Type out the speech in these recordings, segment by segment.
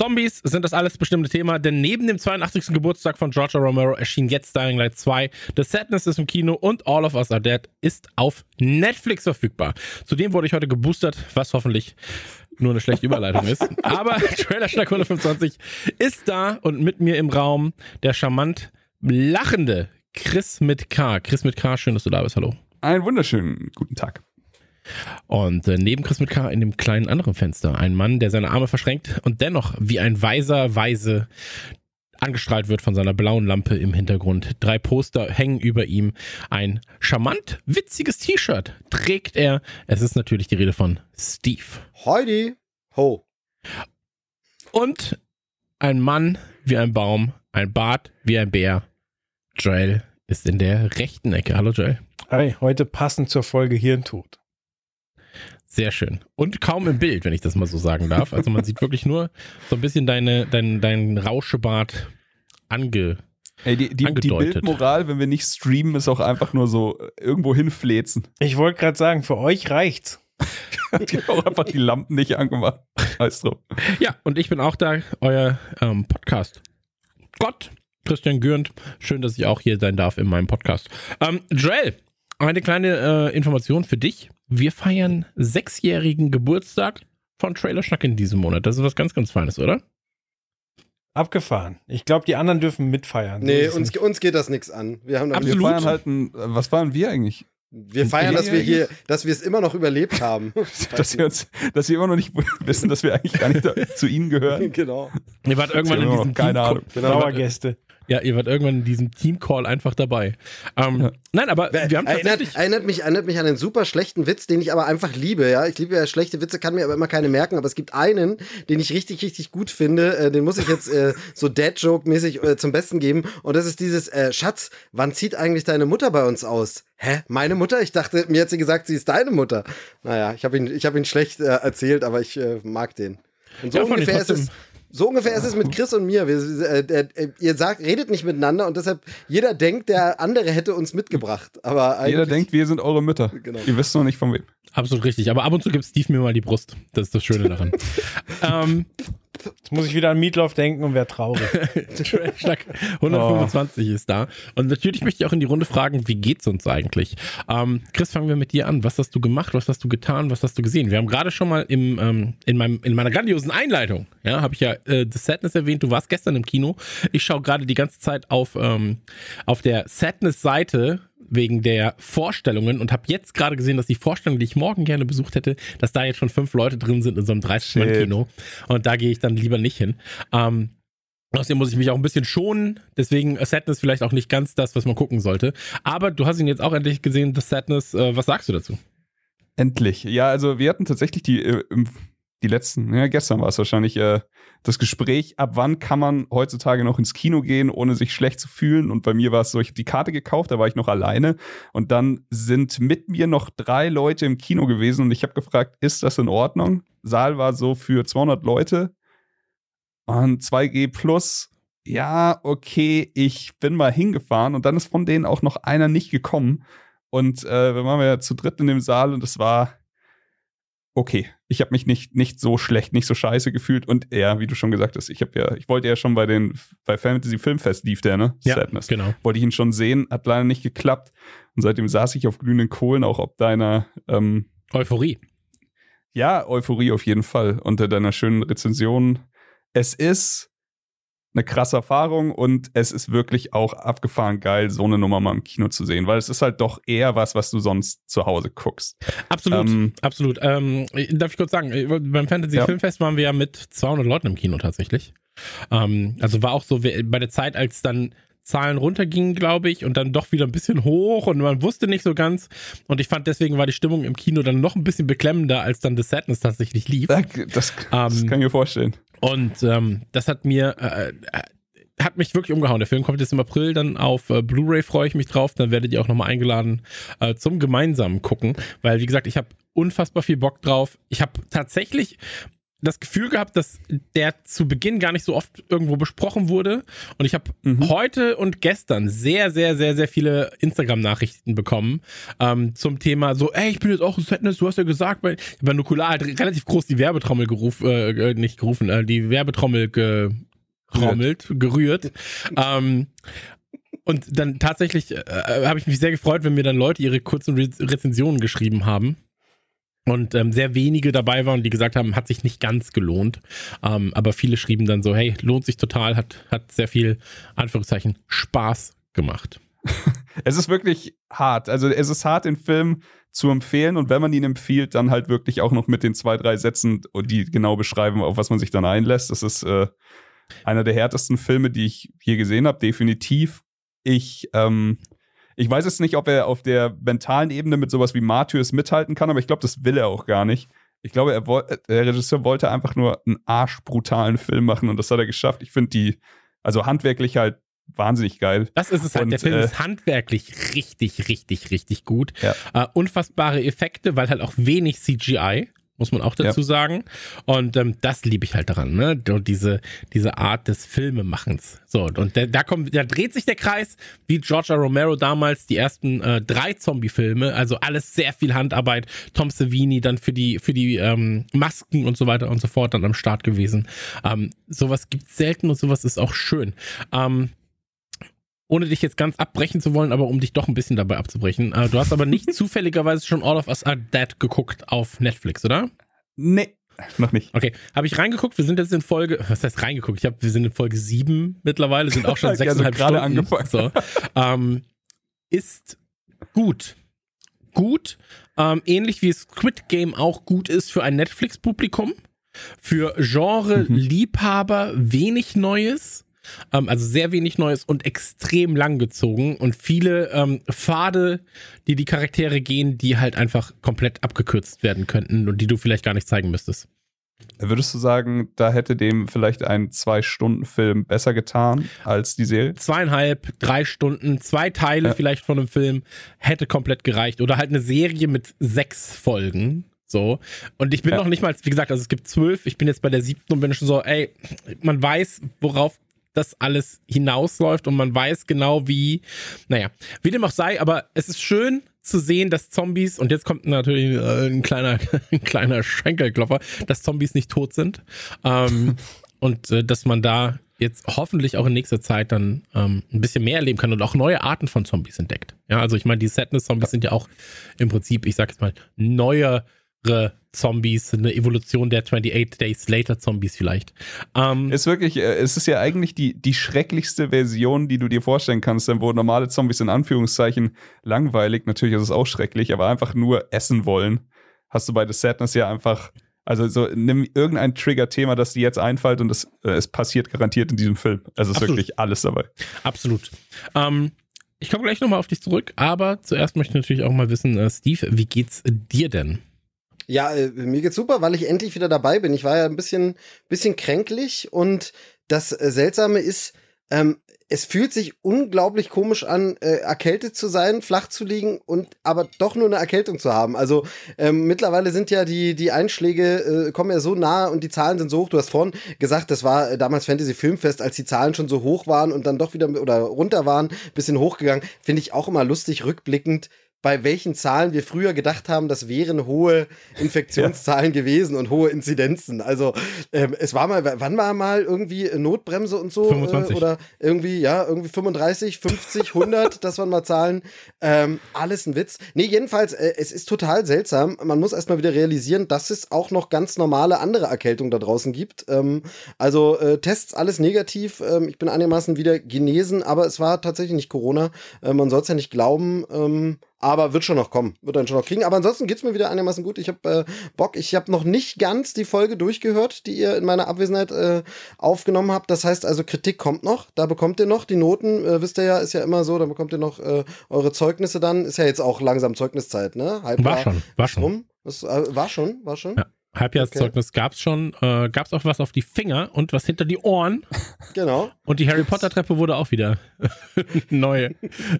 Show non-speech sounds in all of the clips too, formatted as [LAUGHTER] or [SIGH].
Zombies sind das alles bestimmte Thema, denn neben dem 82. Geburtstag von George Romero erschien jetzt Dying Light 2, The Sadness ist im Kino und All of Us Are Dead ist auf Netflix verfügbar. Zudem wurde ich heute geboostert, was hoffentlich nur eine schlechte Überleitung ist. [LAUGHS] Aber Trailer Schnack 125 ist da und mit mir im Raum der charmant lachende Chris mit K. Chris mit K, schön, dass du da bist. Hallo. Einen wunderschönen guten Tag. Und äh, neben Chris mit K in dem kleinen anderen Fenster ein Mann, der seine Arme verschränkt und dennoch wie ein weiser Weise angestrahlt wird von seiner blauen Lampe im Hintergrund. Drei Poster hängen über ihm. Ein charmant witziges T-Shirt trägt er. Es ist natürlich die Rede von Steve. Heidi. Ho. Und ein Mann wie ein Baum, ein Bart wie ein Bär. Joel ist in der rechten Ecke. Hallo Joel. Hi, heute passend zur Folge Hirntod. Sehr schön. Und kaum im Bild, wenn ich das mal so sagen darf. Also man sieht wirklich nur so ein bisschen deine, dein, dein Rauschebart ange, Ey, die, die, die. Bildmoral, wenn wir nicht streamen, ist auch einfach nur so irgendwo hinfläzen. Ich wollte gerade sagen, für euch reicht's. [LAUGHS] Die haben auch einfach die Lampen nicht angemacht. Heißt drauf. Ja, und ich bin auch da, euer ähm, Podcast. Gott, Christian Gürnt. Schön, dass ich auch hier sein darf in meinem Podcast. Ähm, Joel, eine kleine äh, Information für dich. Wir feiern sechsjährigen Geburtstag von Trailer Schnack in diesem Monat. Das ist was ganz, ganz Feines, oder? Abgefahren. Ich glaube, die anderen dürfen mitfeiern. Nee, uns, nicht. uns geht das nichts an. Wir haben Wir Absolut. feiern halt ein, was feiern wir eigentlich? wir feiern, dass wir hier, dass wir es immer noch überlebt haben. [LAUGHS] Dass wir uns, dass wir immer noch nicht [LAUGHS] wissen, dass wir eigentlich gar nicht da, zu ihnen gehören. genau. Ihr wart irgendwann in diesem keine Ahnung. Dauergäste. Ja, ihr wart irgendwann in diesem Team-Call einfach dabei. Ähm, Ja. Nein, aber wir haben erinnert, tatsächlich. erinnert, mich, erinnert mich an einen super schlechten Witz, den ich aber einfach liebe. Ja, ich liebe ja schlechte Witze, kann mir aber immer keine merken. Aber es gibt einen, den ich richtig, richtig gut finde. Äh, den muss ich jetzt äh, so Dad-Joke-mäßig äh, zum Besten geben. Und das ist dieses äh, Schatz. Wann zieht eigentlich deine Mutter bei uns aus? Hä, meine Mutter? Ich dachte, mir hat sie gesagt, sie ist deine Mutter. Naja, ich habe ihn, ich habe ihn schlecht äh, erzählt, aber ich äh, mag den. Und so Ja, ungefähr ist es. So ungefähr ist es mit Chris und mir. Wir, äh, äh, ihr sagt, redet nicht miteinander und deshalb jeder denkt, der andere hätte uns mitgebracht. Aber Jeder denkt, wir sind eure Mütter. Genau. Ihr wisst noch nicht von wem. Absolut richtig. Aber ab und zu gibt Steve mir mal die Brust. Das ist das Schöne daran. [LAUGHS] ähm, Jetzt muss ich wieder an Meatloaf denken und wäre traurig. [LAUGHS] Schnack 125 ist da. Und natürlich möchte ich auch in die Runde fragen, wie geht's uns eigentlich? Ähm, Chris, fangen wir mit dir an. Was hast du gemacht? Was hast du getan? Was hast du gesehen? Wir haben gerade schon mal im, ähm, in, meinem, in meiner grandiosen Einleitung, ja, habe ich ja äh, The Sadness erwähnt. Du warst gestern im Kino. Ich schaue gerade die ganze Zeit auf, ähm, auf der Sadness-Seite wegen der Vorstellungen und habe jetzt gerade gesehen, dass die Vorstellung, die ich morgen gerne besucht hätte, dass da jetzt schon fünf Leute drin sind in so einem 30-Mann-Kino. Und da gehe ich dann lieber nicht hin. Ähm, Außerdem muss ich mich auch ein bisschen schonen, deswegen äh, Sadness vielleicht auch nicht ganz das, was man gucken sollte. Aber du hast ihn jetzt auch endlich gesehen, The Sadness. Äh, was sagst du dazu? Endlich. Ja, also wir hatten tatsächlich die, äh, im- die letzten, ja, gestern war es wahrscheinlich, äh, das Gespräch, ab wann kann man heutzutage noch ins Kino gehen, ohne sich schlecht zu fühlen. Und bei mir war es so, ich habe die Karte gekauft, da war ich noch alleine. Und dann sind mit mir noch drei Leute im Kino gewesen und ich habe gefragt, ist das in Ordnung? Saal war so für 200 Leute und 2G plus. Ja, okay, ich bin mal hingefahren und dann ist von denen auch noch einer nicht gekommen. Und äh, wir waren ja zu dritt in dem Saal und es war okay. Ich habe mich nicht, nicht so schlecht, nicht so scheiße gefühlt. Und ja, wie du schon gesagt hast, ich habe ja, ich wollte ja schon bei den, bei Fantasy Filmfest lief der, ne? Sadness. genau. Wollte ich ihn schon sehen, hat leider nicht geklappt. Und seitdem saß ich auf glühenden Kohlen, auch ob deiner, ähm, Euphorie. ja, Euphorie auf jeden Fall unter deiner schönen Rezension. Es ist eine krasse Erfahrung und es ist wirklich auch abgefahren geil, so eine Nummer mal im Kino zu sehen, weil es ist halt doch eher was, was du sonst zu Hause guckst. Absolut, Ähm, absolut. Ähm, darf ich kurz sagen, äh, beim Fantasy Ja. Filmfest waren wir ja mit 200 Leuten im Kino tatsächlich. Ähm, also war auch so bei der Zeit, als dann Zahlen runtergingen, glaube ich, und dann doch wieder ein bisschen hoch und man wusste nicht so ganz. Und ich fand deswegen war die Stimmung im Kino dann noch ein bisschen beklemmender, als dann The Sadness tatsächlich lief. Das, das Ähm, kann ich mir vorstellen. Und ähm, das hat mir, äh, äh, hat mich wirklich umgehauen. Der Film kommt jetzt im April dann auf äh, Blu-ray, freue ich mich drauf. Dann werdet ihr auch nochmal eingeladen äh, zum gemeinsamen gucken. Weil, wie gesagt, ich habe unfassbar viel Bock drauf. Ich habe tatsächlich das Gefühl gehabt, dass der zu Beginn gar nicht so oft irgendwo besprochen wurde. Und ich habe mhm. heute und gestern sehr, sehr, sehr, sehr viele Instagram-Nachrichten bekommen ähm, zum Thema so, ey, ich bin jetzt auch ein Sadness, du hast ja gesagt, bei, bei Nukular halt relativ groß die Werbetrommel gerufen, äh, nicht gerufen, äh, die Werbetrommel getrommelt, gerührt. ähm, und dann tatsächlich äh, habe ich mich sehr gefreut, wenn mir dann Leute ihre kurzen Re Rezensionen geschrieben haben und ähm, sehr wenige dabei waren, die gesagt haben, hat sich nicht ganz gelohnt. Ähm, aber viele schrieben dann so, hey, lohnt sich total, hat, hat sehr viel, Anführungszeichen, Spaß gemacht. [LAUGHS] es ist wirklich hart. Also es ist hart, den Film zu empfehlen und wenn man ihn empfiehlt, dann halt wirklich auch noch mit den zwei, drei Sätzen, die genau beschreiben, auf was man sich dann einlässt. Das ist äh, einer der härtesten Filme, die ich je gesehen habe, definitiv. Ich ähm, ich weiß jetzt nicht, ob er auf der mentalen Ebene mit sowas wie Martyrs mithalten kann, aber ich glaube, das will er auch gar nicht. Ich glaube, er der Regisseur wollte einfach nur einen arschbrutalen Film machen und das hat er geschafft. Ich finde die, also handwerklich halt wahnsinnig geil. Das ist es halt. Und, der Film äh, ist handwerklich richtig, richtig, richtig gut. Ja. Uh, unfassbare Effekte, weil halt auch wenig CGI muss man auch dazu ja. sagen. Und ähm, das liebe ich halt daran, ne? Diese, diese Art des Filmemachens. So, und da, da kommt, da dreht sich der Kreis, wie George Romero damals die ersten äh, drei Zombie-Filme, also alles sehr viel Handarbeit. Tom Savini dann für die, für die ähm, Masken und so weiter und so fort dann am Start gewesen. Ähm, sowas gibt's selten und sowas ist auch schön. Ähm, ohne dich jetzt ganz abbrechen zu wollen, aber um dich doch ein bisschen dabei abzubrechen. Äh, du hast aber nicht [LAUGHS] zufälligerweise schon All of Us Are Dead geguckt auf Netflix, oder? Nee. Noch nicht. Okay, habe ich reingeguckt. Wir sind jetzt in Folge, was heißt reingeguckt? Ich habe, wir sind in Folge 7 mittlerweile, sind auch schon [LAUGHS] sechseinhalb also Stunden. angefangen. So. Ähm, ist gut. Gut. Ähm, ähnlich wie Squid Game auch gut ist für ein Netflix-Publikum. Für Genre-Liebhaber wenig Neues. Ähm, also sehr wenig Neues und extrem langgezogen und viele ähm, Pfade, die die Charaktere gehen, die halt einfach komplett abgekürzt werden könnten und die du vielleicht gar nicht zeigen müsstest. Würdest du sagen, da hätte dem vielleicht ein Zwei-Stunden-Film besser getan als die Serie? Zweieinhalb, drei Stunden, zwei Teile ja. vielleicht von einem Film hätte komplett gereicht. Oder halt eine Serie mit sechs Folgen. So. Und ich bin ja. noch nicht mal, wie gesagt, also es gibt zwölf, ich bin jetzt bei der siebten und bin schon so, ey, man weiß, worauf das alles hinausläuft und man weiß genau wie, naja, wie dem auch sei, aber es ist schön zu sehen, dass Zombies, und jetzt kommt natürlich äh, ein kleiner, [LAUGHS] ein kleiner Schenkelklopfer, dass Zombies nicht tot sind. Ähm, [LAUGHS] und äh, dass man da jetzt hoffentlich auch in nächster Zeit dann ähm, ein bisschen mehr erleben kann und auch neue Arten von Zombies entdeckt. Ja, also ich meine, die Sadness-Zombies sind ja auch im Prinzip, ich sag jetzt mal, neue Zombies, eine Evolution der 28 Days Later Zombies vielleicht. Ähm, ist wirklich, äh, es ist ja eigentlich die, die schrecklichste Version, die du dir vorstellen kannst, denn wo normale Zombies in Anführungszeichen langweilig, natürlich ist es auch schrecklich, aber einfach nur essen wollen, hast du bei The Sadness ja einfach, also so, nimm irgendein Trigger-Thema, das dir jetzt einfällt und es, äh, es passiert garantiert in diesem Film. Also es ist Absolut. wirklich alles dabei. Absolut. Ähm, ich komme gleich nochmal auf dich zurück, aber zuerst möchte ich natürlich auch mal wissen, äh, Steve, wie geht's dir denn? Ja, äh, mir geht's super, weil ich endlich wieder dabei bin. Ich war ja ein bisschen, bisschen kränklich und das äh, Seltsame ist, ähm, es fühlt sich unglaublich komisch an, äh, erkältet zu sein, flach zu liegen und aber doch nur eine Erkältung zu haben. Also ähm, mittlerweile sind ja die, die Einschläge, äh, kommen ja so nah und die Zahlen sind so hoch. Du hast vorhin gesagt, das war äh, damals Fantasy Filmfest, als die Zahlen schon so hoch waren und dann doch wieder oder runter waren, bisschen hochgegangen. Finde ich auch immer lustig, rückblickend bei welchen Zahlen wir früher gedacht haben, das wären hohe [LAUGHS] Infektionszahlen ja. gewesen und hohe Inzidenzen. Also ähm, es war mal, wann war mal irgendwie Notbremse und so 25. Äh, oder irgendwie, ja, irgendwie 35, 50, 100, das waren mal Zahlen. Ähm, alles ein Witz. Nee, jedenfalls, äh, es ist total seltsam. Man muss erstmal wieder realisieren, dass es auch noch ganz normale andere Erkältungen da draußen gibt. Ähm, also äh, Tests, alles negativ. Ähm, ich bin einigermaßen wieder genesen, aber es war tatsächlich nicht Corona. Äh, man soll es ja nicht glauben. Aber wird schon noch kommen, wird dann schon noch kriegen. Aber ansonsten geht's mir wieder einigermaßen gut. Ich habe äh, Bock. Ich habe noch nicht ganz die Folge durchgehört, die ihr in meiner Abwesenheit äh, aufgenommen habt. Das heißt also, Kritik kommt noch. Da bekommt ihr noch die Noten. Äh, wisst ihr ja, ist ja immer so. Da bekommt ihr noch äh, eure Zeugnisse dann. Ist ja jetzt auch langsam Zeugniszeit, ne? Halbjahr war schon, war schon. Rum. Das, äh, war schon, war schon. Ja. Halbjahreszeugnis okay. gab's schon. Äh, gab's auch was auf die Finger und was hinter die Ohren. Genau. Und die Harry Potter Treppe wurde auch wieder [LAUGHS] neu,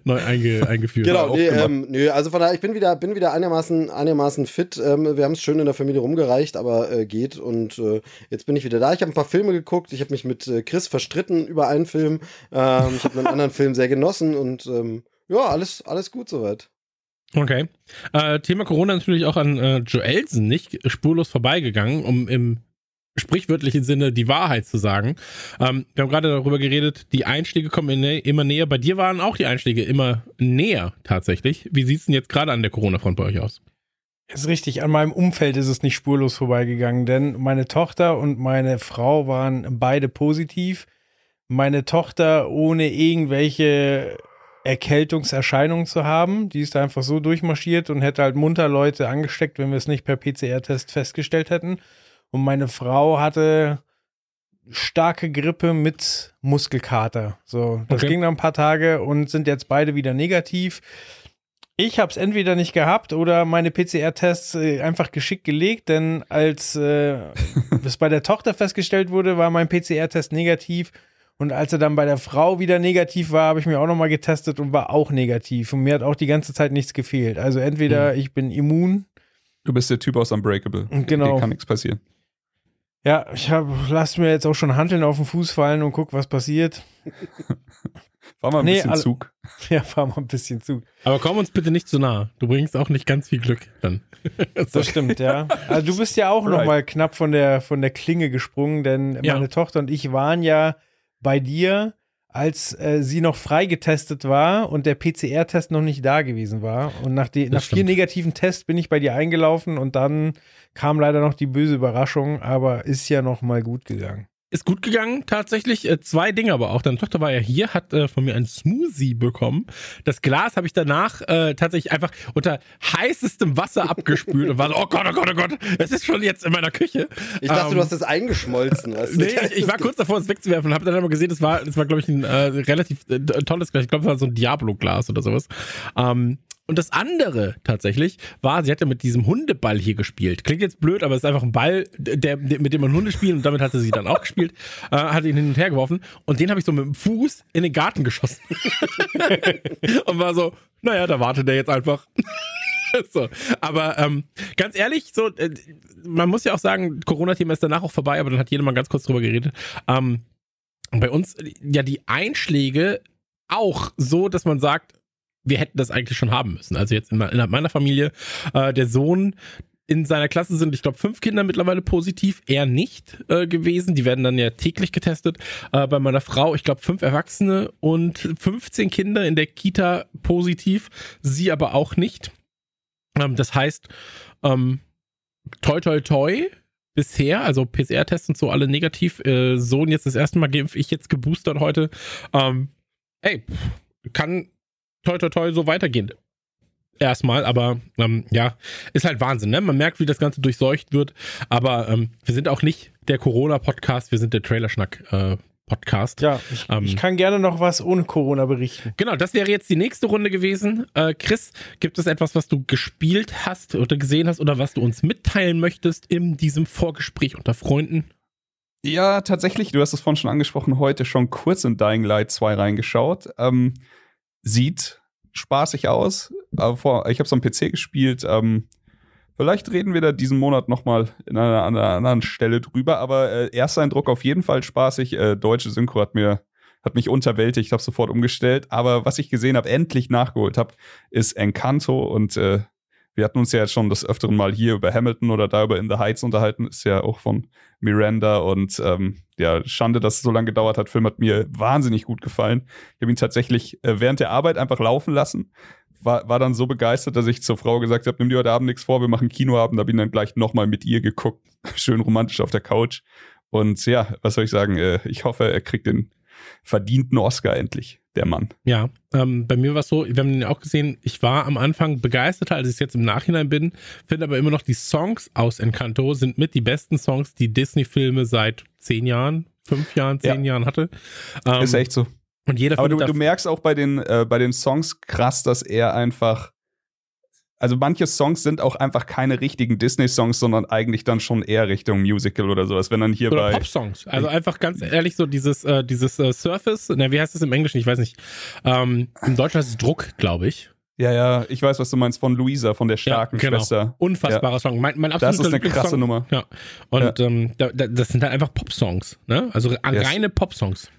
neu einge, eingeführt. Genau, nee, ähm, nö, also von daher, ich bin wieder, bin wieder einigermaßen, einigermaßen fit. Ähm, wir haben es schön in der Familie rumgereicht, aber äh, geht. Und äh, jetzt bin ich wieder da. Ich habe ein paar Filme geguckt. Ich habe mich mit äh, Chris verstritten über einen Film. Ähm, ich habe einen anderen Film sehr genossen und ähm, ja, alles, alles gut soweit. Okay. Äh, Thema Corona natürlich auch an äh, Joelsen nicht spurlos vorbeigegangen, um im sprichwörtlichen Sinne die Wahrheit zu sagen. Ähm, wir haben gerade darüber geredet, die Einschläge kommen immer näher. Bei dir waren auch die Einschläge immer näher tatsächlich. Wie sieht es denn jetzt gerade an der Corona-Front bei euch aus? Ist richtig, an meinem Umfeld ist es nicht spurlos vorbeigegangen, denn meine Tochter und meine Frau waren beide positiv. Meine Tochter ohne irgendwelche Erkältungserscheinungen zu haben. Die ist einfach so durchmarschiert und hätte halt munter Leute angesteckt, wenn wir es nicht per PCR-Test festgestellt hätten. Und meine Frau hatte starke Grippe mit Muskelkater. So, das okay. ging dann ein paar Tage und sind jetzt beide wieder negativ. Ich habe es entweder nicht gehabt oder meine PCR-Tests äh, einfach geschickt gelegt, denn als äh, [LAUGHS] es bei der Tochter festgestellt wurde, war mein PCR-Test negativ und als er dann bei der Frau wieder negativ war, habe ich mir auch nochmal getestet und war auch negativ. Und mir hat auch die ganze Zeit nichts gefehlt. Also entweder mhm. ich bin immun. Du bist der Typ aus Unbreakable. Genau. Dir kann nichts passieren. Ja, ich habe, lass mir jetzt auch schon Handeln auf den Fuß fallen und guck, was passiert. [LAUGHS] fahr mal ein nee, bisschen alle, Zug. [LAUGHS] Ja, fahr mal ein bisschen Zug. Aber komm uns bitte nicht zu nah. Du bringst auch nicht ganz viel Glück dann. [LAUGHS] das stimmt, ja. Also du bist ja auch right. noch mal knapp von der, von der Klinge gesprungen, denn ja. meine Tochter und ich waren ja bei dir, als äh, sie noch freigetestet war und der PCR-Test noch nicht da gewesen war. Und nach, die, nach vier negativen Tests bin ich bei dir eingelaufen und dann kam leider noch die böse Überraschung, aber ist ja noch mal gut gegangen. Ist gut gegangen, tatsächlich. Äh, zwei Dinge aber auch. Deine Tochter war ja hier, hat äh, von mir ein Smoothie bekommen. Das Glas habe ich danach äh, tatsächlich einfach unter heißestem Wasser abgespült und war so, oh Gott, oh Gott, oh Gott, es ist schon jetzt in meiner Küche. Ich dachte, ähm, du hast es eingeschmolzen. Weißt du? Nee, ich, ich war kurz davor, es wegzuwerfen und habe dann aber gesehen, das war, das war glaube ich, ein äh, relativ äh, tolles Glas. Ich glaube, es war so ein Diablo-Glas oder sowas. Ähm, und das andere tatsächlich war, sie hatte mit diesem Hundeball hier gespielt. Klingt jetzt blöd, aber es ist einfach ein Ball, der, der, mit dem man Hunde spielt und damit hatte sie dann auch gespielt, [LAUGHS] äh, hat ihn hin und her geworfen und den habe ich so mit dem Fuß in den Garten geschossen. [LAUGHS] und war so, naja, da wartet er jetzt einfach. [LAUGHS] so. Aber ähm, ganz ehrlich, so, äh, man muss ja auch sagen, Corona-Thema ist danach auch vorbei, aber dann hat jeder mal ganz kurz drüber geredet. Ähm, bei uns ja die Einschläge auch so, dass man sagt, wir hätten das eigentlich schon haben müssen. Also jetzt in meiner Familie, äh, der Sohn in seiner Klasse sind, ich glaube, fünf Kinder mittlerweile positiv, er nicht äh, gewesen. Die werden dann ja täglich getestet. Äh, bei meiner Frau, ich glaube, fünf Erwachsene und 15 Kinder in der Kita positiv, sie aber auch nicht. Ähm, das heißt, ähm, toi toi toi, bisher, also PCR-Tests und so alle negativ. Äh, Sohn jetzt das erste Mal geimpft, ich jetzt geboostert heute. Ähm, ey, kann toi toi toi so weitergehen. Erstmal, aber ähm, ja, ist halt Wahnsinn, ne? Man merkt, wie das Ganze durchseucht wird. Aber ähm, wir sind auch nicht der Corona-Podcast, wir sind der Trailerschnack. Äh, Podcast. Ja, ich, ähm, ich, kann gerne noch was ohne Corona berichten. Genau, das wäre jetzt die nächste Runde gewesen. Äh, Chris, gibt es etwas, was du gespielt hast oder gesehen hast oder was du uns mitteilen möchtest in diesem Vorgespräch unter Freunden? Ja, tatsächlich, du hast es vorhin schon angesprochen, heute schon kurz in Dying Light 2 reingeschaut. Ähm, sieht spaßig aus. Aber vor, ich habe es am PC gespielt. Ähm, vielleicht reden wir da diesen Monat noch mal in einer, an einer anderen Stelle drüber. Aber äh, erster Eindruck auf jeden Fall spaßig. Äh, deutsche Synchro hat mir hat mich unterwältigt, habe sofort umgestellt. Aber was ich gesehen habe, endlich nachgeholt habe, ist Encanto und äh, wir hatten uns ja jetzt schon das öfteren Mal hier über Hamilton oder da über In the Heights unterhalten, ist ja auch von Miranda und ähm, ja, Schande, dass es so lange gedauert hat. Film hat mir wahnsinnig gut gefallen. Ich habe ihn tatsächlich äh, während der Arbeit einfach laufen lassen. War, war dann so begeistert, dass ich zur Frau gesagt habe, nimm dir heute Abend nichts vor, wir machen Kinoabend. Da bin ich dann gleich nochmal mit ihr geguckt. [LAUGHS] Schön romantisch auf der Couch. Und ja, was soll ich sagen? Äh, ich hoffe, er kriegt den verdienten Oscar endlich der Mann. Ja, ähm, bei mir war es so, wir haben ihn ja auch gesehen, ich war am Anfang begeisterter, als ich jetzt im Nachhinein bin, finde aber immer noch die Songs aus Encanto sind mit die besten Songs, die Disney-Filme seit zehn Jahren, fünf Jahren, zehn ja. Jahren hatte. Ähm, Ist echt so. Und jeder aber du, du merkst auch bei den, äh, bei den Songs krass, dass er einfach also manche Songs sind auch einfach keine richtigen Disney-Songs, sondern eigentlich dann schon eher Richtung Musical oder sowas. Wenn dann hier Oder bei. Pop-Songs. Also einfach ganz ehrlich, so dieses, äh, dieses äh, Surface, na, wie heißt das im Englischen? Ich weiß nicht. Ähm, Im Deutschen heißt es Druck, glaube ich. Ja, ja, ich weiß, was du meinst von Luisa, von der starken genau. Schwester. Unfassbarer Song. Mein, mein Das ist eine krasse. Nummer. Ja. Und Ähm, da, da, das sind halt einfach Pop-Songs, ne? Also Yes. reine Pop-Songs.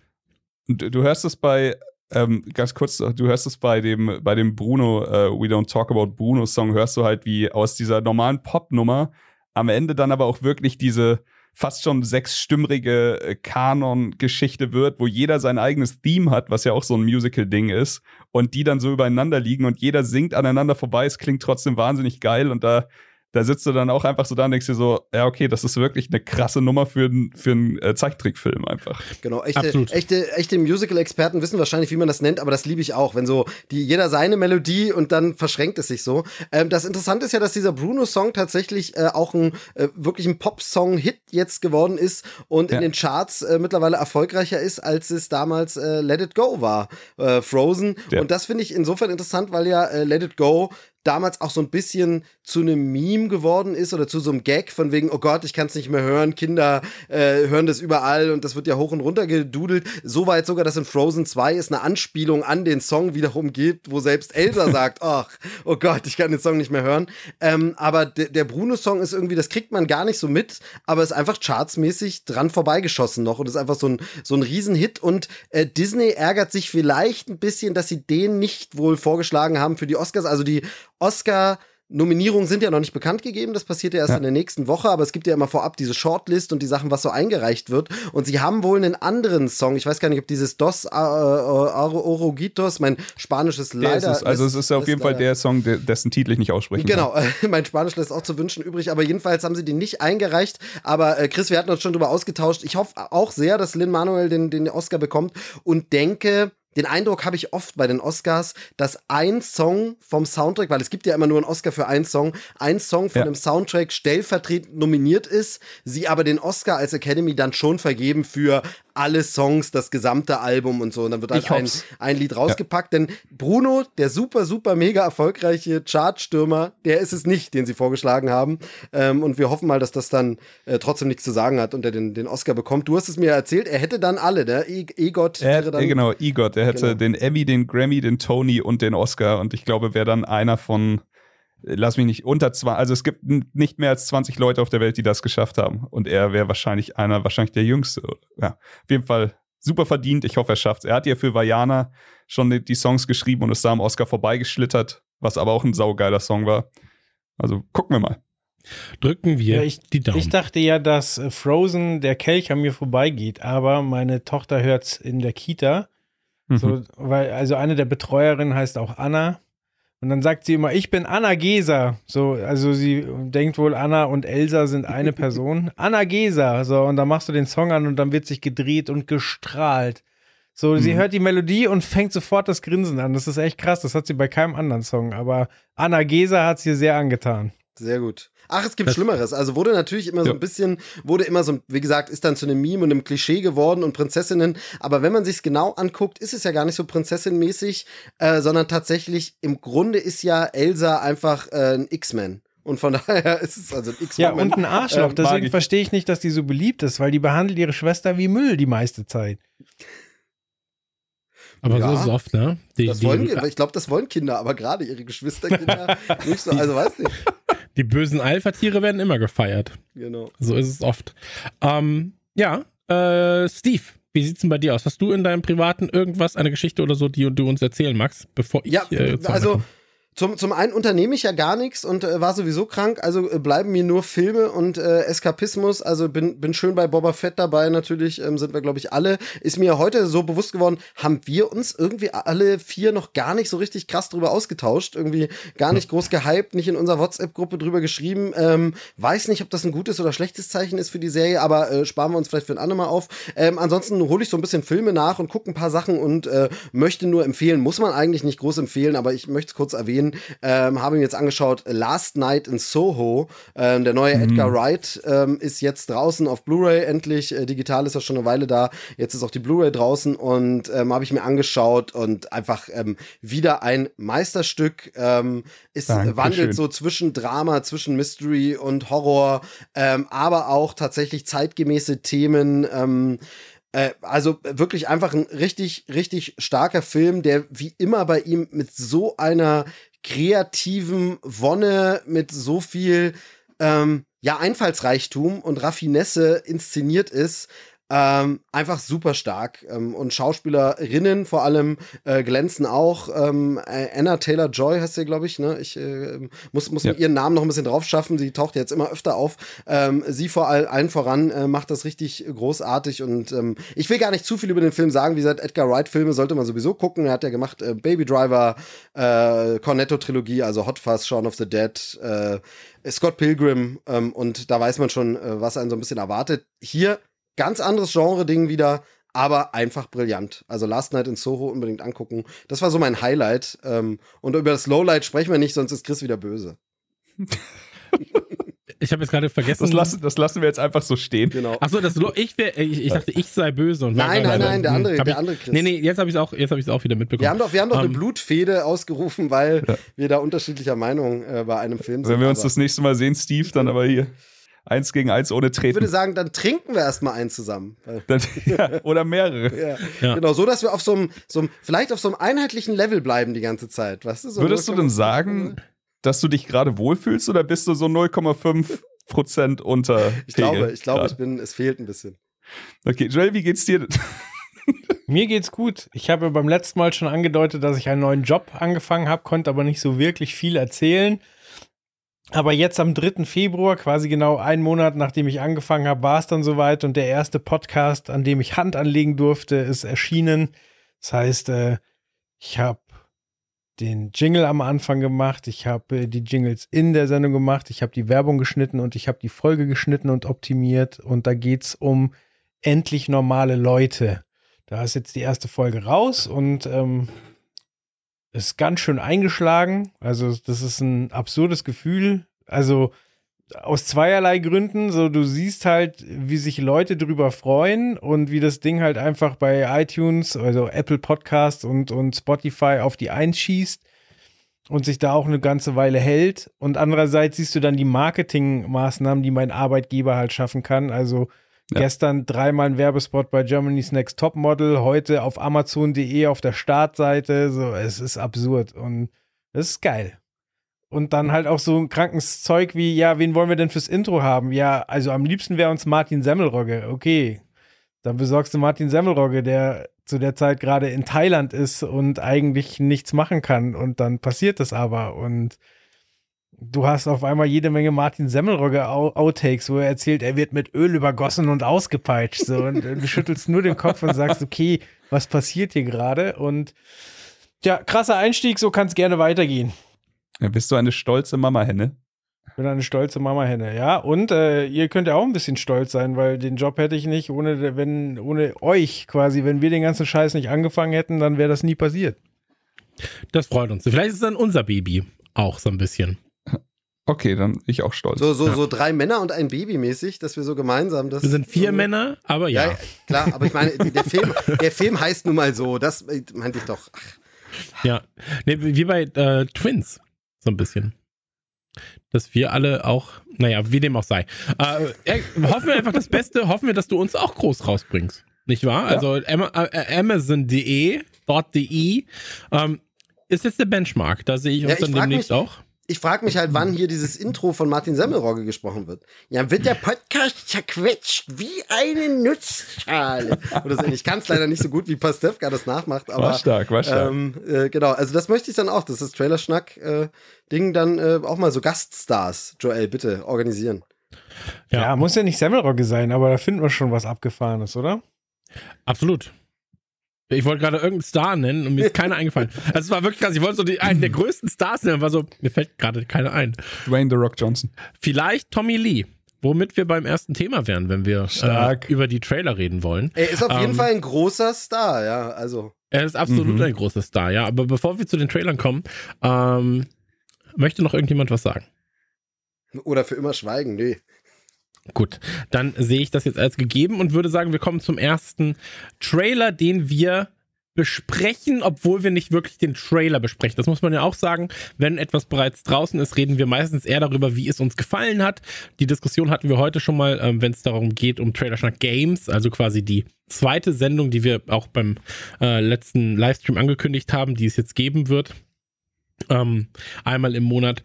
Du, du hörst es bei, ähm, ganz kurz, du hörst es bei dem, bei dem Bruno, äh, We Don't Talk About Bruno Song, hörst du halt, wie aus dieser normalen Pop-Nummer am Ende dann aber auch wirklich diese fast schon sechsstimmrige äh, Kanon-Geschichte wird, wo jeder sein eigenes Theme hat, was ja auch so ein Musical-Ding ist, und die dann so übereinander liegen und jeder singt aneinander vorbei. Es klingt trotzdem wahnsinnig geil und da, da sitzt du dann auch einfach so da und denkst dir so, ja, okay, das ist wirklich eine krasse Nummer für, für einen äh, Zeichentrickfilm einfach. Genau, echte, Absolut. echte, echte Musical-Experten wissen wahrscheinlich, wie man das nennt, aber das liebe ich auch, wenn so die, jeder seine Melodie und dann verschränkt es sich so. Ähm, das Interessante ist ja, dass dieser Bruno-Song tatsächlich äh, auch ein äh, wirklich ein Pop-Song-Hit jetzt geworden ist und Ja. in den Charts äh, mittlerweile erfolgreicher ist, als es damals äh, Let It Go war, äh, Frozen. Ja. Und das finde ich insofern interessant, weil ja äh, Let It Go damals auch so ein bisschen zu einem Meme geworden ist oder zu so einem Gag von wegen, oh Gott, ich kann es nicht mehr hören, Kinder äh, hören das überall und das wird ja hoch und runter gedudelt. So weit sogar, dass in Frozen 2 es eine Anspielung an den Song wiederum gibt, wo selbst Elsa [LAUGHS] sagt, ach, oh Gott, ich kann den Song nicht mehr hören. Ähm, aber de der Bruno-Song ist irgendwie, das kriegt man gar nicht so mit, aber ist einfach chartsmäßig dran vorbeigeschossen noch und ist einfach so ein, so ein Riesenhit und äh, Disney ärgert sich vielleicht ein bisschen, dass sie den nicht wohl vorgeschlagen haben für die Oscars. Also die Oscar Nominierungen sind ja noch nicht bekannt gegeben, das passiert ja erst Ja. in der nächsten Woche, aber es gibt ja immer vorab diese Shortlist und die Sachen, was so eingereicht wird. Und sie haben wohl einen anderen Song, ich weiß gar nicht, ob dieses Dos äh, äh, Orogitos, mein spanisches Der leider. ist es. Also es ist auf lässt jeden Fall der Song, dessen Titel ich nicht aussprechen kann. Genau, [LAUGHS] mein Spanisch lässt auch zu wünschen übrig, aber jedenfalls haben sie den nicht eingereicht. Aber äh, Chris, wir hatten uns schon drüber ausgetauscht. Ich hoffe auch sehr, dass Lin Manuel den, den Oscar bekommt und denke, den Eindruck habe ich oft bei den Oscars, dass ein Song vom Soundtrack, weil es gibt ja immer nur einen Oscar für einen Song, ein Song von Ja. dem Soundtrack stellvertretend nominiert ist, sie aber den Oscar als Academy dann schon vergeben für alle Songs, das gesamte Album und so. Und dann wird halt ein, ein Lied rausgepackt. Denn Bruno, der super, super mega erfolgreiche Chartstürmer, der ist es nicht, den sie vorgeschlagen haben. Ähm, und wir hoffen mal, dass das dann äh, trotzdem nichts zu sagen hat und er den, den Oscar bekommt. Du hast es mir erzählt, er hätte dann alle, ne? E Egot Er, wäre dann. äh, genau, Egot, der hätte Genau. den Emmy, den Grammy, den Tony und den Oscar und ich glaube, wäre dann einer von, lass mich nicht, unter zwei, also es gibt nicht mehr als 20 Leute auf der Welt, die das geschafft haben und er wäre wahrscheinlich einer, wahrscheinlich der Jüngste. Ja, auf jeden Fall super verdient, ich hoffe, er schafft's. Er hat ja für Vajana schon die, die Songs geschrieben und ist da am Oscar vorbeigeschlittert, was aber auch ein saugeiler Song war. Also gucken wir mal. Drücken wir Ja, ich, die Daumen. ich dachte ja, dass Frozen der Kelch an mir vorbeigeht, aber meine Tochter hört's in der Kita. Mhm. So, weil, also eine der Betreuerinnen heißt auch Anna. Und dann sagt sie immer, ich bin Anna Geser. So, also sie denkt wohl, Anna und Elsa sind eine [LAUGHS] Person. Anna Geser. So, und dann machst du den Song an und dann wird sich gedreht und gestrahlt. So, sie Mhm. hört die Melodie und fängt sofort das Grinsen an. Das ist echt krass. Das hat sie bei keinem anderen Song. Aber Anna Geser hat sie sehr angetan. Sehr gut. Ach, es gibt Das- Schlimmeres. Also wurde natürlich immer so Ja. ein bisschen, wurde immer so, wie gesagt, ist dann zu einem Meme und einem Klischee geworden und Prinzessinnen. Aber wenn man sich's genau anguckt, ist es ja gar nicht so prinzessinmäßig, äh, sondern tatsächlich im Grunde ist ja Elsa einfach äh, ein X-Men. Und von [LAUGHS] daher ist es also ein Ja, X-Men. und ein Arschloch. Ähm, Deswegen mag ich. verstehe ich nicht, dass die so beliebt ist, weil die behandelt ihre Schwester wie Müll die meiste Zeit. Aber Ja. so ist es oft, ne? Die, das wollen, die, ich glaube, das wollen Kinder, aber gerade ihre Geschwisterkinder [LAUGHS] nicht so. Also weiß nicht. [LAUGHS] die bösen Alpha-Tiere werden immer gefeiert. Genau. So ist es oft. Ähm, ja, äh, Steve, wie sieht's denn bei dir aus? Hast du in deinem Privaten irgendwas, eine Geschichte oder so, die du uns erzählen magst, bevor ich Ja, äh, also Hause zum, zum einen unternehme ich ja gar nichts und äh, war sowieso krank, also äh, bleiben mir nur Filme und äh, Eskapismus. Also bin, bin schön bei Boba Fett dabei, natürlich ähm, sind wir, glaube ich, alle. Ist mir heute so bewusst geworden, haben wir uns irgendwie alle vier noch gar nicht so richtig krass drüber ausgetauscht. Irgendwie gar nicht groß gehypt, nicht in unserer WhatsApp-Gruppe drüber geschrieben. Ähm, weiß nicht, ob das ein gutes oder schlechtes Zeichen ist für die Serie, aber äh, sparen wir uns vielleicht für ein andermal auf. Ähm, ansonsten hole ich so ein bisschen Filme nach und gucke ein paar Sachen und äh, möchte nur empfehlen, muss man eigentlich nicht groß empfehlen, aber ich möchte es kurz erwähnen. Gesehen, ähm, habe mir jetzt angeschaut Last Night in Soho. Ähm, der neue mhm. Edgar Wright ähm, ist jetzt draußen auf Blu-ray endlich. Äh, digital ist er schon eine Weile da. Jetzt ist auch die Blu-ray draußen und ähm, habe ich mir angeschaut und einfach ähm, wieder ein Meisterstück. Ähm, Dankeschön. wandelt so zwischen Drama, zwischen Mystery und Horror, aber auch tatsächlich zeitgemäße Themen. Äh, also wirklich einfach ein richtig, richtig starker Film, der wie immer bei ihm mit so einer kreativen Wonne, mit so viel ähm, ja, Einfallsreichtum und Raffinesse inszeniert ist, ähm, einfach super stark. Ähm, und Schauspielerinnen vor allem äh, glänzen auch. Ähm, äh, Anna Taylor Joy heißt sie, glaube ich. Ne? Ich äh, muss, muss ja. ihren Namen noch ein bisschen drauf schaffen. Sie taucht jetzt immer öfter auf. Ähm, sie vor all, allen voran äh, macht das richtig großartig. Und ähm, ich will gar nicht zu viel über den Film sagen. Wie gesagt, Edgar Wright-Filme sollte man sowieso gucken. Er hat ja gemacht äh, Baby Driver, äh, Cornetto-Trilogie, also Hot Fuzz, Shaun of the Dead, äh, Scott Pilgrim. Ähm, und da weiß man schon, äh, was einen so ein bisschen erwartet. Hier Ganz anderes Genre-Ding wieder, aber einfach brillant. Also Last Night in Soho unbedingt angucken. Das war so mein Highlight. Ähm, und über das Lowlight sprechen wir nicht, sonst ist Chris wieder böse. Ich habe jetzt gerade vergessen. Das lassen, das lassen wir jetzt einfach so stehen. Genau. Achso, das ich, wär, ich, ich dachte, ich sei böse und Nein, nein, nein, der andere, der andere Chris. Nee, nee, jetzt habe ich es auch, auch wieder mitbekommen. Wir haben doch, wir haben doch um, eine ähm, Blutfede ausgerufen, weil ja. wir da unterschiedlicher Meinung äh, bei einem Film sind. Wenn wir uns das nächste Mal sehen, Steve, dann aber hier. Eins gegen eins ohne Treten. Ich würde sagen, dann trinken wir erstmal einen zusammen. [LAUGHS] Dann, ja, oder mehrere. Ja. ja. Genau, so dass wir auf so einem, so einem, vielleicht auf so einem einheitlichen Level bleiben die ganze Zeit. Weißt du, so Würdest du denn sagen, dass du dich gerade wohlfühlst oder bist du so 0,5 Prozent unter? Ich Pegel glaube, ich glaube, ich bin, es fehlt ein bisschen. Okay, Joel, wie geht's dir? Mir geht's gut. Ich habe beim letzten Mal schon angedeutet, dass ich einen neuen Job angefangen habe, konnte aber nicht so wirklich viel erzählen. Aber jetzt am 3. Februar, quasi genau einen Monat nachdem ich angefangen habe, war es dann soweit und der erste Podcast, an dem ich Hand anlegen durfte, ist erschienen. Das heißt, äh, ich habe den Jingle am Anfang gemacht, ich habe äh, die Jingles in der Sendung gemacht, ich habe die Werbung geschnitten und ich habe die Folge geschnitten und optimiert und da geht's um endlich normale Leute. Da ist jetzt die erste Folge raus und ähm, ist ganz schön eingeschlagen. Also, das ist ein absurdes Gefühl. Also, aus zweierlei Gründen. So, du siehst halt, wie sich Leute drüber freuen und wie das Ding halt einfach bei iTunes, also Apple Podcasts und, und Spotify auf die Eins schießt und sich da auch eine ganze Weile hält. Und andererseits siehst du dann die Marketingmaßnahmen, die mein Arbeitgeber halt schaffen kann. Also, ja. Gestern dreimal ein Werbespot bei Germany's Next Top Model, heute auf Amazon.de auf der Startseite. So, es ist absurd und es ist geil. Und dann halt auch so ein krankes Zeug wie, ja, wen wollen wir denn fürs Intro haben? Ja, also am liebsten wäre uns Martin Semmelrogge. Okay, dann besorgst du Martin Semmelrogge, der zu der Zeit gerade in Thailand ist und eigentlich nichts machen kann. Und dann passiert das aber. Und du hast auf einmal jede Menge Martin Semmelrogge Outtakes, wo er erzählt, er wird mit Öl übergossen und ausgepeitscht. So, und du schüttelst nur den Kopf und sagst, okay, was passiert hier gerade? Und ja, krasser Einstieg, so kann es gerne weitergehen. Ja, bist du eine stolze Mama-Henne? Ich bin eine stolze Mama-Henne, ja. Und äh, ihr könnt ja auch ein bisschen stolz sein, weil den Job hätte ich nicht ohne, wenn, ohne euch quasi. Wenn wir den ganzen Scheiß nicht angefangen hätten, dann wäre das nie passiert. Das freut uns. Vielleicht ist es dann unser Baby auch so ein bisschen. Okay, dann ich auch stolz. So, so, ja. so drei Männer und ein Baby mäßig, dass wir so gemeinsam das. Wir sind vier so Männer, aber ja. ja. Klar, aber ich meine, der Film, der Film heißt nun mal so. Das meinte ich doch. Ach. Ja, nee, wie bei äh, Twins, so ein bisschen. Dass wir alle auch, naja, wie dem auch sei. Äh, hoffen wir einfach das Beste, hoffen wir, dass du uns auch groß rausbringst. Nicht wahr? Ja. Also äh, Amazon.de, dort.de ähm, ist jetzt der Benchmark. Da sehe ich uns dann demnächst mich, auch ich frage mich halt, wann hier dieses Intro von Martin Semmelrogge gesprochen wird. Ja, wird der Podcast zerquetscht wie eine Nussschale. Oder so. Ich kann es leider nicht so gut, wie Pastewka das nachmacht. Aber, war stark, war stark. Ähm, äh, genau, also das möchte ich dann auch, dass das Trailer-Schnack-Ding äh, dann äh, auch mal so Gaststars, Joel, bitte organisieren. Ja. ja, muss ja nicht Semmelrogge sein, aber da finden wir schon was Abgefahrenes, oder? Absolut. Ich wollte gerade irgendeinen Star nennen und mir ist keiner eingefallen. Also es war wirklich krass. Ich wollte so die, einen der größten Stars nennen, war so, mir fällt gerade keiner ein. Dwayne The Rock Johnson. Vielleicht Tommy Lee. womit wir beim ersten Thema wären, wenn wir äh, über die Trailer reden wollen. Er ist auf jeden ähm, Fall ein großer Star, ja, also. Er ist absolut mhm. ein großer Star, ja. Aber bevor wir zu den Trailern kommen, ähm, möchte noch irgendjemand was sagen? Oder für immer schweigen, nee. Gut, dann sehe ich das jetzt als gegeben und würde sagen, wir kommen zum ersten Trailer, den wir besprechen, obwohl wir nicht wirklich den Trailer besprechen. Das muss man ja auch sagen. Wenn etwas bereits draußen ist, reden wir meistens eher darüber, wie es uns gefallen hat. Die Diskussion hatten wir heute schon mal, ähm, wenn es darum geht, um Trailerschnack Games, also quasi die zweite Sendung, die wir auch beim äh, letzten Livestream angekündigt haben, die es jetzt geben wird. Ähm, einmal im Monat.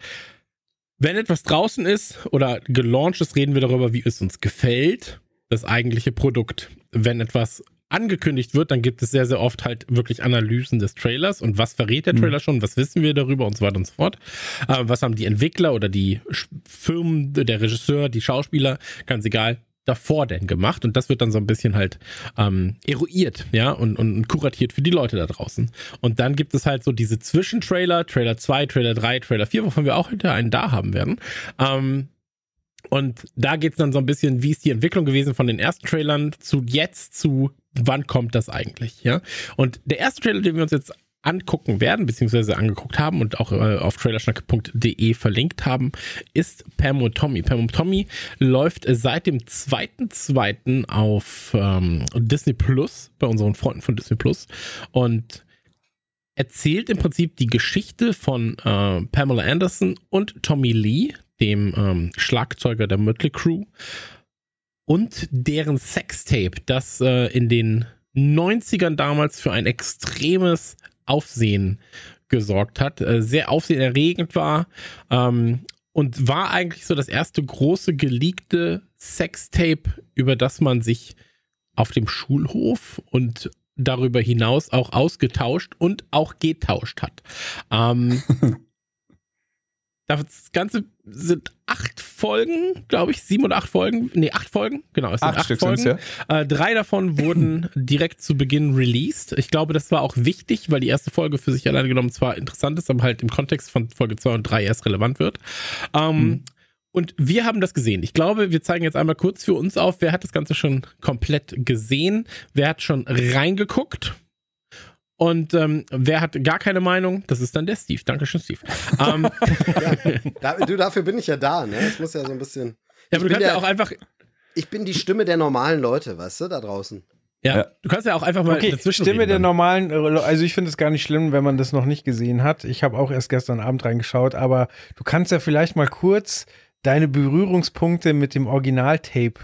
Wenn etwas draußen ist oder gelauncht ist, reden wir darüber, wie es uns gefällt, das eigentliche Produkt. Wenn etwas angekündigt wird, dann gibt es sehr, sehr oft halt wirklich Analysen des Trailers und was verrät der mhm. Trailer schon, was wissen wir darüber und so weiter und so fort. Äh, was haben die Entwickler oder die Firmen, der Regisseur, die Schauspieler, ganz egal, davor denn gemacht und das wird dann so ein bisschen halt ähm, eruiert, ja, und, und kuratiert für die Leute da draußen. Und dann gibt es halt so diese Zwischentrailer, Trailer 2, Trailer 3, Trailer 4, wovon wir auch hinter einen da haben werden. Ähm, und da geht es dann so ein bisschen, wie ist die Entwicklung gewesen von den ersten Trailern zu jetzt zu wann kommt das eigentlich, ja? Und der erste Trailer, den wir uns jetzt angucken werden, beziehungsweise angeguckt haben und auch äh, auf trailerschnack.de verlinkt haben, ist Pam und Tommy. Pam und Tommy läuft seit dem 2.2. auf ähm, Disney Plus, bei unseren Freunden von Disney Plus und erzählt im Prinzip die Geschichte von äh, Pamela Anderson und Tommy Lee, dem ähm, Schlagzeuger der Mötley Crew und deren Sextape, das äh, in den 90ern damals für ein extremes Aufsehen gesorgt hat, äh, sehr aufsehenerregend war ähm, und war eigentlich so das erste große geleakte Sextape, über das man sich auf dem Schulhof und darüber hinaus auch ausgetauscht und auch getauscht hat. Ähm, [LAUGHS] Das Ganze sind acht Folgen, glaube ich, sieben oder acht Folgen. Nee, acht Folgen, genau, es sind acht, acht Folgen. Ja. Äh, drei davon wurden [LAUGHS] direkt zu Beginn released. Ich glaube, das war auch wichtig, weil die erste Folge für sich alleine genommen zwar interessant ist, aber halt im Kontext von Folge zwei und drei erst relevant wird. Ähm, mhm. Und wir haben das gesehen. Ich glaube, wir zeigen jetzt einmal kurz für uns auf, wer hat das Ganze schon komplett gesehen, wer hat schon reingeguckt. Und ähm, wer hat gar keine Meinung? Das ist dann der Steve. Dankeschön, Steve. Ähm, [LAUGHS] ja, du, dafür bin ich ja da, ne? Es muss ja so ein bisschen. Ja, aber du kannst ja, ja auch einfach. Ich bin die Stimme der normalen Leute, weißt du, da draußen. Ja, ja. du kannst ja auch einfach mal okay, dazwischen Stimme reden, der normalen, also ich finde es gar nicht schlimm, wenn man das noch nicht gesehen hat. Ich habe auch erst gestern Abend reingeschaut, aber du kannst ja vielleicht mal kurz deine Berührungspunkte mit dem Originaltape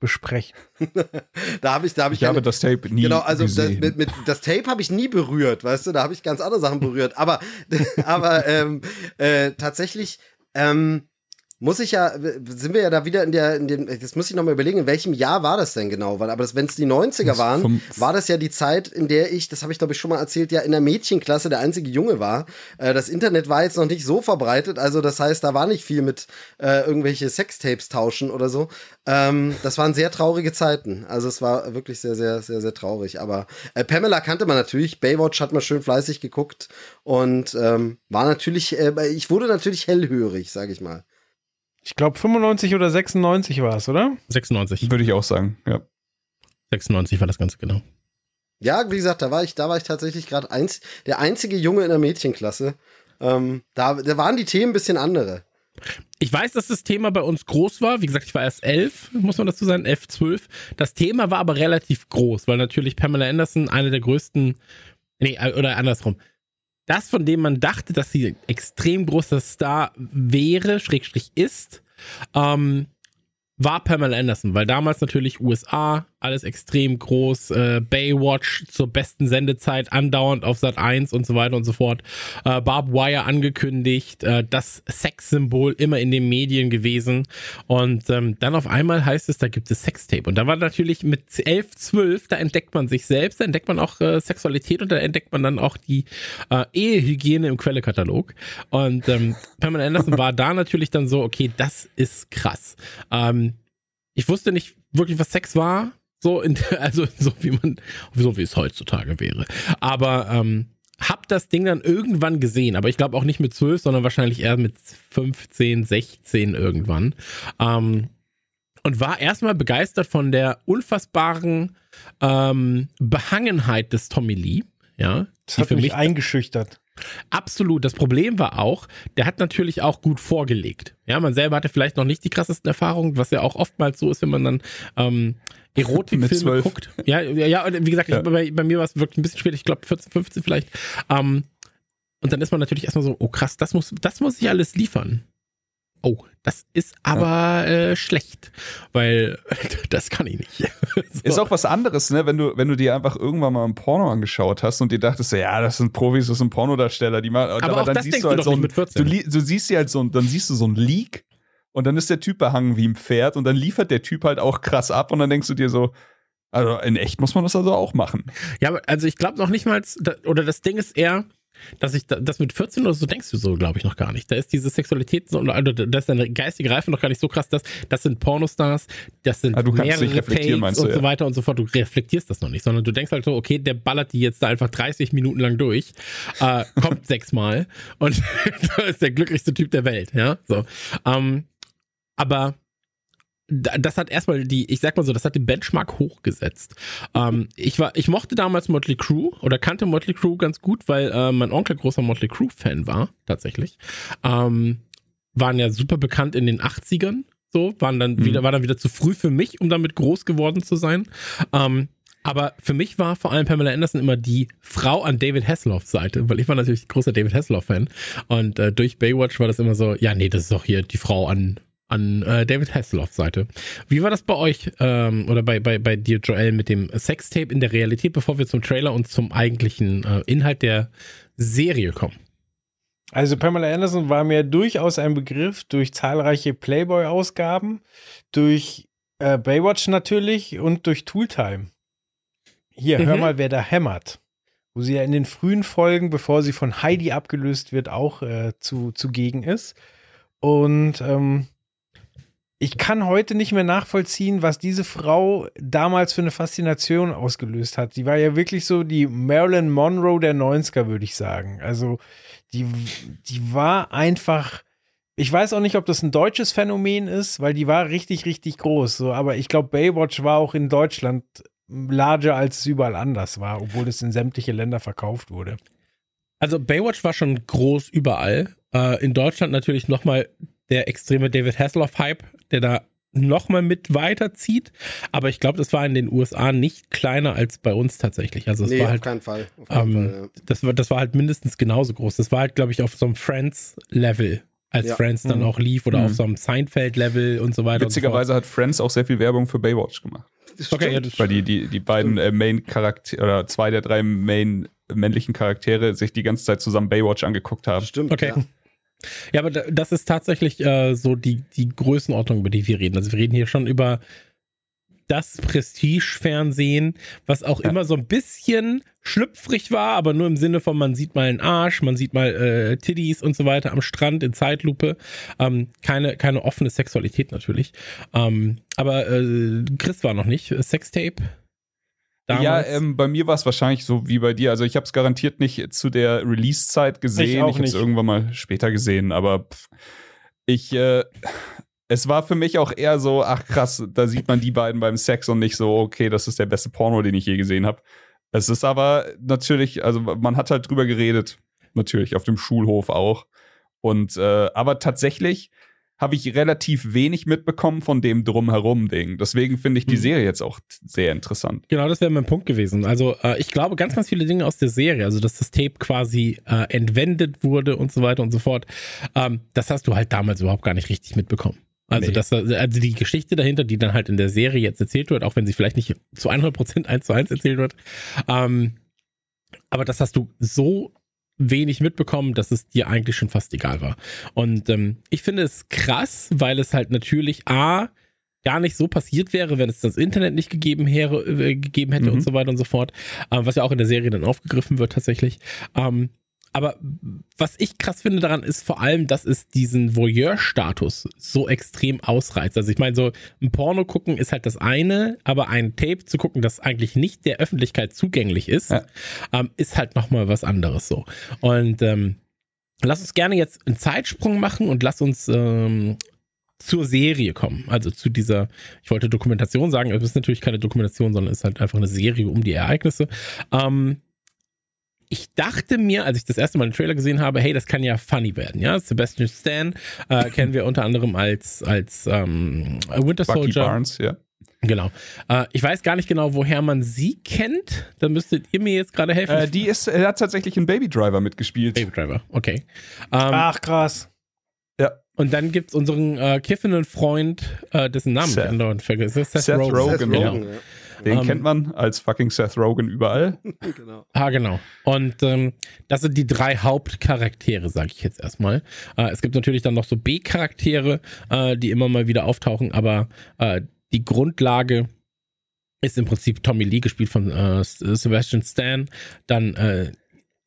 besprechen. [LAUGHS] da habe ich, da habe ich, ich habe das Tape nie Genau, also gesehen. Das, mit, mit, das Tape habe ich nie berührt, weißt du, da habe ich ganz andere Sachen berührt. Aber, [LAUGHS] aber ähm, äh, tatsächlich ähm, muss ich ja, sind wir ja da wieder in der, in dem, das muss ich nochmal überlegen, in welchem Jahr war das denn genau? Aber wenn es die 90er waren, war das ja die Zeit, in der ich, das habe ich glaube ich schon mal erzählt, ja in der Mädchenklasse der einzige Junge war. Äh, das Internet war jetzt noch nicht so verbreitet, also das heißt, da war nicht viel mit äh, irgendwelche Sextapes tauschen oder so. Ähm, das waren sehr traurige Zeiten. Also es war wirklich sehr, sehr, sehr, sehr traurig. Aber äh, Pamela kannte man natürlich, Baywatch hat man schön fleißig geguckt und ähm, war natürlich, äh, ich wurde natürlich hellhörig, sage ich mal. Ich glaube 95 oder 96 war es, oder? 96. Würde ich auch sagen, ja. 96 war das Ganze, genau. Ja, wie gesagt, da war ich, da war ich tatsächlich gerade eins, der einzige Junge in der Mädchenklasse. Ähm, da, da waren die Themen ein bisschen andere. Ich weiß, dass das Thema bei uns groß war. Wie gesagt, ich war erst elf, muss man dazu sagen, elf, zwölf. Das Thema war aber relativ groß, weil natürlich Pamela Anderson eine der größten, nee, oder andersrum das, von dem man dachte, dass sie extrem großer Star wäre, Schrägstrich ist, ähm, war Pamela Anderson, weil damals natürlich USA, alles extrem groß, äh, Baywatch zur besten Sendezeit andauernd auf Sat 1 und so weiter und so fort. Äh, Barb Wire angekündigt, äh, das Sexsymbol immer in den Medien gewesen. Und ähm, dann auf einmal heißt es, da gibt es Sextape. Und da war natürlich mit 11, 12, da entdeckt man sich selbst, da entdeckt man auch äh, Sexualität und da entdeckt man dann auch die äh, Ehehygiene im Quellekatalog. Und ähm, Pamela Anderson war da natürlich dann so, okay, das ist krass. Ähm, ich wusste nicht wirklich, was Sex war. So, in, [LAUGHS] also so wie man, so wie es heutzutage wäre. Aber ähm, hab das Ding dann irgendwann gesehen, aber ich glaube auch nicht mit 12, sondern wahrscheinlich eher mit 15, 16 irgendwann. Ähm, und war erstmal begeistert von der unfassbaren ähm, Behangenheit des Tommy Lee. Ja, das hat mich eingeschüchtert. Absolut. Das Problem war auch, der hat natürlich auch gut vorgelegt. Ja, man selber hatte vielleicht noch nicht die krassesten Erfahrungen, was ja auch oftmals so ist, wenn man dann ähm, Erotikfilme guckt. Ja, ja, ja, wie gesagt, ja. Ich, bei, bei, mir war es wirklich ein bisschen später, ich glaube 14, 15 vielleicht. Ähm, und dann ist man natürlich erstmal so, oh krass, das muss, das muss ich alles liefern. Oh, das ist aber ja. äh, schlecht, weil [LAUGHS] das kann ich nicht. [LAUGHS] so. Ist auch was anderes, ne? Wenn du, wenn du dir einfach irgendwann mal ein Porno angeschaut hast und dir dachtest, ja, das sind Profis, das sind Pornodarsteller, die machen. Aber, aber dann siehst du halt so ein, du, du, siehst sie halt so, dann siehst du so ein Leak und dann ist der Typ behangen wie ein Pferd und dann liefert der Typ halt auch krass ab und dann denkst du dir so, also in echt muss man das also auch machen. Ja, also ich glaube noch nicht mal, oder das Ding ist eher, dass ich das mit 14 oder so denkst du so, glaube ich, noch gar nicht. Da ist diese Sexualität, so, also da ist deine geistige Reife noch gar nicht so krass, dass das sind Pornostars, das sind ja, ah, mehrere Fakes und so weiter und so fort. Du reflektierst das noch nicht, sondern du denkst halt so, okay, der ballert die jetzt da einfach 30 Minuten lang durch, äh, kommt [LAUGHS] sechsmal und [LAUGHS] ist der glücklichste Typ der Welt, ja. So. Ähm, aber das hat erstmal die, ich sag mal so, das hat den Benchmark hochgesetzt. Ähm, ich war, ich mochte damals Motley Crue oder kannte Motley Crue ganz gut, weil äh, mein Onkel großer Motley Crue Fan war, tatsächlich. Ähm, waren ja super bekannt in den 80ern, so, waren dann mhm. wieder, war dann wieder zu früh für mich, um damit groß geworden zu sein. Ähm, aber für mich war vor allem Pamela Anderson immer die Frau an David Hasselhoffs Seite, weil ich war natürlich großer David Hasselhoff-Fan. Und äh, durch Baywatch war das immer so, ja, nee, das ist doch hier die Frau an an äh, David Hasselhoff Seite. Wie war das bei euch ähm, oder bei, bei, bei dir, Joel, mit dem Sextape in der Realität, bevor wir zum Trailer und zum eigentlichen äh, Inhalt der Serie kommen? Also Pamela Anderson war mir durchaus ein Begriff durch zahlreiche Playboy-Ausgaben, durch äh, Baywatch natürlich und durch Tooltime. Hier, mhm. hör mal, wer da hämmert. Wo sie ja in den frühen Folgen, bevor sie von Heidi abgelöst wird, auch äh, zu, zugegen ist. Und ähm, ich kann heute nicht mehr nachvollziehen, was diese Frau damals für eine Faszination ausgelöst hat. Die war ja wirklich so die Marilyn Monroe der 90er, würde ich sagen. Also die, die war einfach. Ich weiß auch nicht, ob das ein deutsches Phänomen ist, weil die war richtig, richtig groß. So, aber ich glaube, Baywatch war auch in Deutschland larger, als es überall anders war, obwohl es in sämtliche Länder verkauft wurde. Also Baywatch war schon groß überall. Äh, in Deutschland natürlich nochmal der extreme David Hasselhoff-Hype, der da nochmal mit weiterzieht. Aber ich glaube, das war in den USA nicht kleiner als bei uns tatsächlich. Also es nee, war auf halt, keinen Fall. Keinen ähm, Fall ja. das, war, das war halt mindestens genauso groß. Das war halt, glaube ich, auf so einem Friends-Level als ja. Friends dann mhm. auch lief oder mhm. auf so einem Seinfeld-Level und so weiter. Witzigerweise so hat Friends auch sehr viel Werbung für Baywatch gemacht. Okay, ja, Weil die, die, die beiden äh, Main-Charaktere oder zwei der drei Main männlichen Charaktere sich die ganze Zeit zusammen Baywatch angeguckt haben. Stimmt. Okay. Ja. Ja, aber das ist tatsächlich äh, so die, die Größenordnung, über die wir reden. Also wir reden hier schon über das Prestige-Fernsehen, was auch ja. immer so ein bisschen schlüpfrig war, aber nur im Sinne von, man sieht mal einen Arsch, man sieht mal äh, Tiddies und so weiter am Strand in Zeitlupe. Ähm, keine, keine offene Sexualität natürlich. Ähm, aber äh, Chris war noch nicht. Sextape Damals. Ja, ähm, bei mir war es wahrscheinlich so wie bei dir. Also ich habe es garantiert nicht zu der Release-Zeit gesehen. Ich, ich habe es irgendwann mal später gesehen, aber pff, ich, äh, es war für mich auch eher so, ach krass, da sieht man die beiden beim Sex und nicht so, okay, das ist der beste Porno, den ich je gesehen habe. Es ist aber natürlich, also man hat halt drüber geredet, natürlich auf dem Schulhof auch. Und äh, aber tatsächlich habe ich relativ wenig mitbekommen von dem Drumherum-Ding. Deswegen finde ich die hm. Serie jetzt auch sehr interessant. Genau, das wäre mein Punkt gewesen. Also äh, ich glaube, ganz, ganz viele Dinge aus der Serie, also dass das Tape quasi äh, entwendet wurde und so weiter und so fort, ähm, das hast du halt damals überhaupt gar nicht richtig mitbekommen. Also, nee. das, also die Geschichte dahinter, die dann halt in der Serie jetzt erzählt wird, auch wenn sie vielleicht nicht zu 100% eins zu eins erzählt wird, ähm, aber das hast du so wenig mitbekommen, dass es dir eigentlich schon fast egal war. Und ähm, ich finde es krass, weil es halt natürlich A, gar nicht so passiert wäre, wenn es das Internet nicht gegeben, wäre, äh, gegeben hätte mhm. und so weiter und so fort, äh, was ja auch in der Serie dann aufgegriffen wird tatsächlich. Ähm, aber was ich krass finde daran ist vor allem, dass es diesen Voyeur-Status so extrem ausreizt. Also ich meine, so ein Porno gucken ist halt das eine, aber ein Tape zu gucken, das eigentlich nicht der Öffentlichkeit zugänglich ist, ja. ähm, ist halt nochmal was anderes so. Und ähm, lass uns gerne jetzt einen Zeitsprung machen und lass uns ähm, zur Serie kommen. Also zu dieser, ich wollte Dokumentation sagen, aber es ist natürlich keine Dokumentation, sondern es ist halt einfach eine Serie um die Ereignisse. Ähm, ich dachte mir, als ich das erste Mal den Trailer gesehen habe, hey, das kann ja funny werden, ja. Sebastian Stan äh, [LAUGHS] kennen wir unter anderem als, als ähm, Winter Bucky Soldier. Barnes, ja. Genau. Äh, ich weiß gar nicht genau, woher man sie kennt. Da müsstet ihr mir jetzt gerade helfen. Äh, die ist, er hat tatsächlich in Baby Driver mitgespielt. Baby Driver, okay. Ähm, Ach, krass. Und dann gibt's unseren äh, kiffenden Freund, äh, dessen Namen Seth. ich andauernd vergesse. Seth, Seth Rogen. Rogen, Seth genau. Rogen, ja. Den Ähm, kennt man als fucking Seth Rogen überall. [LAUGHS] genau. Ah, genau. Und ähm, das sind die drei Hauptcharaktere, sage ich jetzt erstmal. Äh, es gibt natürlich dann noch so B-Charaktere, äh, die immer mal wieder auftauchen, aber äh, die Grundlage ist im Prinzip Tommy Lee, gespielt von äh, Sebastian Stan. Dann, äh,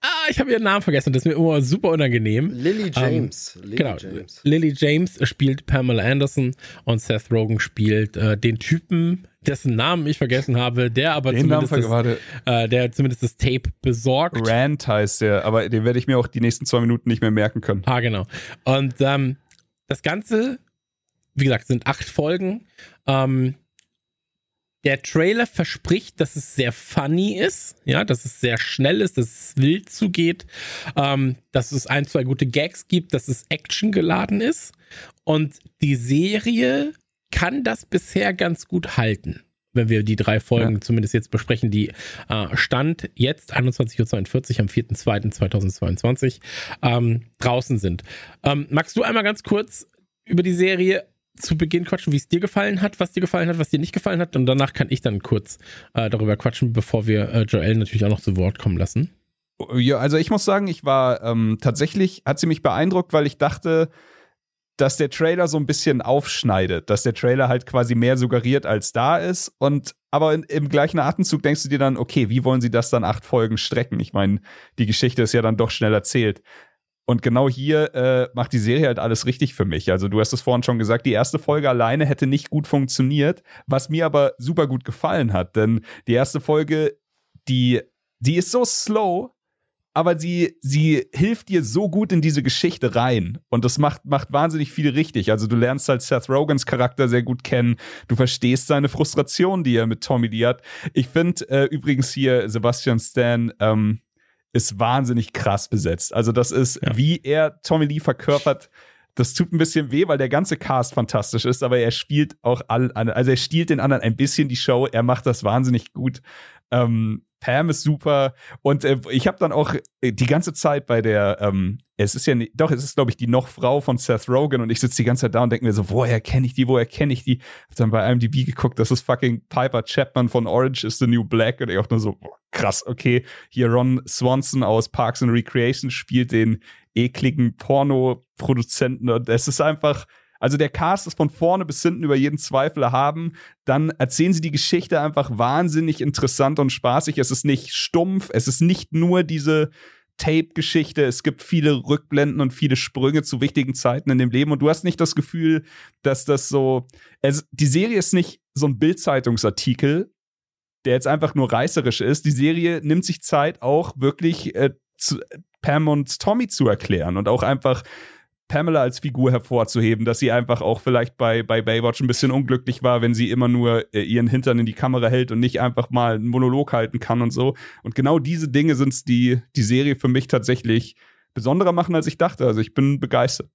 ah, ich habe ihren Namen vergessen, das ist mir immer super unangenehm. Lily James. Lily genau. James. Lily James spielt Pamela Anderson und Seth Rogen spielt äh, den Typen, dessen Namen ich vergessen habe, der aber Den zumindest, das, äh, der zumindest das Tape besorgt. Rand heißt der, aber den werde ich mir auch die nächsten zwei Minuten nicht mehr merken können. Ah, genau. Und ähm, das Ganze, wie gesagt, sind acht Folgen. Ähm, der Trailer verspricht, dass es sehr funny ist, ja, dass es sehr schnell ist, dass es wild zugeht, ähm, dass es ein, zwei gute Gags gibt, dass es Action geladen ist. Und die Serie kann das bisher ganz gut halten, wenn wir die drei Folgen zumindest jetzt besprechen, die äh, Stand jetzt 21.42 Uhr am 4.2.2022 ähm, draußen sind. Ähm, magst du einmal ganz kurz über die Serie zu Beginn quatschen, wie es dir gefallen hat, was dir gefallen hat, was dir nicht gefallen hat und danach kann ich dann kurz äh, darüber quatschen, bevor wir äh, Joel natürlich auch noch zu Wort kommen lassen. Ja, also ich muss sagen, ich war ähm, tatsächlich, hat sie mich beeindruckt, weil ich dachte, dass der Trailer so ein bisschen aufschneidet, dass der Trailer halt quasi mehr suggeriert, als da ist. Und aber in, im gleichen Atemzug denkst du dir dann, okay, wie wollen sie das dann acht Folgen strecken? Ich meine, die Geschichte ist ja dann doch schnell erzählt. Und genau hier äh, macht die Serie halt alles richtig für mich. Also du hast es vorhin schon gesagt, die erste Folge alleine hätte nicht gut funktioniert, was mir aber super gut gefallen hat. Denn die erste Folge, die, die ist so slow, aber sie, sie hilft dir so gut in diese Geschichte rein. Und das macht, macht wahnsinnig viel richtig. Also du lernst halt Seth Rogans Charakter sehr gut kennen. Du verstehst seine Frustration, die er mit Tommy Lee hat. Ich finde äh, übrigens hier Sebastian Stan ähm, ist wahnsinnig krass besetzt. Also das ist, Ja. wie er Tommy Lee verkörpert, das tut ein bisschen weh, weil der ganze Cast fantastisch ist, aber er spielt auch all, also er stiehlt den anderen ein bisschen die Show. Er macht das wahnsinnig gut. Ähm, Pam ist super und äh, ich habe dann auch äh, die ganze Zeit bei der, ähm, es ist ja nicht, doch, es ist glaube ich die noch Frau von Seth Rogen und ich sitze die ganze Zeit da und denke mir so, woher kenne ich die, woher kenne ich die? Hab dann bei IMDb geguckt, das ist fucking Piper Chapman von Orange is the New Black und ich auch nur so, boah, krass, okay, hier Ron Swanson aus Parks and Recreation spielt den ekligen Porno-Produzenten und es ist einfach, also der Cast ist von vorne bis hinten über jeden Zweifel erhaben. Dann erzählen sie die Geschichte einfach wahnsinnig interessant und spaßig. Es ist nicht stumpf, es ist nicht nur diese Tape-Geschichte. Es gibt viele Rückblenden und viele Sprünge zu wichtigen Zeiten in dem Leben. Und du hast nicht das Gefühl, dass das so. Es, die Serie ist nicht so ein Bildzeitungsartikel, der jetzt einfach nur reißerisch ist. Die Serie nimmt sich Zeit, auch wirklich äh, zu, Pam und Tommy zu erklären und auch einfach Pamela als Figur hervorzuheben, dass sie einfach auch vielleicht bei, bei Baywatch ein bisschen unglücklich war, wenn sie immer nur äh, ihren Hintern in die Kamera hält und nicht einfach mal einen Monolog halten kann und so. Und genau diese Dinge sind es, die die Serie für mich tatsächlich besonderer machen, als ich dachte. Also ich bin begeistert.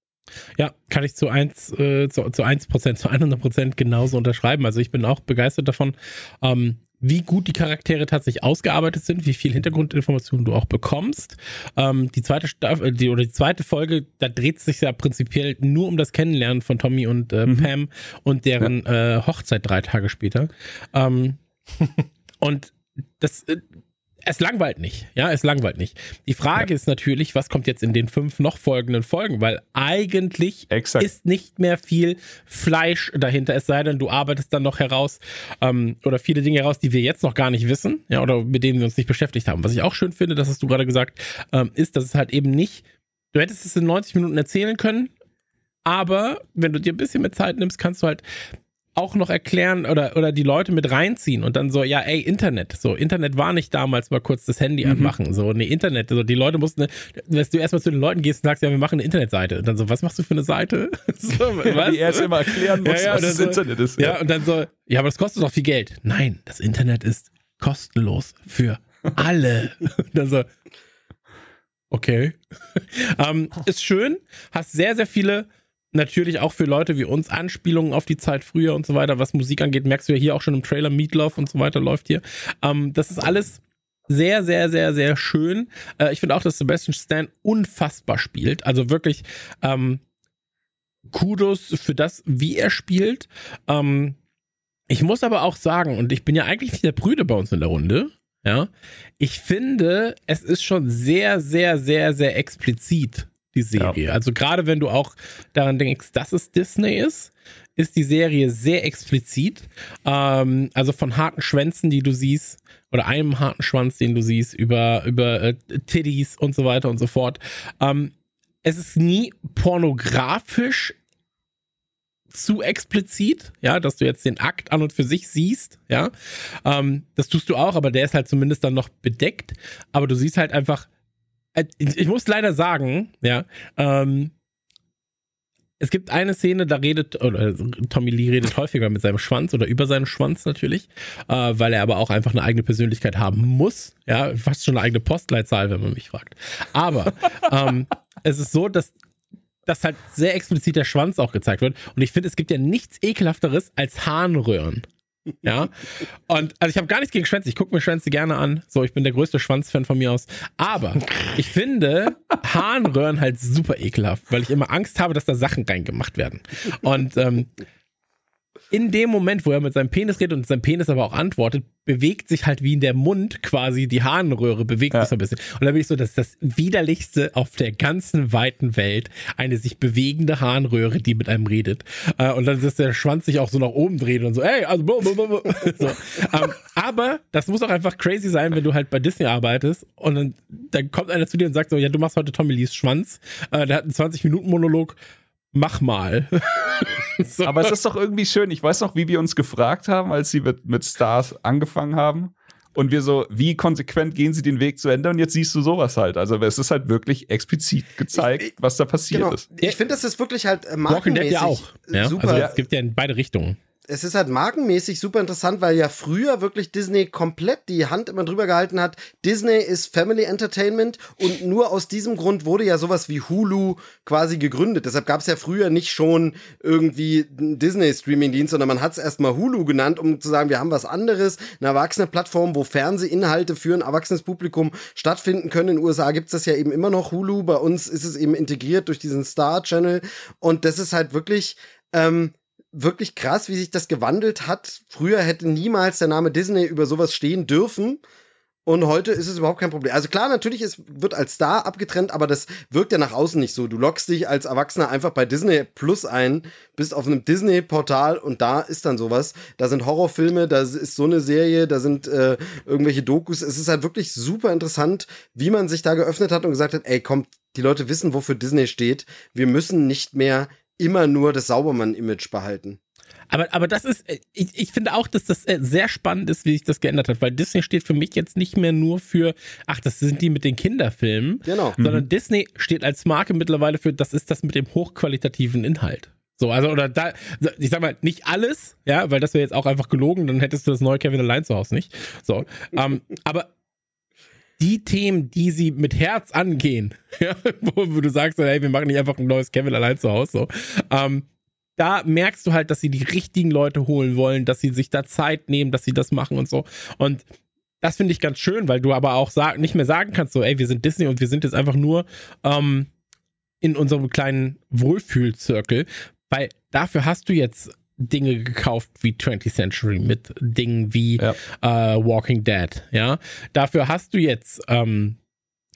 Ja, kann ich zu 1, äh, zu, zu 1%, zu 100% genauso unterschreiben. Also ich bin auch begeistert davon, ähm, wie gut die Charaktere tatsächlich ausgearbeitet sind, wie viel Hintergrundinformationen du auch bekommst. Ähm, die zweite Staffel, die, oder die zweite Folge, da dreht es sich ja prinzipiell nur um das Kennenlernen von Tommy und äh, Mhm. Pam und deren äh, Hochzeit drei Tage später. Ähm, [LAUGHS] und das, äh, es langweilt nicht. Ja, es langweilt nicht. Die Frage ist natürlich, was kommt jetzt in den fünf noch folgenden Folgen? Weil eigentlich Exakt. ist nicht mehr viel Fleisch dahinter, es sei denn, du arbeitest dann noch heraus ähm, oder viele Dinge heraus, die wir jetzt noch gar nicht wissen, ja, oder mit denen wir uns nicht beschäftigt haben. Was ich auch schön finde, das hast du gerade gesagt, ähm, ist, dass es halt eben nicht, du hättest es in 90 Minuten erzählen können, aber wenn du dir ein bisschen mehr Zeit nimmst, kannst du halt auch noch erklären oder, oder die Leute mit reinziehen und dann so, ja, ey, Internet. So, Internet war nicht damals mal kurz das Handy mhm. anmachen. So, nee, Internet. So, die Leute mussten, dass du erstmal zu den Leuten gehst und sagst, ja, wir machen eine Internetseite. Und dann so, was machst du für eine Seite? [LAUGHS] so, [LAUGHS] was? Die erst immer erklären muss, ja, ja, was das so, Internet ist. Ja. ja, und dann so, ja, aber das kostet doch viel Geld. Nein, das Internet ist kostenlos für alle. [LAUGHS] und dann so, okay. ähm, ist schön, hast sehr, sehr viele natürlich auch für Leute wie uns Anspielungen auf die Zeit früher und so weiter. Was Musik angeht, merkst du ja hier auch schon im Trailer Meatloaf und so weiter läuft hier. Ähm, das ist alles sehr, sehr, sehr, sehr schön. Äh, ich finde auch, dass Sebastian Stan unfassbar spielt. Also wirklich ähm, Kudos für das, wie er spielt. Ähm, ich muss aber auch sagen, und ich bin ja eigentlich nicht der Brüde bei uns in der Runde, ja, ich finde, es ist schon sehr, sehr, sehr, sehr explizit, die Serie. Ja. Also gerade wenn du auch daran denkst, dass es Disney ist, ist die Serie sehr explizit. Ähm, also von harten Schwänzen, die du siehst, oder einem harten Schwanz, den du siehst, über, über äh, Tiddies und so weiter und so fort. Ähm, es ist nie pornografisch zu explizit, ja, dass du jetzt den Akt an und für sich siehst, ja. Ähm, das tust du auch, aber der ist halt zumindest dann noch bedeckt. Aber du siehst halt einfach, ich muss leider sagen, ja, ähm, es gibt eine Szene, da redet, oder Tommy Lee redet häufiger mit seinem Schwanz oder über seinen Schwanz natürlich, äh, weil er aber auch einfach eine eigene Persönlichkeit haben muss. Ja, fast schon eine eigene Postleitzahl, wenn man mich fragt. Aber [LAUGHS] ähm, es ist so, dass dass halt sehr explizit der Schwanz auch gezeigt wird. Und ich finde, es gibt ja nichts ekelhafteres als Harnröhren. Ja. Und also ich habe gar nichts gegen Schwänze. Ich gucke mir Schwänze gerne an. So, ich bin der größte Schwanzfan von mir aus. Aber ich finde Harnröhren halt super ekelhaft, weil ich immer Angst habe, dass da Sachen reingemacht werden. Und ähm, in dem Moment, wo er mit seinem Penis redet und sein Penis aber auch antwortet, bewegt sich halt wie in der Mund quasi die Harnröhre, bewegt ja. sich so ein bisschen. Und da bin ich so, das ist das widerlichste auf der ganzen weiten Welt, eine sich bewegende Harnröhre, die mit einem redet. Äh, und dann ist der Schwanz sich auch so nach oben dreht und so, ey, also, [LAUGHS] so. ähm, aber das muss auch einfach crazy sein, wenn du halt bei Disney arbeitest und dann, dann kommt einer zu dir und sagt so, ja, du machst heute Tommy Lees Schwanz. Äh, der hat einen 20-Minuten-Monolog mach mal. [LAUGHS] so. Aber es ist doch irgendwie schön. Ich weiß noch, wie wir uns gefragt haben, als sie mit, mit Stars angefangen haben. Und wir so, wie konsequent gehen sie den Weg zu Ende? Und jetzt siehst du sowas halt. Also es ist halt wirklich explizit gezeigt, ich, ich, was da passiert genau. ist. Ich finde, das ist wirklich halt äh, markenmäßig ja auch. Ja? super. Also es gibt ja in beide Richtungen es ist halt markenmäßig super interessant, weil ja früher wirklich Disney komplett die Hand immer drüber gehalten hat. Disney ist Family Entertainment und nur aus diesem Grund wurde ja sowas wie Hulu quasi gegründet. Deshalb gab es ja früher nicht schon irgendwie einen Disney-Streaming-Dienst, sondern man hat es erstmal Hulu genannt, um zu sagen, wir haben was anderes, eine erwachsene Plattform, wo Fernsehinhalte für ein erwachsenes Publikum stattfinden können. In den USA gibt es das ja eben immer noch Hulu, bei uns ist es eben integriert durch diesen Star-Channel und das ist halt wirklich. Ähm, wirklich krass, wie sich das gewandelt hat. Früher hätte niemals der Name Disney über sowas stehen dürfen. Und heute ist es überhaupt kein Problem. Also klar, natürlich, es wird als Star abgetrennt, aber das wirkt ja nach außen nicht so. Du loggst dich als Erwachsener einfach bei Disney Plus ein, bist auf einem Disney-Portal und da ist dann sowas. Da sind Horrorfilme, da ist so eine Serie, da sind äh, irgendwelche Dokus. Es ist halt wirklich super interessant, wie man sich da geöffnet hat und gesagt hat, ey, komm, die Leute wissen, wofür Disney steht. Wir müssen nicht mehr immer nur das Saubermann-Image behalten. Aber, aber das ist, äh, ich, ich finde auch, dass das äh, sehr spannend ist, wie sich das geändert hat, weil Disney steht für mich jetzt nicht mehr nur für, ach, das sind die mit den Kinderfilmen, genau. sondern mhm. Disney steht als Marke mittlerweile für, das ist das mit dem hochqualitativen Inhalt. So, also, oder da, ich sag mal, nicht alles, ja, weil das wäre jetzt auch einfach gelogen, dann hättest du das neue Kevin allein zu Hause nicht. So, ähm, [LAUGHS] aber die Themen, die sie mit Herz angehen, [LAUGHS] ja, wo, du sagst, hey, wir machen nicht einfach ein neues Kevin allein zu Hause, so, ähm, da merkst du halt, dass sie die richtigen Leute holen wollen, dass sie sich da Zeit nehmen, dass sie das machen und so. Und das finde ich ganz schön, weil du aber auch sag, nicht mehr sagen kannst, so, ey, wir sind Disney und wir sind jetzt einfach nur ähm, in unserem kleinen Wohlfühlzirkel, weil dafür hast du jetzt Dinge gekauft wie 20th Century mit Dingen wie ja. äh, Walking Dead, ja. Dafür hast du jetzt, ähm,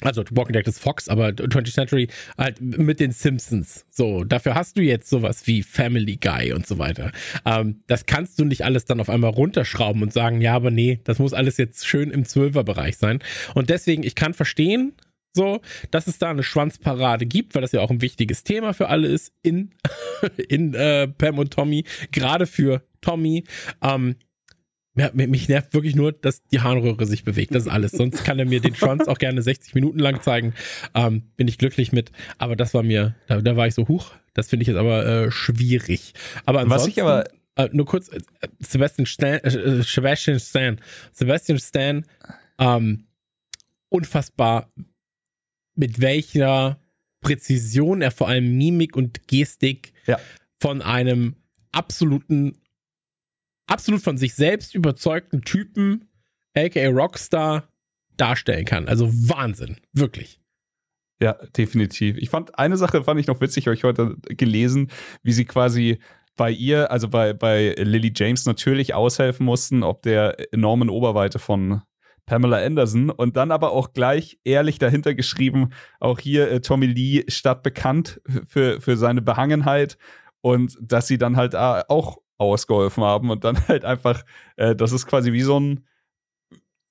also Walking Dead ist Fox, aber 20th Century halt mit den Simpsons. So, dafür hast du jetzt sowas wie Family Guy und so weiter. Ähm, das kannst du nicht alles dann auf einmal runterschrauben und sagen, ja, aber nee, das muss alles jetzt schön im Zwölferbereich sein. Und deswegen, ich kann verstehen, so, dass es da eine Schwanzparade gibt, weil das ja auch ein wichtiges Thema für alle ist in, [LAUGHS] in äh, Pam und Tommy, gerade für Tommy. Ähm, mich nervt wirklich nur, dass die Harnröhre sich bewegt. Das ist alles. Sonst kann er mir den Schwanz auch gerne 60 Minuten lang zeigen. Ähm, bin ich glücklich mit. Aber das war mir, da, da war ich so hoch. Das finde ich jetzt aber äh, schwierig. Aber ansonsten, Was ich aber äh, nur kurz, äh, Sebastian Stan, äh, Sebastian Stan, Sebastian Stan, ähm, unfassbar mit welcher Präzision er vor allem Mimik und Gestik ja. von einem absoluten, absolut von sich selbst überzeugten Typen, aka Rockstar, darstellen kann. Also Wahnsinn, wirklich. Ja, definitiv. Ich fand eine Sache fand ich noch witzig, habe ich heute gelesen, wie sie quasi bei ihr, also bei, bei Lily James natürlich aushelfen mussten, ob der enormen Oberweite von Pamela Anderson und dann aber auch gleich ehrlich dahinter geschrieben, auch hier äh, Tommy Lee statt bekannt für, für seine Behangenheit und dass sie dann halt äh, auch ausgeholfen haben und dann [LAUGHS] halt einfach, äh, das ist quasi wie so ein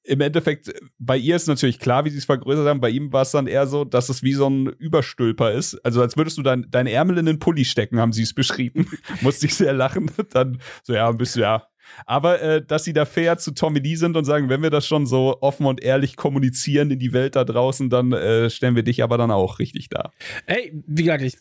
im Endeffekt, bei ihr ist natürlich klar, wie sie es vergrößert haben. Bei ihm war es dann eher so, dass es wie so ein Überstülper ist. Also als würdest du dein, deine Ärmel in den Pulli stecken, haben sie es beschrieben. [LAUGHS] Musste ich sehr lachen. Dann so, ja, ein bisschen, ja, aber äh, dass sie da fair zu Tommy Lee sind und sagen, wenn wir das schon so offen und ehrlich kommunizieren in die Welt da draußen, dann äh, stellen wir dich aber dann auch richtig da. Ey, wie gesagt, ich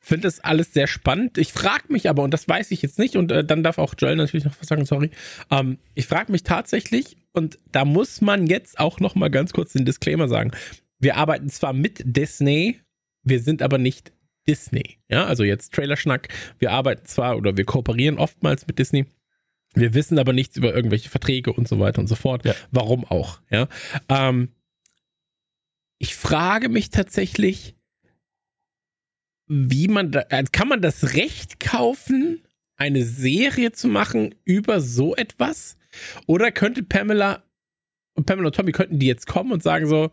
finde das alles sehr spannend. Ich frage mich aber, und das weiß ich jetzt nicht, und äh, dann darf auch Joel natürlich noch was sagen, sorry. Ähm, ich frage mich tatsächlich, und da muss man jetzt auch noch mal ganz kurz den Disclaimer sagen. Wir arbeiten zwar mit Disney, wir sind aber nicht Disney. Ja, also jetzt Trailerschnack. Wir arbeiten zwar oder wir kooperieren oftmals mit Disney, wir wissen aber nichts über irgendwelche Verträge und so weiter und so fort. Ja. Warum auch? Ja. Ähm, ich frage mich tatsächlich, wie man da, äh, kann man das Recht kaufen, eine Serie zu machen über so etwas? Oder könnte Pamela und Pamela und Tommy könnten die jetzt kommen und sagen so,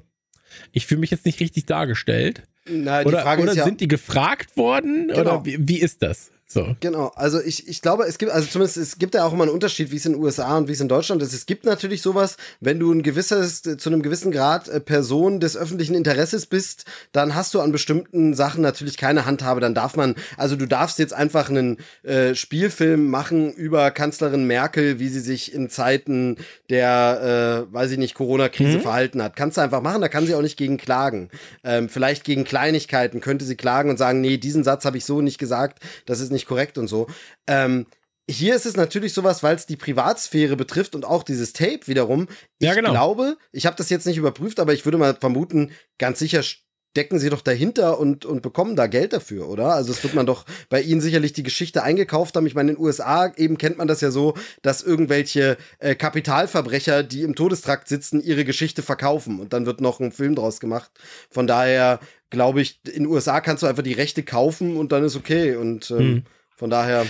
ich fühle mich jetzt nicht richtig dargestellt? Na, oder oder ja, sind die gefragt worden? Genau. Oder wie, wie ist das? So. Genau, also ich, ich glaube, es gibt, also zumindest es gibt ja auch immer einen Unterschied, wie es in den USA und wie es in Deutschland ist. Es gibt natürlich sowas, wenn du ein gewisses, zu einem gewissen Grad äh, Person des öffentlichen Interesses bist, dann hast du an bestimmten Sachen natürlich keine Handhabe. Dann darf man, also du darfst jetzt einfach einen äh, Spielfilm machen über Kanzlerin Merkel, wie sie sich in Zeiten der, äh, weiß ich nicht, Corona-Krise mhm. verhalten hat. Kannst du einfach machen, da kann sie auch nicht gegen klagen. Ähm, vielleicht gegen Kleinigkeiten könnte sie klagen und sagen, nee, diesen Satz habe ich so nicht gesagt, das ist nicht nicht korrekt und so. Ähm, hier ist es natürlich sowas, weil es die Privatsphäre betrifft und auch dieses Tape wiederum. Ich ja, genau. glaube, ich habe das jetzt nicht überprüft, aber ich würde mal vermuten, ganz sicher stecken sie doch dahinter und, und bekommen da Geld dafür, oder? Also es wird man doch bei ihnen sicherlich die Geschichte eingekauft haben. Ich meine, in den USA eben kennt man das ja so, dass irgendwelche äh, Kapitalverbrecher, die im Todestrakt sitzen, ihre Geschichte verkaufen und dann wird noch ein Film draus gemacht. Von daher glaube ich, in den USA kannst du einfach die Rechte kaufen und dann ist okay. Und ähm, hm. von daher.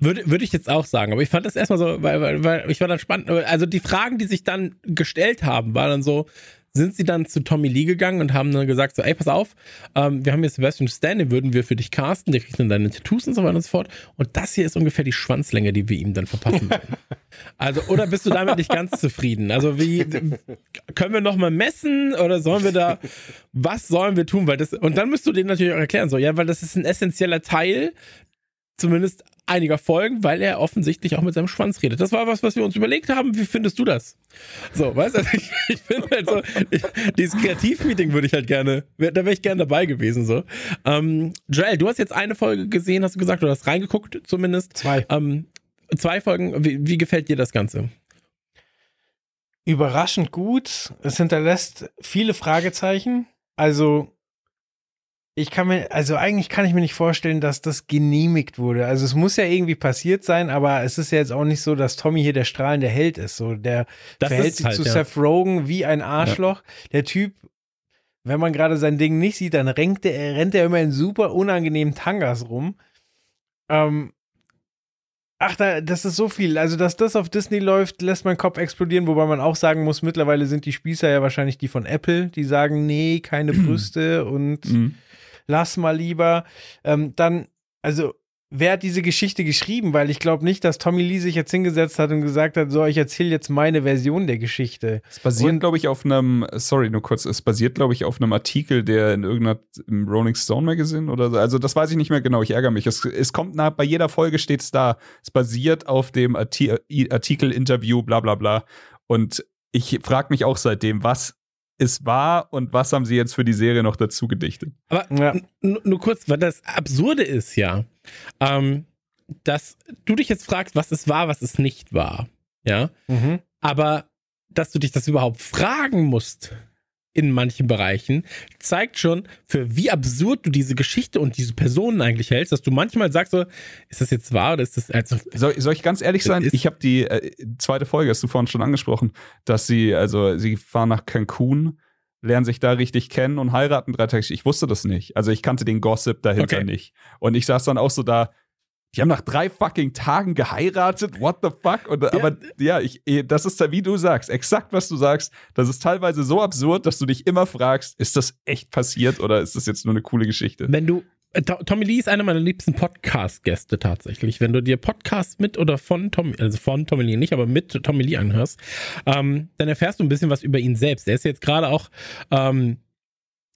Würde, würde ich jetzt auch sagen, aber ich fand das erstmal so, weil, weil, weil ich war dann spannend. Also die Fragen, die sich dann gestellt haben, waren dann so, sind sie dann zu Tommy Lee gegangen und haben dann gesagt, so, ey, pass auf, ähm, wir haben hier Sebastian Stan, den würden wir für dich casten, der kriegt dann deine Tattoos und so weiter und so fort. Und das hier ist ungefähr die Schwanzlänge, die wir ihm dann verpassen werden. [LAUGHS] also, oder bist du damit nicht ganz zufrieden? Also, wie, können wir nochmal messen oder sollen wir da, was sollen wir tun? Weil das, und dann müsst du denen natürlich auch erklären, so, ja, weil das ist ein essentieller Teil, zumindest einiger Folgen, weil er offensichtlich auch mit seinem Schwanz redet. Das war was, was wir uns überlegt haben. Wie findest du das? So, weißt du, ich, ich finde halt so, ich, dieses Kreativmeeting würde ich halt gerne, da wäre ich gerne dabei gewesen, so. Ähm, Joel, du hast jetzt eine Folge gesehen, hast du gesagt, oder hast reingeguckt zumindest. Zwei. Ähm, zwei Folgen. Wie, wie gefällt dir das Ganze? Überraschend gut. Es hinterlässt viele Fragezeichen. Also, ich kann mir, also eigentlich kann ich mir nicht vorstellen, dass das genehmigt wurde. Also es muss ja irgendwie passiert sein, aber es ist ja jetzt auch nicht so, dass Tommy hier der strahlende Held ist. So, der das verhält sich halt, zu ja. Seth Rogen wie ein Arschloch. Ja. Der Typ, wenn man gerade sein Ding nicht sieht, dann rennt er, rennt er immer in super unangenehmen Tangas rum. Ähm, Ach, da, das ist so viel. Also, dass das auf Disney läuft, lässt mein Kopf explodieren, wobei man auch sagen muss, mittlerweile sind die Spießer ja wahrscheinlich die von Apple, die sagen, nee, keine [CLEARS THROAT] Brüste und mhm lass mal lieber. Ähm, dann, also wer hat diese Geschichte geschrieben? Weil ich glaube nicht, dass Tommy Lee sich jetzt hingesetzt hat und gesagt hat, so, ich erzähle jetzt meine Version der Geschichte. Es basiert, glaube ich, auf einem, sorry, nur kurz, es basiert, glaube ich, auf einem Artikel, der in irgendeiner, im Rolling Stone Magazine oder so, also das weiß ich nicht mehr genau, ich ärgere mich. Es, es kommt nach, bei jeder Folge steht es da, es basiert auf dem Arti Artikel, Interview, bla bla bla. Und ich frage mich auch seitdem, was es war und was haben sie jetzt für die Serie noch dazu gedichtet. Aber ja. nur kurz, weil das Absurde ist ja, ähm, dass du dich jetzt fragst, was es war, was es nicht war. Ja. Mhm. Aber dass du dich das überhaupt fragen musst in manchen Bereichen, zeigt schon, für wie absurd du diese Geschichte und diese Personen eigentlich hältst, dass du manchmal sagst so, ist das jetzt wahr oder ist das also soll, soll ich ganz ehrlich sein? Ich habe die äh, zweite Folge, hast du vorhin schon angesprochen, dass sie also sie fahren nach Cancun lernen sich da richtig kennen und heiraten drei Tage. Ich wusste das nicht. Also ich kannte den Gossip dahinter okay. nicht. Und ich saß dann auch so da, die haben nach drei fucking Tagen geheiratet. What the fuck? Und. Aber ja, ich, eh, das ist da, wie du sagst, exakt was du sagst. Das ist teilweise so absurd, dass du dich immer fragst, ist das echt passiert oder ist das jetzt nur eine coole Geschichte? Wenn du äh, Tommy Lee ist einer meiner liebsten Podcast-Gäste tatsächlich. Wenn du dir Podcast mit oder von Tommy, also von Tommy Lee nicht, aber mit Tommy Lee anhörst, ähm, dann erfährst du ein bisschen was über ihn selbst. Er ist jetzt gerade auch ähm,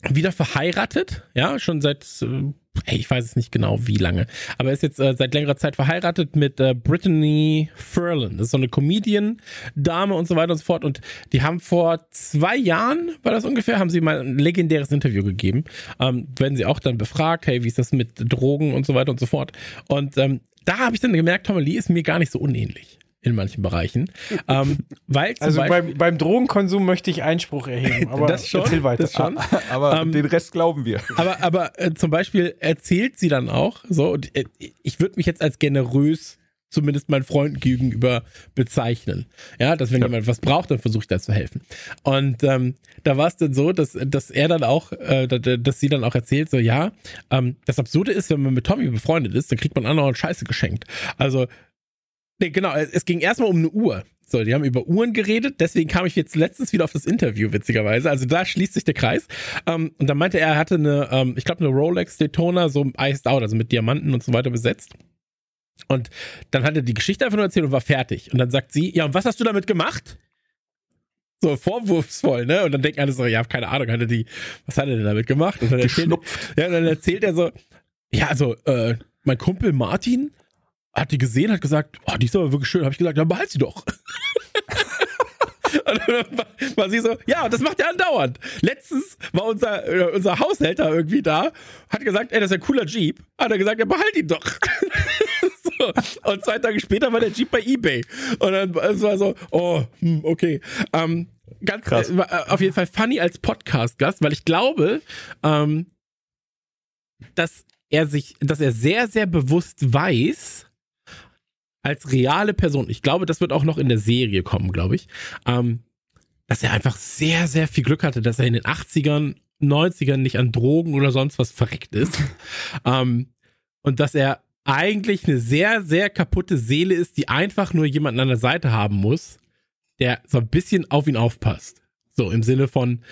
wieder verheiratet, ja, schon seit äh, ich weiß es nicht genau, wie lange, aber er ist jetzt äh, seit längerer Zeit verheiratet mit äh, Brittany Furlan. Das ist so eine Comedian-Dame und so weiter und so fort. Und die haben vor zwei Jahren, war das ungefähr, haben sie mal ein legendäres Interview gegeben. Ähm, werden sie auch dann befragt, hey, wie ist das mit Drogen und so weiter und so fort. Und ähm, da habe ich dann gemerkt, Tommy Lee ist mir gar nicht so unähnlich in manchen Bereichen. [LAUGHS] ähm, weil also Beispiel, beim, beim, Drogenkonsum möchte ich Einspruch erheben, [LAUGHS] aber das schon, erzähl weiter. Das schon. aber ähm, den Rest glauben wir. [LAUGHS] Aber, aber äh, zum Beispiel erzählt sie dann auch, so, und, äh, ich würde mich jetzt als generös zumindest meinen Freunden gegenüber bezeichnen. Ja, dass wenn ja. jemand was braucht, dann versuche ich da zu helfen. Und ähm, da war es dann so, dass, dass er dann auch, äh, dass sie dann auch erzählt, so ja, ähm, das Absurde ist, wenn man mit Tommy befreundet ist, dann kriegt man anderen Scheiße geschenkt. Also Nee, genau, es ging erstmal um eine Uhr. So, die haben über Uhren geredet, deswegen kam ich jetzt letztens wieder auf das Interview, witzigerweise. Also da schließt sich der Kreis. Ähm, und dann meinte er, er hatte eine, ähm, ich glaube, eine Rolex Daytona, so iced out, also mit Diamanten und so weiter besetzt. Und dann hat er die Geschichte einfach nur erzählt und war fertig. Und dann sagt sie, ja, und was hast du damit gemacht? So vorwurfsvoll, ne? Und dann denken alle so, ja, keine Ahnung, hat er die, was hat er denn damit gemacht? Und dann erzählt, ja, und dann erzählt er so, ja, also, äh, mein Kumpel Martin, hat die gesehen, hat gesagt, oh, die ist aber wirklich schön. Habe ich gesagt, ja, behalt sie doch. [LAUGHS] Und dann war sie so, ja, das macht er andauernd. Letztens war unser, äh, unser Haushälter irgendwie da, hat gesagt, ey, das ist ein cooler Jeep. Hat er gesagt, ja, behalt ihn doch. [LAUGHS] so. Und zwei Tage später war der Jeep bei Ebay. Und dann es war so, oh, hm, okay. Ähm, ganz Krass. Äh, auf jeden Fall funny als Podcast-Gast, weil ich glaube, ähm, dass er sich, dass er sehr, sehr bewusst weiß, als reale Person, ich glaube, das wird auch noch in der Serie kommen, glaube ich, ähm, dass er einfach sehr, sehr viel Glück hatte, dass er in den 80ern, 90ern nicht an Drogen oder sonst was verreckt ist. [LAUGHS] ähm, und dass er eigentlich eine sehr, sehr kaputte Seele ist, die einfach nur jemanden an der Seite haben muss, der so ein bisschen auf ihn aufpasst. So im Sinne von,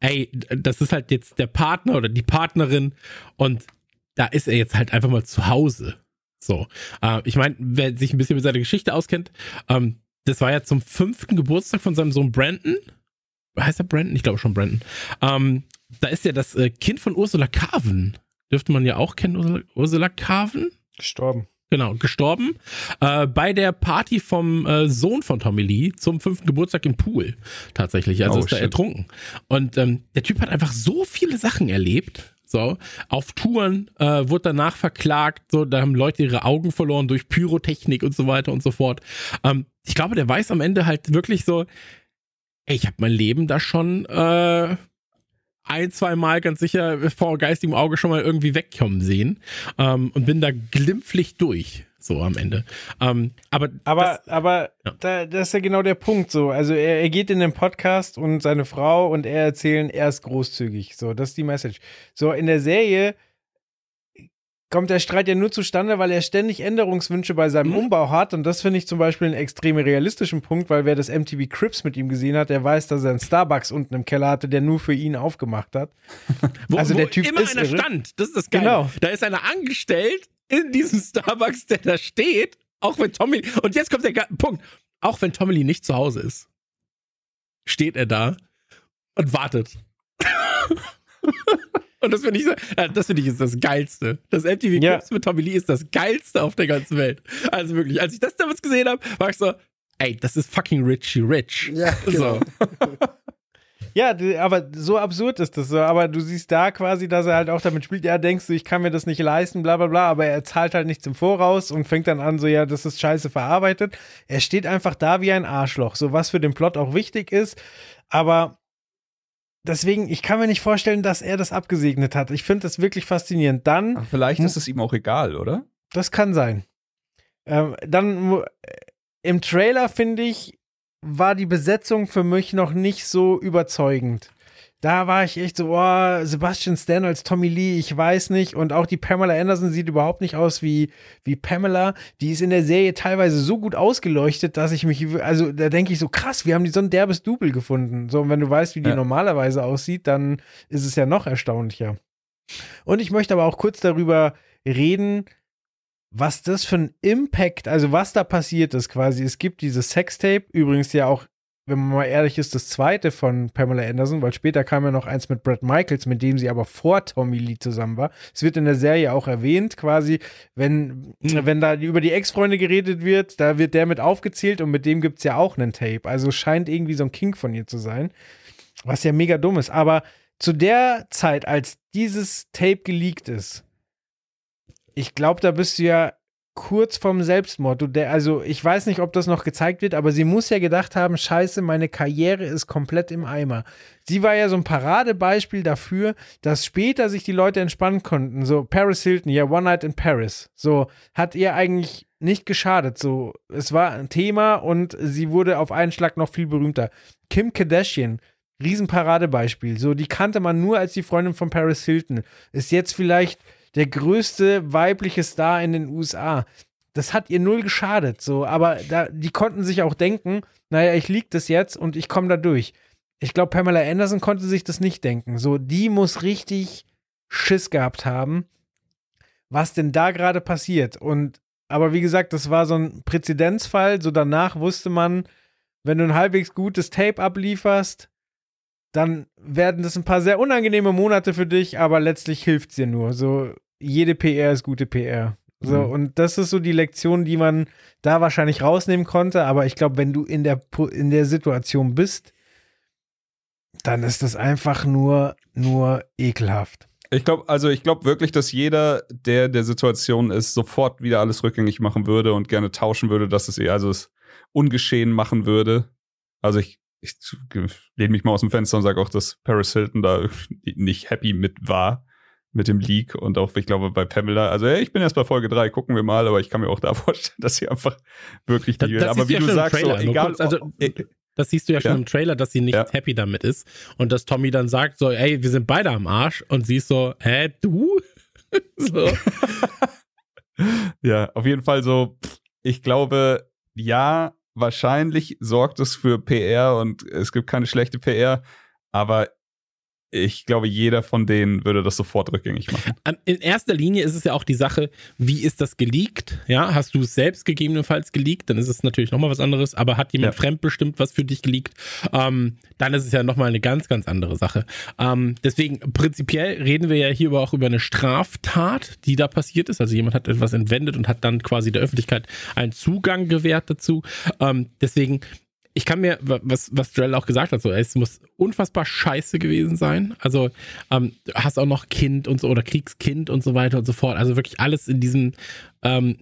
ey, das ist halt jetzt der Partner oder die Partnerin und da ist er jetzt halt einfach mal zu Hause. So. Äh, ich meine, wer sich ein bisschen mit seiner Geschichte auskennt, ähm, das war ja zum fünften Geburtstag von seinem Sohn Brandon. Heißt er Brandon? Ich glaube schon Brandon. Ähm, da ist ja das äh, Kind von Ursula Carven. Dürfte man ja auch kennen, Ursula, Ursula Carven? Gestorben. Genau, gestorben. Äh, bei der Party vom äh, Sohn von Tommy Lee zum fünften Geburtstag im Pool. Tatsächlich. Also oh, ist er ertrunken. Und ähm, der Typ hat einfach so viele Sachen erlebt. So, auf Touren äh, wurde danach verklagt, so, da haben Leute ihre Augen verloren durch Pyrotechnik und so weiter und so fort. Ähm, ich glaube, der weiß am Ende halt wirklich so, ey, ich habe mein Leben da schon äh, ein, zwei Mal ganz sicher vor geistigem Auge schon mal irgendwie wegkommen sehen ähm, und bin da glimpflich durch so am Ende. Ähm, aber aber, das, aber ja. da, das ist ja genau der Punkt so. Also er, er geht in den Podcast und seine Frau und er erzählen, er ist großzügig. So, das ist die Message. So, in der Serie kommt der Streit ja nur zustande, weil er ständig Änderungswünsche bei seinem Mhm. Umbau hat. Und das finde ich zum Beispiel einen extrem realistischen Punkt, weil wer das MTV Crips mit ihm gesehen hat, der weiß, dass er einen Starbucks unten im Keller hatte, der nur für ihn aufgemacht hat. Wo, Also wo der Typ immer ist einer irre. stand. Das ist das Geile. Genau. Da ist einer angestellt in diesem Starbucks, der da steht. Auch wenn Tommy. Und jetzt kommt der Punkt. Auch wenn Tommy Lee nicht zu Hause ist, steht er da und wartet. [LAUGHS] und das finde ich, so- das finde ich ist das Geilste. Das MTV Ja. Clips mit Tommy Lee ist das Geilste auf der ganzen Welt. Also wirklich, als ich das damals gesehen habe, war ich so, ey, das ist fucking Richie Rich. Ja, [LAUGHS] genau. So. [LAUGHS] Ja, aber so absurd ist das so. Aber du siehst da quasi, dass er halt auch damit spielt, ja, denkst du, ich kann mir das nicht leisten, bla bla bla, aber er zahlt halt nichts im Voraus und fängt dann an, so, ja, das ist scheiße verarbeitet. Er steht einfach da wie ein Arschloch, so was für den Plot auch wichtig ist. Aber deswegen, ich kann mir nicht vorstellen, dass er das abgesegnet hat. Ich finde das wirklich faszinierend. Dann Aber vielleicht ist es ihm auch egal, oder? Das kann sein. Ähm, dann im Trailer, finde ich, war die Besetzung für mich noch nicht so überzeugend. Da war ich echt so, oh, Sebastian Stan als Tommy Lee, ich weiß nicht. Und auch die Pamela Anderson sieht überhaupt nicht aus wie, wie Pamela. Die ist in der Serie teilweise so gut ausgeleuchtet, dass ich mich, also da denke ich so, krass, wir haben die so ein derbes Double gefunden. So, und wenn du weißt, wie die Ja. normalerweise aussieht, dann ist es ja noch erstaunlicher. Und ich möchte aber auch kurz darüber reden, was das für ein Impact, also was da passiert ist quasi. Es gibt dieses Sextape, übrigens ja auch, wenn man mal ehrlich ist, das zweite von Pamela Anderson, weil später kam ja noch eins mit Brad Michaels, mit dem sie aber vor Tommy Lee zusammen war. Es wird in der Serie auch erwähnt, quasi, wenn, wenn da über die Ex-Freunde geredet wird, da wird der mit aufgezählt und mit dem gibt es ja auch einen Tape. Also scheint irgendwie so ein King von ihr zu sein, was ja mega dumm ist. Aber zu der Zeit, als dieses Tape geleakt ist, ich glaube, da bist du ja kurz vorm Selbstmord. Der, also ich weiß nicht, ob das noch gezeigt wird, aber sie muss ja gedacht haben, scheiße, meine Karriere ist komplett im Eimer. Sie war ja so ein Paradebeispiel dafür, dass später sich die Leute entspannen konnten. So Paris Hilton, ja, One Night in Paris. So hat ihr eigentlich nicht geschadet. So, es war ein Thema und sie wurde auf einen Schlag noch viel berühmter. Kim Kardashian, Riesenparadebeispiel. So, die kannte man nur als die Freundin von Paris Hilton. Ist jetzt vielleicht der größte weibliche Star in den USA. Das hat ihr null geschadet, so, aber da, die konnten sich auch denken, naja, ich lieg das jetzt und ich komme da durch. Ich glaube, Pamela Anderson konnte sich das nicht denken. So, die muss richtig Schiss gehabt haben, was denn da gerade passiert. Und, aber wie gesagt, das war so ein Präzedenzfall. So danach wusste man, wenn du ein halbwegs gutes Tape ablieferst, dann werden das ein paar sehr unangenehme Monate für dich, aber letztlich hilft es dir nur. So, jede PR ist gute PR. So, Mhm. und das ist so die Lektion, die man da wahrscheinlich rausnehmen konnte. Aber ich glaube, wenn du in der, in der Situation bist, dann ist das einfach nur, nur ekelhaft. Ich glaube, also ich glaube wirklich, dass jeder, der der Situation ist, sofort wieder alles rückgängig machen würde und gerne tauschen würde, dass es eher also es ungeschehen machen würde. Also ich, ich lehne mich mal aus dem Fenster und sage auch, dass Paris Hilton da [LAUGHS] nicht happy mit war mit dem Leak und auch, ich glaube, bei Pamela, also hey, ich bin erst bei Folge 3, gucken wir mal, aber ich kann mir auch da [LAUGHS] vorstellen, dass sie einfach wirklich Das- die das aber wie du ja du sagst, so, Trailer, nur egal, kurz, also- äh, Das siehst du ja schon Ja. im Trailer, dass sie nicht Ja. happy damit ist. Und dass Tommy dann sagt so, ey, wir sind beide am Arsch. Und sie ist so, hä, du? [LAUGHS] so. Ja, auf jeden Fall so, ich glaube, ja, wahrscheinlich sorgt es für PR und es gibt keine schlechte PR, aber ich glaube, jeder von denen würde das sofort rückgängig machen. In erster Linie ist es ja auch die Sache, wie ist das geleakt? Ja, hast du es selbst gegebenenfalls geleakt, dann ist es natürlich nochmal was anderes, aber hat jemand Ja. fremdbestimmt was für dich geleakt, ähm, dann ist es ja nochmal eine ganz, ganz andere Sache. Ähm, deswegen, prinzipiell reden wir ja hier aber auch über eine Straftat, die da passiert ist. Also jemand hat etwas entwendet und hat dann quasi der Öffentlichkeit einen Zugang gewährt dazu. Ähm, deswegen, ich kann mir, was, was Joel auch gesagt hat, so, es muss unfassbar scheiße gewesen sein. Also, ähm, du hast auch noch Kind und so oder Kriegskind und so weiter und so fort. Also wirklich alles in diesem, ähm,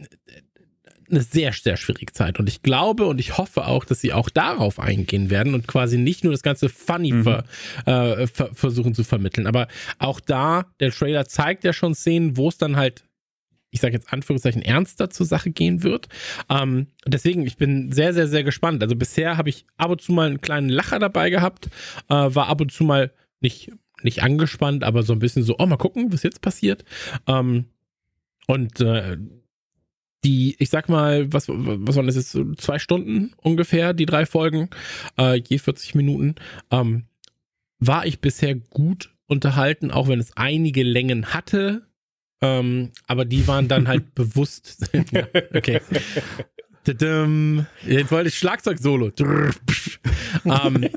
eine sehr, sehr schwierige Zeit. Und ich glaube und ich hoffe auch, dass sie auch darauf eingehen werden und quasi nicht nur das ganze Funny Mhm. ver, äh, ver, versuchen zu vermitteln. Aber auch da, der Trailer zeigt ja schon Szenen, wo es dann halt ich sage jetzt Anführungszeichen, ernster zur Sache gehen wird. Ähm, deswegen, ich bin sehr, sehr, sehr gespannt. Also bisher habe ich ab und zu mal einen kleinen Lacher dabei gehabt, äh, war ab und zu mal nicht, nicht angespannt, aber so ein bisschen so, oh, mal gucken, was jetzt passiert. Ähm, und äh, die, ich sag mal, was, was waren das jetzt? Zwei Stunden ungefähr, die drei Folgen, äh, je 40 Minuten. Ähm, war ich bisher gut unterhalten, auch wenn es einige Längen hatte. Ähm, aber die waren dann halt [LAUGHS] bewusst. [LAUGHS] ja, okay. Jetzt wollte ich Schlagzeug-Solo. ähm,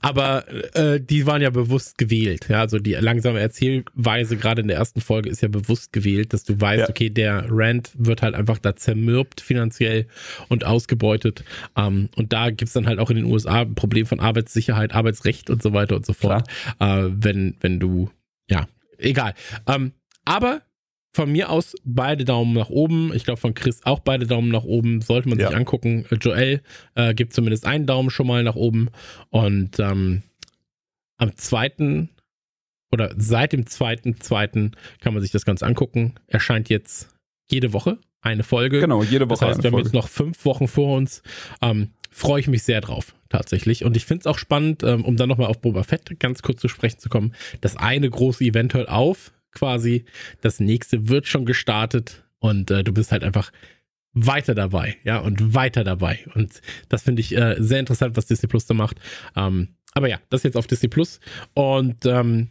aber äh, die waren ja bewusst gewählt. Ja, also die langsame Erzählweise, gerade in der ersten Folge, ist ja bewusst gewählt, dass du weißt, ja. okay, der Rand wird halt einfach da zermürbt finanziell und ausgebeutet. Ähm, und da gibt's dann halt auch in den USA ein Problem von Arbeitssicherheit, Arbeitsrecht und so weiter und so fort. Äh, wenn, wenn du, ja, egal. Ähm, aber von mir aus beide Daumen nach oben. Ich glaube von Chris auch beide Daumen nach oben. Sollte man sich ja. angucken. Joel äh, gibt zumindest einen Daumen schon mal nach oben. Und ähm, am zweiten oder seit dem zweiten, zweiten kann man sich das Ganze angucken. Erscheint jetzt jede Woche eine Folge. Genau, jede Woche. Das heißt, wir haben jetzt noch fünf Wochen vor uns. Ähm, Freue ich mich sehr drauf, tatsächlich. Und ich finde es auch spannend, ähm, um dann nochmal auf Boba Fett ganz kurz zu sprechen zu kommen. Das eine große Event hört auf quasi. Das nächste wird schon gestartet und äh, du bist halt einfach weiter dabei, ja, und weiter dabei. Und das finde ich äh, sehr interessant, was Disney Plus da macht. Ähm, aber ja, das jetzt auf Disney Plus. Und ähm,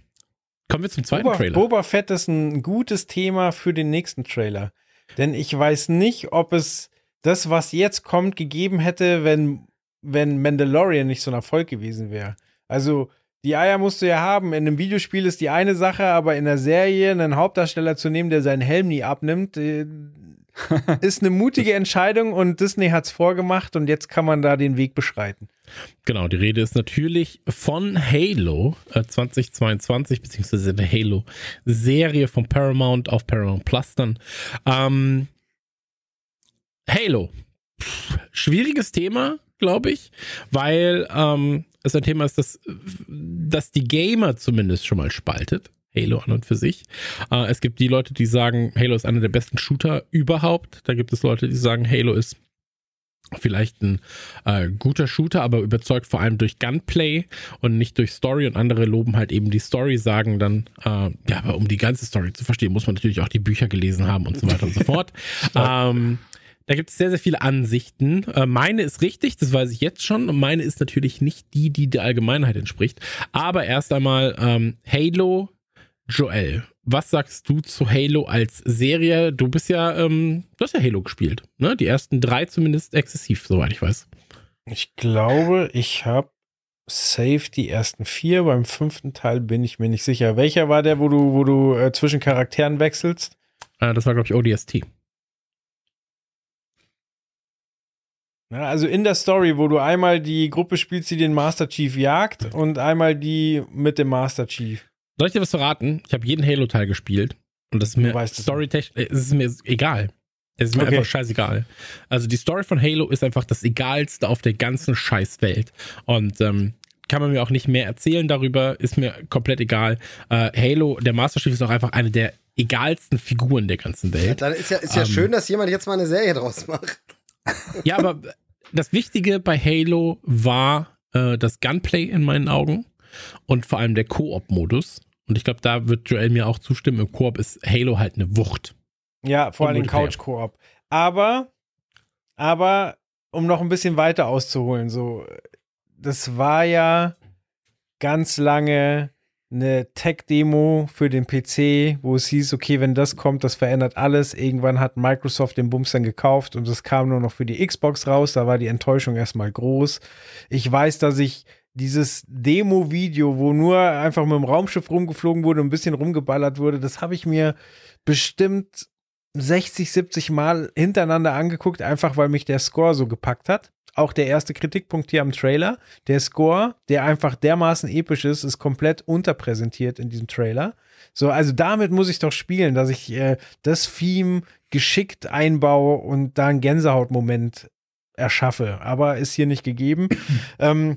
kommen wir zum zweiten Boba, Trailer. Boba Fett ist ein gutes Thema für den nächsten Trailer. Denn ich weiß nicht, ob es das, was jetzt kommt, gegeben hätte, wenn, wenn Mandalorian nicht so ein Erfolg gewesen wäre. Also, die Eier musst du ja haben. In einem Videospiel ist die eine Sache, aber in der Serie einen Hauptdarsteller zu nehmen, der seinen Helm nie abnimmt, äh, [LAUGHS] ist eine mutige Entscheidung und Disney hat es vorgemacht und jetzt kann man da den Weg beschreiten. Genau, die Rede ist natürlich von Halo äh, 2022, beziehungsweise der Halo-Serie von Paramount auf Paramount Plus dann. Ähm, Halo. Pff, schwieriges Thema, glaube ich, weil ähm, es ein Thema ist, das, das die Gamer zumindest schon mal spaltet. Halo an und für sich. Äh, es gibt die Leute, die sagen, Halo ist einer der besten Shooter überhaupt. Da gibt es Leute, die sagen, Halo ist vielleicht ein äh, guter Shooter, aber überzeugt vor allem durch Gunplay und nicht durch Story. Und andere loben halt eben die Story, sagen dann, äh, ja, aber um die ganze Story zu verstehen, muss man natürlich auch die Bücher gelesen haben und so weiter und so fort. [LAUGHS] ähm, da gibt es sehr, sehr viele Ansichten. Äh, meine ist richtig, das weiß ich jetzt schon. Und meine ist natürlich nicht die, die der Allgemeinheit entspricht. Aber erst einmal ähm, Halo Joel. Was sagst du zu Halo als Serie? Du bist ja, ähm, du hast ja Halo gespielt, ne? Die ersten drei zumindest exzessiv, soweit ich weiß. Ich glaube, ich habe safe die ersten vier. Beim fünften Teil bin ich mir nicht sicher. Welcher war der, wo du, wo du äh, zwischen Charakteren wechselst? Äh, das war, glaube ich, ODST. Also in der Story, wo du einmal die Gruppe spielst, die den Master Chief jagt und einmal die mit dem Master Chief. Soll ich dir was verraten? Ich habe jeden Halo-Teil gespielt und das ist mir storytechnisch, es ist mir egal. Es ist mir okay. einfach scheißegal. Also die Story von Halo ist einfach das Egalste auf der ganzen Scheißwelt. Und ähm, kann man mir auch nicht mehr erzählen darüber, ist mir komplett egal. Äh, Halo, der Master Chief ist auch einfach eine der egalsten Figuren der ganzen Welt. Ja, dann ist ja, ist ja ähm, schön, dass jemand jetzt mal eine Serie draus macht. Ja, aber das Wichtige bei Halo war äh, das Gunplay in meinen Augen und vor allem der Koop-Modus. Und ich glaube, da wird Joel mir auch zustimmen. Im Koop ist Halo halt eine Wucht. Ja, vor allem Couch-Koop. Aber, aber, um noch ein bisschen weiter auszuholen, so, das war ja ganz lange eine Tech-Demo für den PC, wo es hieß, okay, wenn das kommt, das verändert alles. Irgendwann hat Microsoft den Bums dann gekauft und es kam nur noch für die Xbox raus. Da war die Enttäuschung erstmal groß. Ich weiß, dass ich dieses Demo-Video, wo nur einfach mit dem Raumschiff rumgeflogen wurde und ein bisschen rumgeballert wurde, das habe ich mir bestimmt 60, 70 Mal hintereinander angeguckt, einfach weil mich der Score so gepackt hat auch der erste Kritikpunkt hier am Trailer. Der Score, der einfach dermaßen episch ist, ist komplett unterpräsentiert in diesem Trailer. So, also damit muss ich doch spielen, dass ich äh, das Theme geschickt einbaue und da einen Gänsehautmoment erschaffe. Aber ist hier nicht gegeben. [CLEARS THROAT] ähm,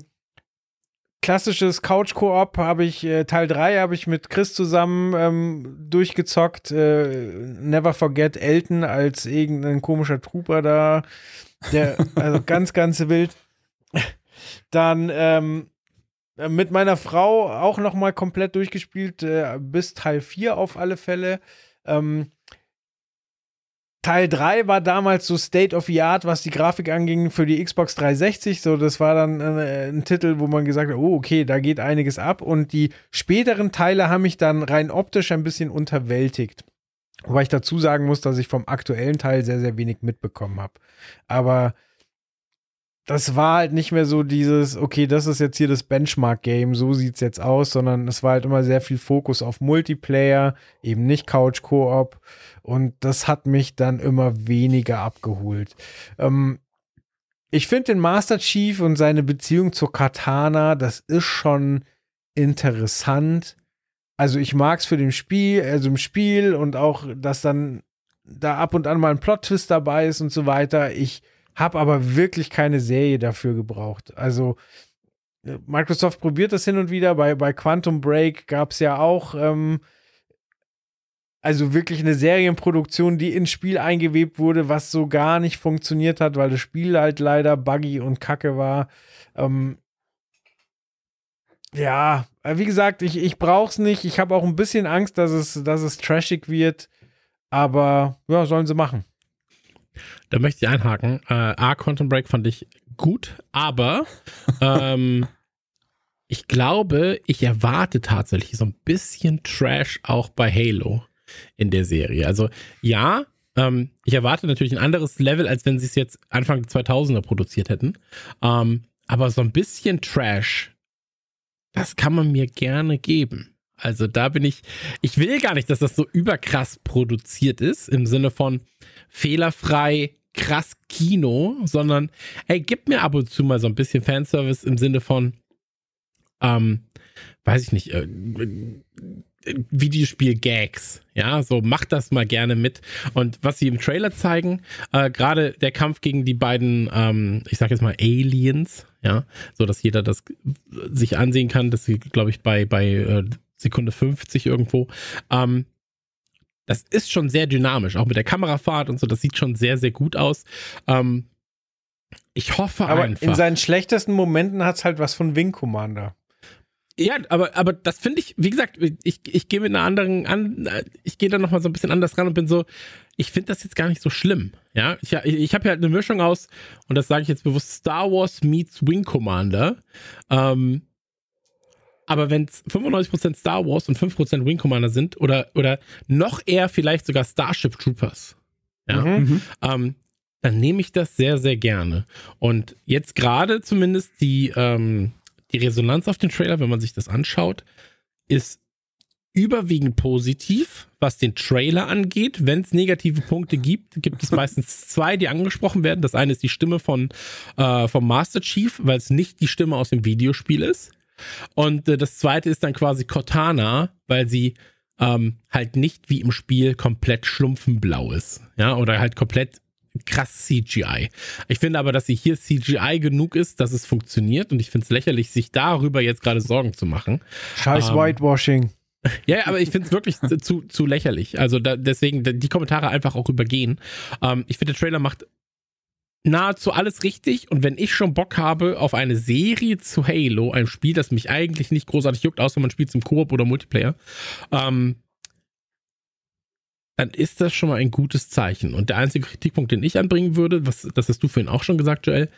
klassisches Couch-Koop habe ich, äh, Teil 3 habe ich mit Chris zusammen ähm, durchgezockt. Äh, Never Forget Elton als irgendein komischer Trooper da der, [LAUGHS] also ganz, ganz wild. Dann ähm, mit meiner Frau auch noch mal komplett durchgespielt, äh, bis Teil 4 auf alle Fälle. Ähm, Teil 3 war damals so State of the Art, was die Grafik anging für die Xbox 360. So, das war dann äh, ein Titel, wo man gesagt hat, oh, okay, da geht einiges ab. Und die späteren Teile haben mich dann rein optisch ein bisschen unterwältigt. Wobei ich dazu sagen muss, dass ich vom aktuellen Teil sehr, sehr wenig mitbekommen habe. Aber das war halt nicht mehr so dieses, okay, das ist jetzt hier das Benchmark-Game, so sieht's jetzt aus, sondern es war halt immer sehr viel Fokus auf Multiplayer, eben nicht Couch-Koop. Und das hat mich dann immer weniger abgeholt. Ähm, ich finde den Master Chief und seine Beziehung zur Katana, das ist schon interessant. Also ich mag es für den Spiel, also im Spiel und auch, dass dann da ab und an mal ein Plot-Twist dabei ist und so weiter. Ich habe aber wirklich keine Serie dafür gebraucht. Also äh, Microsoft probiert das hin und wieder. Bei, bei Quantum Break gab es ja auch ähm, also wirklich eine Serienproduktion, die ins Spiel eingewebt wurde, was so gar nicht funktioniert hat, weil das Spiel halt leider buggy und kacke war. Ähm, ja, äh, wie gesagt, ich, ich brauch's nicht. Ich habe auch ein bisschen Angst, dass es, dass es trashig wird. Aber ja, sollen sie machen. Da möchte ich einhaken. Äh, A, Quantum Break fand ich gut, aber [LAUGHS] ähm, ich glaube, ich erwarte tatsächlich so ein bisschen Trash auch bei Halo in der Serie. Also ja, ähm, ich erwarte natürlich ein anderes Level, als wenn sie es jetzt Anfang der 2000er produziert hätten. Ähm, aber so ein bisschen Trash, das kann man mir gerne geben. Also da bin ich, ich will gar nicht, dass das so überkrass produziert ist, im Sinne von fehlerfrei, krass Kino, sondern ey, gib mir ab und zu mal so ein bisschen Fanservice im Sinne von, ähm, weiß ich nicht, äh, Videospiel-Gags. Ja, so macht das mal gerne mit. Und was sie im Trailer zeigen, äh, gerade der Kampf gegen die beiden, ähm, ich sag jetzt mal Aliens, ja, so dass jeder das sich ansehen kann, dass sie, glaube ich, bei, bei äh, Sekunde 50 irgendwo. Ähm, das ist schon sehr dynamisch, auch mit der Kamerafahrt und so. Das sieht schon sehr, sehr gut aus. Ähm, ich hoffe aber einfach. in seinen schlechtesten Momenten hat es halt was von Wing Commander. Ja, aber, aber das finde ich, wie gesagt, ich, ich gehe mit einer anderen, an, ich gehe da nochmal so ein bisschen anders ran und bin so, ich finde das jetzt gar nicht so schlimm. Ja, ich, ich habe ja halt eine Mischung aus, und das sage ich jetzt bewusst, Star Wars meets Wing Commander. Ähm, aber wenn es 95% Star Wars und 5% Wing Commander sind, oder, oder noch eher vielleicht sogar Starship Troopers, ja, mhm. ähm, dann nehme ich das sehr, sehr gerne. Und jetzt gerade zumindest die, ähm, die Resonanz auf den Trailer, wenn man sich das anschaut, ist überwiegend positiv, was den Trailer angeht. Wenn es negative Punkte gibt, gibt es [LAUGHS] meistens zwei, die angesprochen werden. Das eine ist die Stimme von äh, vom Master Chief, weil es nicht die Stimme aus dem Videospiel ist. Und äh, das zweite ist dann quasi Cortana, weil sie ähm, halt nicht wie im Spiel komplett schlumpfenblau ist. Ja, oder halt komplett krass CGI. Ich finde aber, dass sie hier CGI genug ist, dass es funktioniert und ich finde es lächerlich, sich darüber jetzt gerade Sorgen zu machen. Scheiß ähm, Whitewashing. [LAUGHS] Ja, aber ich finde es wirklich zu, zu lächerlich. Also da, deswegen die Kommentare einfach auch übergehen. Ähm, ich finde, der Trailer macht nahezu alles richtig. Und wenn ich schon Bock habe auf eine Serie zu Halo, ein Spiel, das mich eigentlich nicht großartig juckt, außer man spielt zum Koop oder Multiplayer, ähm, dann ist das schon mal ein gutes Zeichen. Und der einzige Kritikpunkt, den ich anbringen würde, was, das hast du vorhin auch schon gesagt, Joel,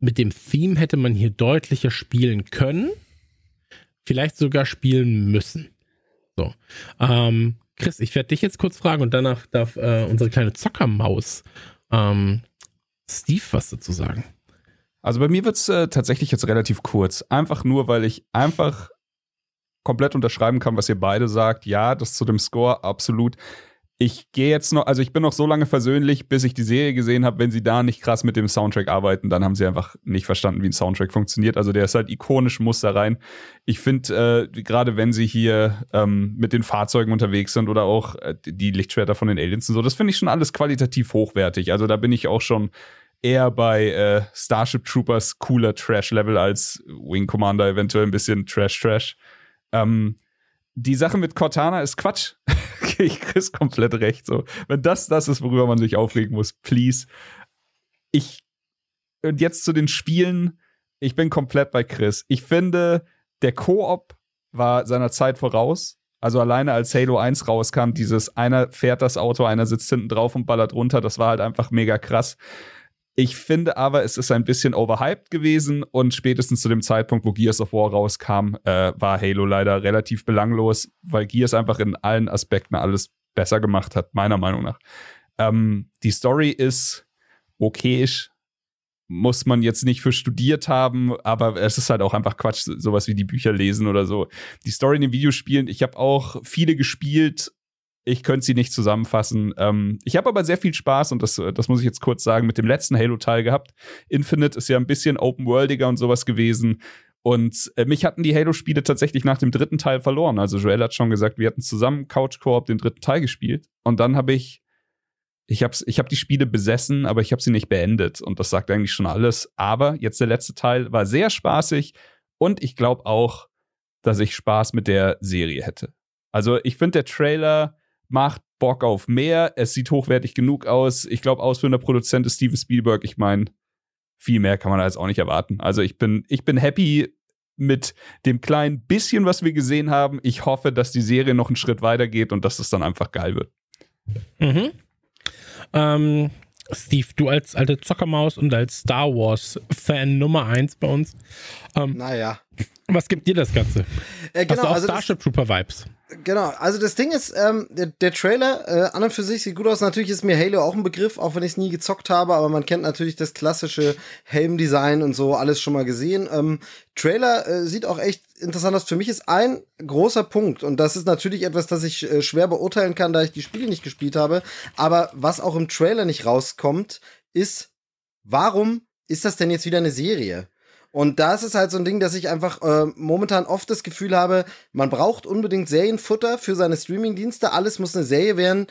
mit dem Theme hätte man hier deutlicher spielen können, vielleicht sogar spielen müssen. So. Ähm, Chris, ich werde dich jetzt kurz fragen und danach darf äh, unsere kleine Zockermaus ähm, Steve was dazu sagen. Also bei mir wird es äh, tatsächlich jetzt relativ kurz. Einfach nur, weil ich einfach komplett unterschreiben kann, was ihr beide sagt. Ja, das zu dem Score absolut. Ich gehe jetzt noch, also ich bin noch so lange versöhnlich, bis ich die Serie gesehen habe. Wenn sie da nicht krass mit dem Soundtrack arbeiten, dann haben sie einfach nicht verstanden, wie ein Soundtrack funktioniert. Also der ist halt ikonisch, muss da rein. Ich finde, äh, gerade wenn sie hier ähm, mit den Fahrzeugen unterwegs sind oder auch äh, die Lichtschwerter von den Aliens und so, das finde ich schon alles qualitativ hochwertig. Also da bin ich auch schon eher bei äh, Starship Troopers cooler Trash-Level als Wing Commander eventuell ein bisschen Trash-Trash. Ähm, die Sache mit Cortana ist Quatsch. [LAUGHS] ich krieg's komplett recht. So, wenn das das ist, worüber man sich aufregen muss, please. Ich und jetzt zu den Spielen. Ich bin komplett bei Chris. Ich finde, der Koop war seiner Zeit voraus. Also alleine als Halo 1 rauskam, dieses einer fährt das Auto, einer sitzt hinten drauf und ballert runter, das war halt einfach mega krass. Ich finde aber, es ist ein bisschen overhyped gewesen und spätestens zu dem Zeitpunkt, wo Gears of War rauskam, äh, war Halo leider relativ belanglos, weil Gears einfach in allen Aspekten alles besser gemacht hat, meiner Meinung nach. Ähm, die Story ist okayisch, muss man jetzt nicht für studiert haben, aber es ist halt auch einfach Quatsch, sowas wie die Bücher lesen oder so. Die Story in den Videospielen, ich habe auch viele gespielt. Ich könnte sie nicht zusammenfassen. Ähm, ich habe aber sehr viel Spaß und das, das muss ich jetzt kurz sagen, mit dem letzten Halo-Teil gehabt. Infinite ist ja ein bisschen open-worldiger und sowas gewesen. Und äh, mich hatten die Halo-Spiele tatsächlich nach dem dritten Teil verloren. Also Joel hat schon gesagt, wir hatten zusammen Couch Coop den dritten Teil gespielt. Und dann habe ich ich habe ich hab die Spiele besessen, aber ich habe sie nicht beendet. Und das sagt eigentlich schon alles. Aber jetzt der letzte Teil war sehr spaßig und ich glaube auch, dass ich Spaß mit der Serie hätte. Also ich finde, der Trailer macht Bock auf mehr. Es sieht hochwertig genug aus. Ich glaube, ausführender Produzent ist Steven Spielberg. Ich meine, viel mehr kann man da jetzt auch nicht erwarten. Also ich bin, ich bin happy mit dem kleinen bisschen, was wir gesehen haben. Ich hoffe, dass die Serie noch einen Schritt weiter geht und dass es dann einfach geil wird. Mhm. Ähm, Steve, du als alte Zockermaus und als Star Wars-Fan Nummer 1 bei uns. Ähm, naja. Was gibt dir das Ganze? Äh, genau, Hast du auch also Starship Trooper Vibes? Genau, also das Ding ist, ähm, der, der Trailer äh, an und für sich sieht gut aus. Natürlich ist mir Halo auch ein Begriff, auch wenn ich es nie gezockt habe, aber man kennt natürlich das klassische Helmdesign und so, alles schon mal gesehen. Ähm, Trailer äh, sieht auch echt interessant aus. Für mich ist ein großer Punkt, und das ist natürlich etwas, das ich äh, schwer beurteilen kann, da ich die Spiele nicht gespielt habe, aber was auch im Trailer nicht rauskommt, ist, warum ist das denn jetzt wieder eine Serie? Und da ist halt so ein Ding, dass ich einfach äh, momentan oft das Gefühl habe, man braucht unbedingt Serienfutter für seine Streamingdienste. Alles muss eine Serie werden.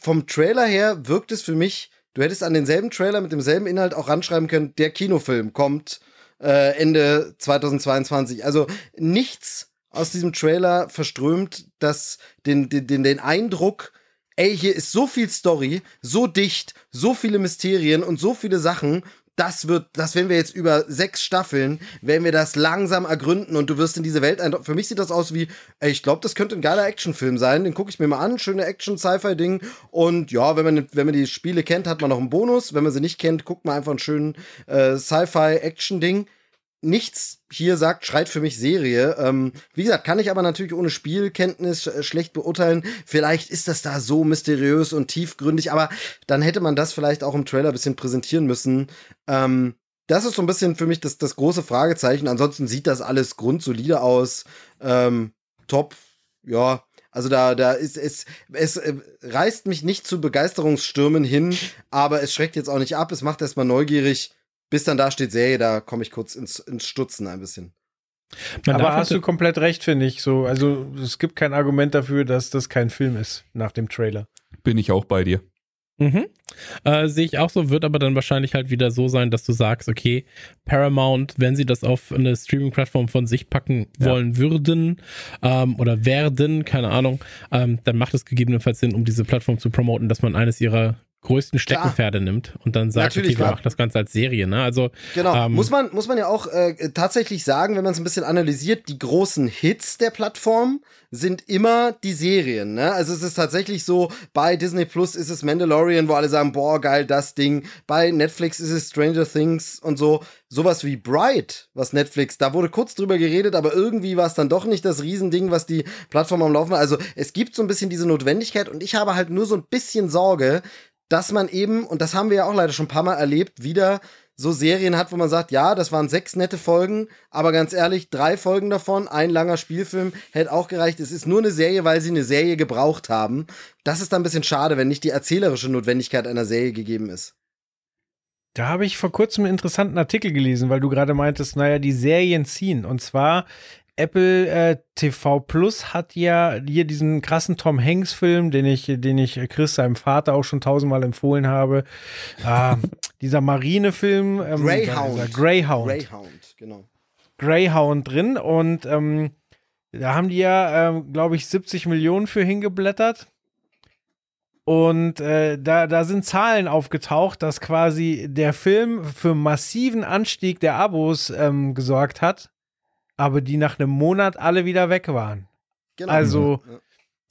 Vom Trailer her wirkt es für mich, du hättest an denselben Trailer mit demselben Inhalt auch ranschreiben können, der Kinofilm kommt äh, Ende 2022. Also nichts aus diesem Trailer verströmt das, den, den, den Eindruck, ey, hier ist so viel Story, so dicht, so viele Mysterien und so viele Sachen das wird, das werden wir jetzt über sechs Staffeln, werden wir das langsam ergründen und du wirst in diese Welt ein. Für mich sieht das aus wie, ey, ich glaube, das könnte ein geiler Actionfilm sein. Den gucke ich mir mal an, schöne Action-Sci-Fi-Ding. Und ja, wenn man, wenn man die Spiele kennt, hat man noch einen Bonus. Wenn man sie nicht kennt, guckt man einfach einen schönen äh, Sci-Fi-Action-Ding nichts hier sagt, schreit für mich Serie. Ähm, wie gesagt, kann ich aber natürlich ohne Spielkenntnis sch schlecht beurteilen. Vielleicht ist das da so mysteriös und tiefgründig, aber dann hätte man das vielleicht auch im Trailer ein bisschen präsentieren müssen. Ähm, das ist so ein bisschen für mich das, das große Fragezeichen. Ansonsten sieht das alles grundsolide aus. Ähm, top, ja. Also da, da ist es, es äh, reißt mich nicht zu Begeisterungsstürmen hin, aber es schreckt jetzt auch nicht ab. Es macht erstmal neugierig bis dann da steht Serie, da komme ich kurz ins, ins Stutzen ein bisschen. Man Aber hast du komplett recht, finde ich. So, also es gibt kein Argument dafür, dass das kein Film ist nach dem Trailer. Bin ich auch bei dir. Mhm. Äh, Sehe ich auch so, wird aber dann wahrscheinlich halt wieder so sein, dass du sagst, okay, Paramount, wenn sie das auf eine Streaming-Plattform von sich packen ja. wollen würden ähm, oder werden, keine Ahnung, ähm, dann macht es gegebenenfalls Sinn, um diese Plattform zu promoten, dass man eines ihrer größten Steckenpferde klar. nimmt und dann sagt, Natürlich, okay, wir machen das Ganze als Serie, ne? Also genau ähm, muss man muss man ja auch äh, tatsächlich sagen, wenn man es ein bisschen analysiert, die großen Hits der Plattform sind immer die Serien, ne? Also es ist tatsächlich so, bei Disney Plus ist es Mandalorian, wo alle sagen, boah geil, das Ding. Bei Netflix ist es Stranger Things und so. Sowas wie Bright, was Netflix, da wurde kurz drüber geredet, aber irgendwie war es dann doch nicht das Riesending, was die Plattform am Laufen hat. Also es gibt so ein bisschen diese Notwendigkeit und ich habe halt nur so ein bisschen Sorge, dass man eben, und das haben wir ja auch leider schon ein paar Mal erlebt, wieder so Serien hat, wo man sagt, ja, das waren sechs nette Folgen, aber ganz ehrlich, drei Folgen davon, ein langer Spielfilm, hätte auch gereicht. Es ist nur eine Serie, weil sie eine Serie gebraucht haben. Das ist dann ein bisschen schade, wenn nicht die erzählerische Notwendigkeit einer Serie gegeben ist. Da habe ich vor kurzem einen interessanten Artikel gelesen, weil du gerade meintest, naja, die Serien ziehen. Und zwar Apple äh, TV Plus hat ja hier diesen krassen Tom Hanks Film, den ich, den ich Chris seinem Vater auch schon tausendmal empfohlen habe. Äh, [LAUGHS] dieser Marine-Film. Ähm, Greyhound. Greyhound. Greyhound, genau. Greyhound drin und ähm, da haben die ja, ähm, glaube ich, 70 Millionen für hingeblättert. Und äh, da, da sind Zahlen aufgetaucht, dass quasi der Film für massiven Anstieg der Abos ähm, gesorgt hat aber die nach einem Monat alle wieder weg waren. Genau. Also, Ja.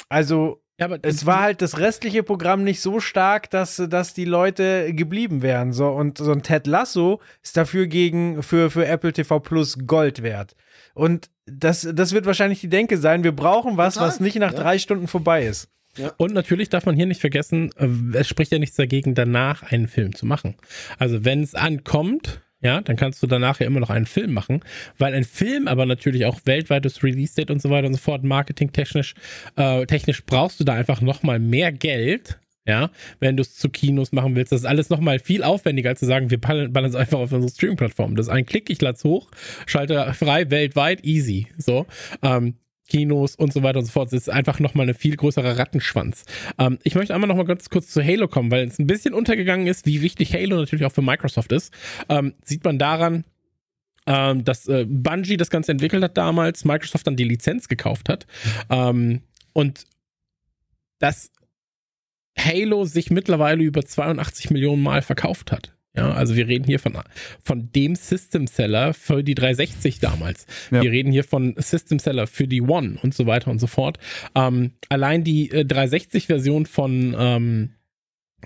also Ja, aber es war halt das restliche Programm nicht so stark, dass, dass die Leute geblieben wären. So, und so ein Ted Lasso ist dafür gegen, für, für Apple TV Plus Gold wert. Und das, das wird wahrscheinlich die Denke sein, wir brauchen was, Total, was nicht nach ja. drei Stunden vorbei ist. Und natürlich darf man hier nicht vergessen, äh, es spricht ja nichts dagegen, danach einen Film zu machen. Also wenn es ankommt, ja, dann kannst du danach ja immer noch einen Film machen, weil ein Film aber natürlich auch weltweites Release-Date und so weiter und so fort, marketingtechnisch, äh, technisch brauchst du da einfach nochmal mehr Geld, ja, wenn du es zu Kinos machen willst. Das ist alles nochmal viel aufwendiger, als zu sagen, wir ballern es einfach auf unsere Streaming-Plattform. Das ist ein Klick, ich lade hoch, schalte frei weltweit, easy. So. Ähm, Kinos und so weiter und so fort. Es ist einfach nochmal ein viel größerer Rattenschwanz. Ähm, ich möchte einmal nochmal ganz kurz zu Halo kommen, weil es ein bisschen untergegangen ist, wie wichtig Halo natürlich auch für Microsoft ist. Ähm, sieht man daran, ähm, dass äh, Bungie das Ganze entwickelt hat damals, Microsoft dann die Lizenz gekauft hat ähm, und dass Halo sich mittlerweile über 82 Millionen Mal verkauft hat. Ja, also wir reden hier von, von dem System Seller für die 360 damals. Ja. Wir reden hier von System Seller für die One und so weiter und so fort. Ähm, allein die äh, 360-Version von, ähm,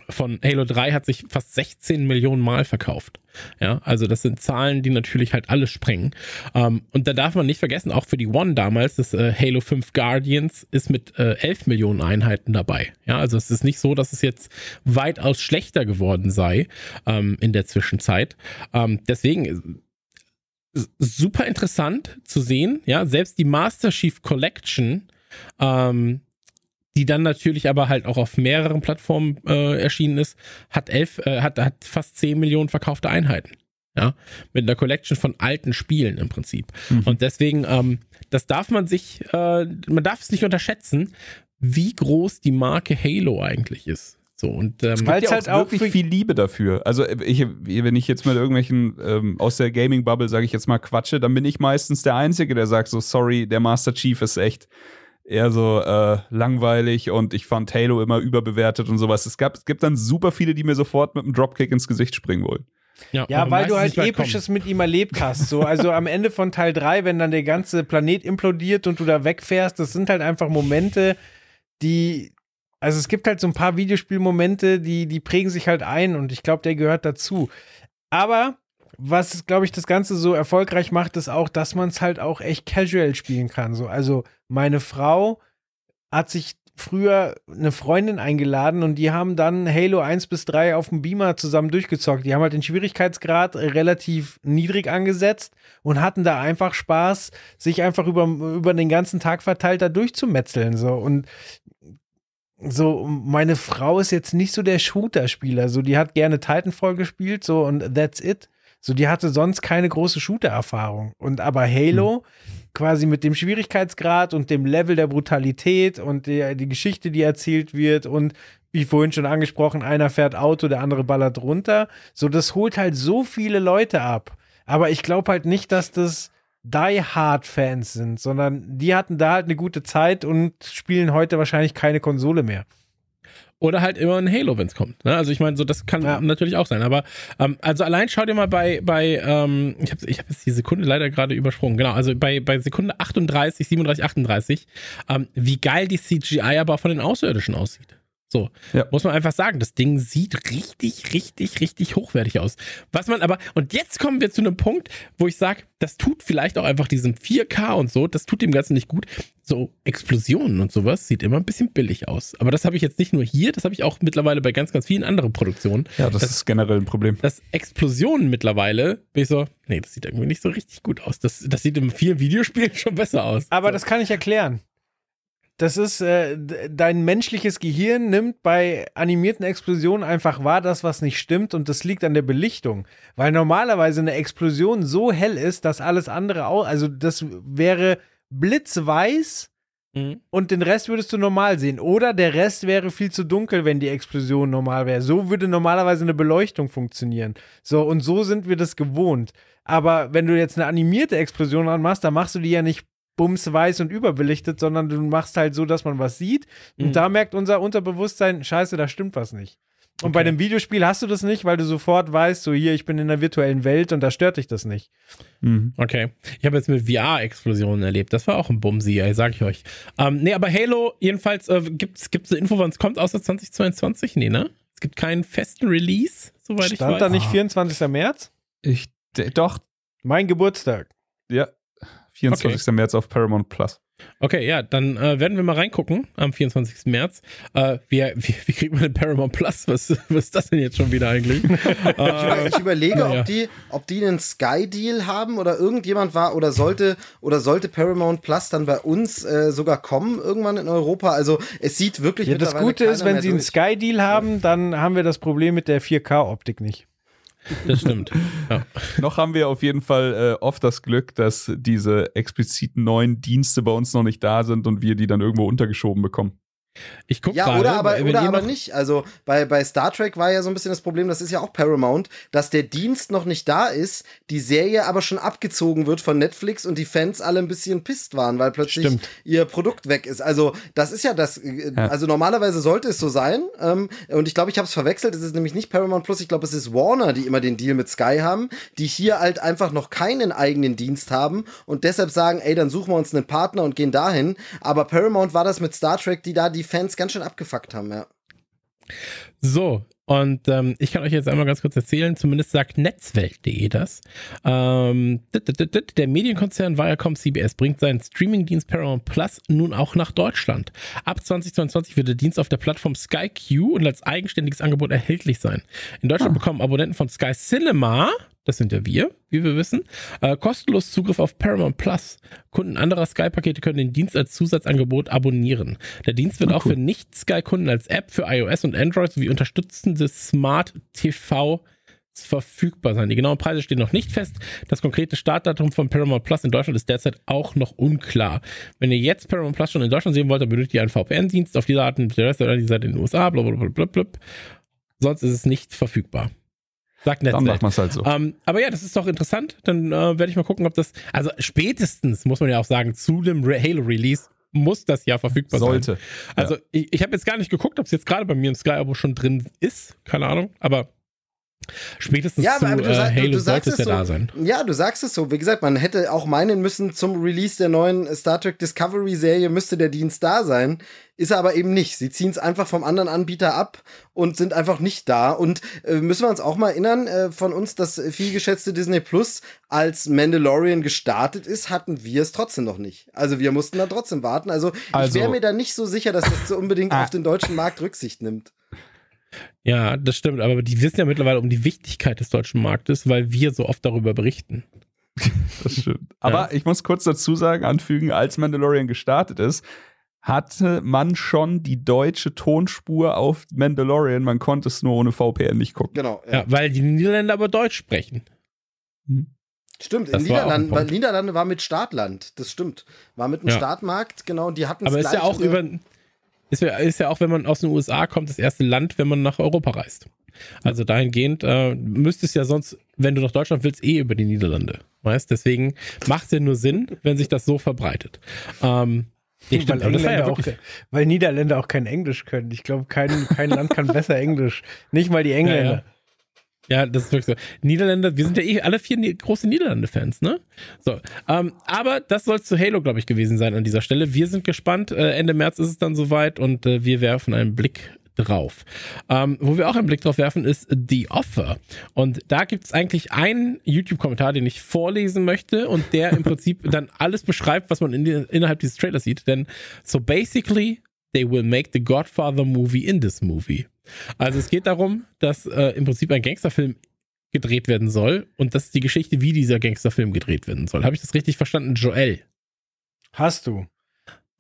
von Halo 3 hat sich fast 16 Millionen Mal verkauft. Ja, also das sind Zahlen, die natürlich halt alles sprengen. Ähm, und da darf man nicht vergessen, auch für die One damals, das äh, Halo 5 Guardians ist mit äh, 11 Millionen Einheiten dabei. Ja, also es ist nicht so, dass es jetzt weitaus schlechter geworden sei ähm, in der Zwischenzeit. Ähm, deswegen äh, super interessant zu sehen. Ja, selbst die Master Chief Collection ähm, die dann natürlich aber halt auch auf mehreren Plattformen äh, erschienen ist, hat elf, äh, hat, hat fast 10 Millionen verkaufte Einheiten. Ja, mit einer Collection von alten Spielen im Prinzip. Mhm. Und deswegen, ähm, das darf man sich, äh, man darf es nicht unterschätzen, wie groß die Marke Halo eigentlich ist. So, und ähm, Weil- gibt ja halt auch wirklich viel Liebe dafür. Also ich, wenn ich jetzt mit irgendwelchen ähm, aus der Gaming-Bubble, sage ich jetzt mal, quatsche, dann bin ich meistens der Einzige, der sagt so, sorry, der Master Chief ist echt eher so äh, langweilig und ich fand Halo immer überbewertet und sowas. Es, gab, es gibt dann super viele, die mir sofort mit einem Dropkick ins Gesicht springen wollen. Ja, aber weil du halt Episches mit ihm erlebt hast. So, also am Ende von Teil 3, wenn dann der ganze Planet implodiert und du da wegfährst, das sind halt einfach Momente, die. Also es gibt halt so ein paar Videospielmomente, die, die prägen sich halt ein und ich glaube, der gehört dazu. Aber was, glaube ich, das Ganze so erfolgreich macht, ist auch, dass man es halt auch echt casual spielen kann. So, also meine Frau hat sich früher eine Freundin eingeladen und die haben dann Halo 1 bis 3 auf dem Beamer zusammen durchgezockt. Die haben halt den Schwierigkeitsgrad relativ niedrig angesetzt und hatten da einfach Spaß, sich einfach über, über den ganzen Tag verteilt da durchzumetzeln. So. Und so, meine Frau ist jetzt nicht so der Shooter-Spieler. So, die hat gerne Titanfall gespielt, so und that's it. So, die hatte sonst keine große Shooter-Erfahrung. Und aber Halo, quasi mit dem Schwierigkeitsgrad und dem Level der Brutalität und der, die Geschichte, die erzählt wird und wie vorhin schon angesprochen, einer fährt Auto, der andere ballert runter. So, das holt halt so viele Leute ab. Aber ich glaube halt nicht, dass das Die Hard Fans sind, sondern die hatten da halt eine gute Zeit und spielen heute wahrscheinlich keine Konsole mehr. Oder halt immer ein Halo, wenn es kommt. Ne? Also ich meine, so das kann Ja. natürlich auch sein. Aber ähm, also allein schau dir mal bei, bei ähm, ich habe ich hab jetzt die Sekunde leider gerade übersprungen. Genau, also bei, bei Sekunde 38, 37, 38, ähm, wie geil die CGI aber von den Außerirdischen aussieht. So, Ja. muss man einfach sagen, das Ding sieht richtig, richtig, richtig hochwertig aus. Was man aber, und jetzt kommen wir zu einem Punkt, wo ich sage, das tut vielleicht auch einfach diesem 4K und so, das tut dem Ganzen nicht gut. So Explosionen und sowas sieht immer ein bisschen billig aus. Aber das habe ich jetzt nicht nur hier, das habe ich auch mittlerweile bei ganz, ganz vielen anderen Produktionen. Ja, das, Das- ist generell ein Problem. Das Explosionen mittlerweile, bin ich so, nee, das sieht irgendwie nicht so richtig gut aus. Das, das sieht in vielen Videospielen [LAUGHS] schon besser aus. Aber so. das kann ich erklären. Das ist, äh, dein menschliches Gehirn nimmt bei animierten Explosionen einfach wahr, das, was nicht stimmt, und das liegt an der Belichtung. Weil normalerweise eine Explosion so hell ist, dass alles andere auch, also das wäre blitzweiß Mhm. und den Rest würdest du normal sehen. Oder der Rest wäre viel zu dunkel, wenn die Explosion normal wäre. So würde normalerweise eine Beleuchtung funktionieren. So, und so sind wir das gewohnt. Aber wenn du jetzt eine animierte Explosion anmachst, dann machst du die ja nicht bumsweiß und überbelichtet, sondern du machst halt so, dass man was sieht. Und Mhm. da merkt unser Unterbewusstsein, scheiße, da stimmt was nicht. Und bei dem Videospiel hast du das nicht, weil du sofort weißt, so hier, ich bin in der virtuellen Welt und da stört dich das nicht. Mhm. Okay. Ich habe jetzt mit VR-Explosionen erlebt. Das war auch ein Bumsi, ey, sag ich euch. Ähm, nee, aber Halo, jedenfalls, äh, gibt es eine Info, wann es kommt, außer 2022? Nee, ne? Es gibt keinen festen Release, soweit Stand ich weiß. da nicht 24. März? Ich, doch, Mein Geburtstag. ja. 24. März auf Paramount Plus. Okay, ja, dann äh, werden wir mal reingucken am 24. März. Äh, wie, wie, wie kriegt man den Paramount Plus? Was, was ist das denn jetzt schon wieder eigentlich? [LAUGHS] äh, Ich überlege, Naja. ob die, ob die einen Sky-Deal haben oder irgendjemand war oder sollte oder sollte Paramount Plus dann bei uns äh, sogar kommen irgendwann in Europa. Also es sieht wirklich Ja, das Gute ist, wenn sie einen durch. Sky-Deal haben, dann haben wir das Problem mit der 4K-Optik nicht. Das stimmt. Ja. Noch haben wir auf jeden Fall äh, oft das Glück, dass diese expliziten neuen Dienste bei uns noch nicht da sind und wir die dann irgendwo untergeschoben bekommen. Ich gucke Ja, gerade. oder aber, oder aber nicht. Also bei, bei Star Trek war ja so ein bisschen das Problem, das ist ja auch Paramount, dass der Dienst noch nicht da ist, die Serie aber schon abgezogen wird von Netflix und die Fans alle ein bisschen pisst waren, weil plötzlich Stimmt. ihr Produkt weg ist. Also das ist ja das, äh, Ja. also normalerweise sollte es so sein. Ähm, und ich glaube, ich habe es verwechselt. Es ist nämlich nicht Paramount Plus, ich glaube, es ist Warner, die immer den Deal mit Sky haben, die hier halt einfach noch keinen eigenen Dienst haben und deshalb sagen, ey, dann suchen wir uns einen Partner und gehen dahin. Aber Paramount war das mit Star Trek, die da die Fans ganz schön abgefuckt haben, ja. So, und ähm, ich kann euch jetzt einmal ganz kurz erzählen, zumindest sagt netzwelt.de das. Ähm, der Medienkonzern Viacom CBS bringt seinen Streamingdienst Paramount Plus nun auch nach Deutschland. Ab 2022 wird der Dienst auf der Plattform Sky Q und als eigenständiges Angebot erhältlich sein. In Deutschland bekommen Abonnenten von Sky Cinema, das sind ja wir, wie wir wissen, äh, kostenlos Zugriff auf Paramount Plus. Kunden anderer Sky-Pakete können den Dienst als Zusatzangebot abonnieren. Der Dienst wird auch für Nicht-Sky-Kunden als App für iOS und Android sowie unterstützende Smart TV verfügbar sein. Die genauen Preise stehen noch nicht fest. Das konkrete Startdatum von Paramount Plus in Deutschland ist derzeit auch noch unklar. Wenn ihr jetzt Paramount Plus schon in Deutschland sehen wollt, dann benötigt ihr einen VPN-Dienst auf dieser Art und der Rest der seid in den USA, blablabla. Sonst ist es nicht verfügbar. Sagt Dann Netzwelt. macht man es halt so. Ähm, aber ja, das ist doch interessant. Dann äh, werde ich mal gucken, ob das. Also spätestens, muss man ja auch sagen, zu dem Re Halo-Release muss das ja verfügbar sein. Sollte. Also ich, ich habe jetzt gar nicht geguckt, ob es jetzt gerade bei mir im Sky-Abo schon drin ist. Keine Ahnung. Aber spätestens Ja, zu aber du, äh, sag, du, Halo du sollte es ja so. da sein. Ja, du sagst es so. Wie gesagt, man hätte auch meinen müssen, zum Release der neuen Star Trek Discovery Serie müsste der Dienst da sein. Ist er aber eben nicht. Sie ziehen es einfach vom anderen Anbieter ab und sind einfach nicht da. Und äh, müssen wir uns auch mal erinnern, äh, von uns, das viel geschätzte Disney Plus, als Mandalorian gestartet ist, hatten wir es trotzdem noch nicht. Also wir mussten da trotzdem warten. Also, ich Also- wäre mir da nicht so sicher, dass das so unbedingt Ah. auf den deutschen Markt Rücksicht nimmt. Ja, das stimmt. Aber die wissen ja mittlerweile um die Wichtigkeit des deutschen Marktes, weil wir so oft darüber berichten. [LAUGHS] Das stimmt. Aber ich muss kurz dazu sagen, anfügen, als Mandalorian gestartet ist, hatte man schon die deutsche Tonspur auf Mandalorian. Man konnte es nur ohne VPN nicht gucken. Genau. Ja, weil die Niederländer aber Deutsch sprechen. Stimmt, Das in war Niederlanden, weil Punkt. Niederlande war mit Startland, das stimmt. War mit einem Ja. Startmarkt, genau, und die hatten Aber ist ja auch über. Ist ja, ist ja auch, wenn man aus den USA kommt, das erste Land, wenn man nach Europa reist. Also dahingehend äh, müsste es ja sonst, wenn du nach Deutschland willst, eh über die Niederlande. Weißt? Deswegen macht es ja nur Sinn, wenn sich das so verbreitet. Ähm, nee, weil, stimmt, war ja auch, weil Niederländer auch kein Englisch können. Ich glaube, kein, kein Land kann besser Englisch. Nicht mal die Engländer. Ja, das ist wirklich so. Niederländer, wir sind ja eh alle vier große Niederlande-Fans, ne? So, ähm, aber das soll zu Halo, glaube ich, gewesen sein an dieser Stelle. Wir sind gespannt. Äh, Ende März ist es dann soweit und äh, wir werfen einen Blick drauf. Ähm, wo wir auch einen Blick drauf werfen, ist The Offer. Und da gibt es eigentlich einen YouTube-Kommentar, den ich vorlesen möchte und der im Prinzip [LAUGHS] dann alles beschreibt, was man in, die- innerhalb dieses Trailers sieht. Denn so basically, they will make the Godfather movie in this movie. Also es geht darum, dass äh, im Prinzip ein Gangsterfilm gedreht werden soll und das ist die Geschichte, wie dieser Gangsterfilm gedreht werden soll. Habe ich das richtig verstanden, Joel? Hast du.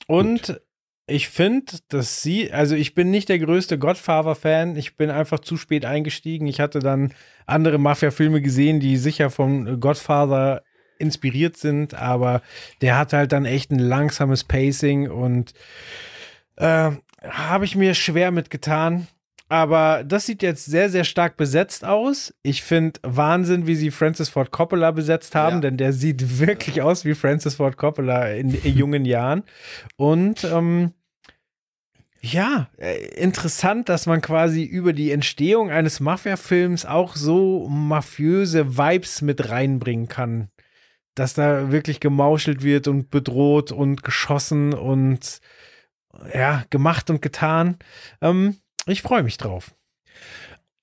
Und ich finde, dass sie, also ich bin nicht der größte Godfather-Fan. Ich bin einfach zu spät eingestiegen. Ich hatte dann andere Mafia-Filme gesehen, die sicher vom Godfather inspiriert sind, aber der hat halt dann echt ein langsames Pacing und äh, habe ich mir schwer mitgetan. Aber das sieht jetzt sehr, sehr stark besetzt aus. Ich finde Wahnsinn, wie sie Francis Ford Coppola besetzt haben, Ja. denn der sieht wirklich aus wie Francis Ford Coppola in, in jungen Jahren. Und ähm, ja, äh, interessant, dass man quasi über die Entstehung eines Mafia-Films auch so mafiöse Vibes mit reinbringen kann. Dass da wirklich gemauschelt wird und bedroht und geschossen und ja, gemacht und getan. Ähm, ich freue mich drauf.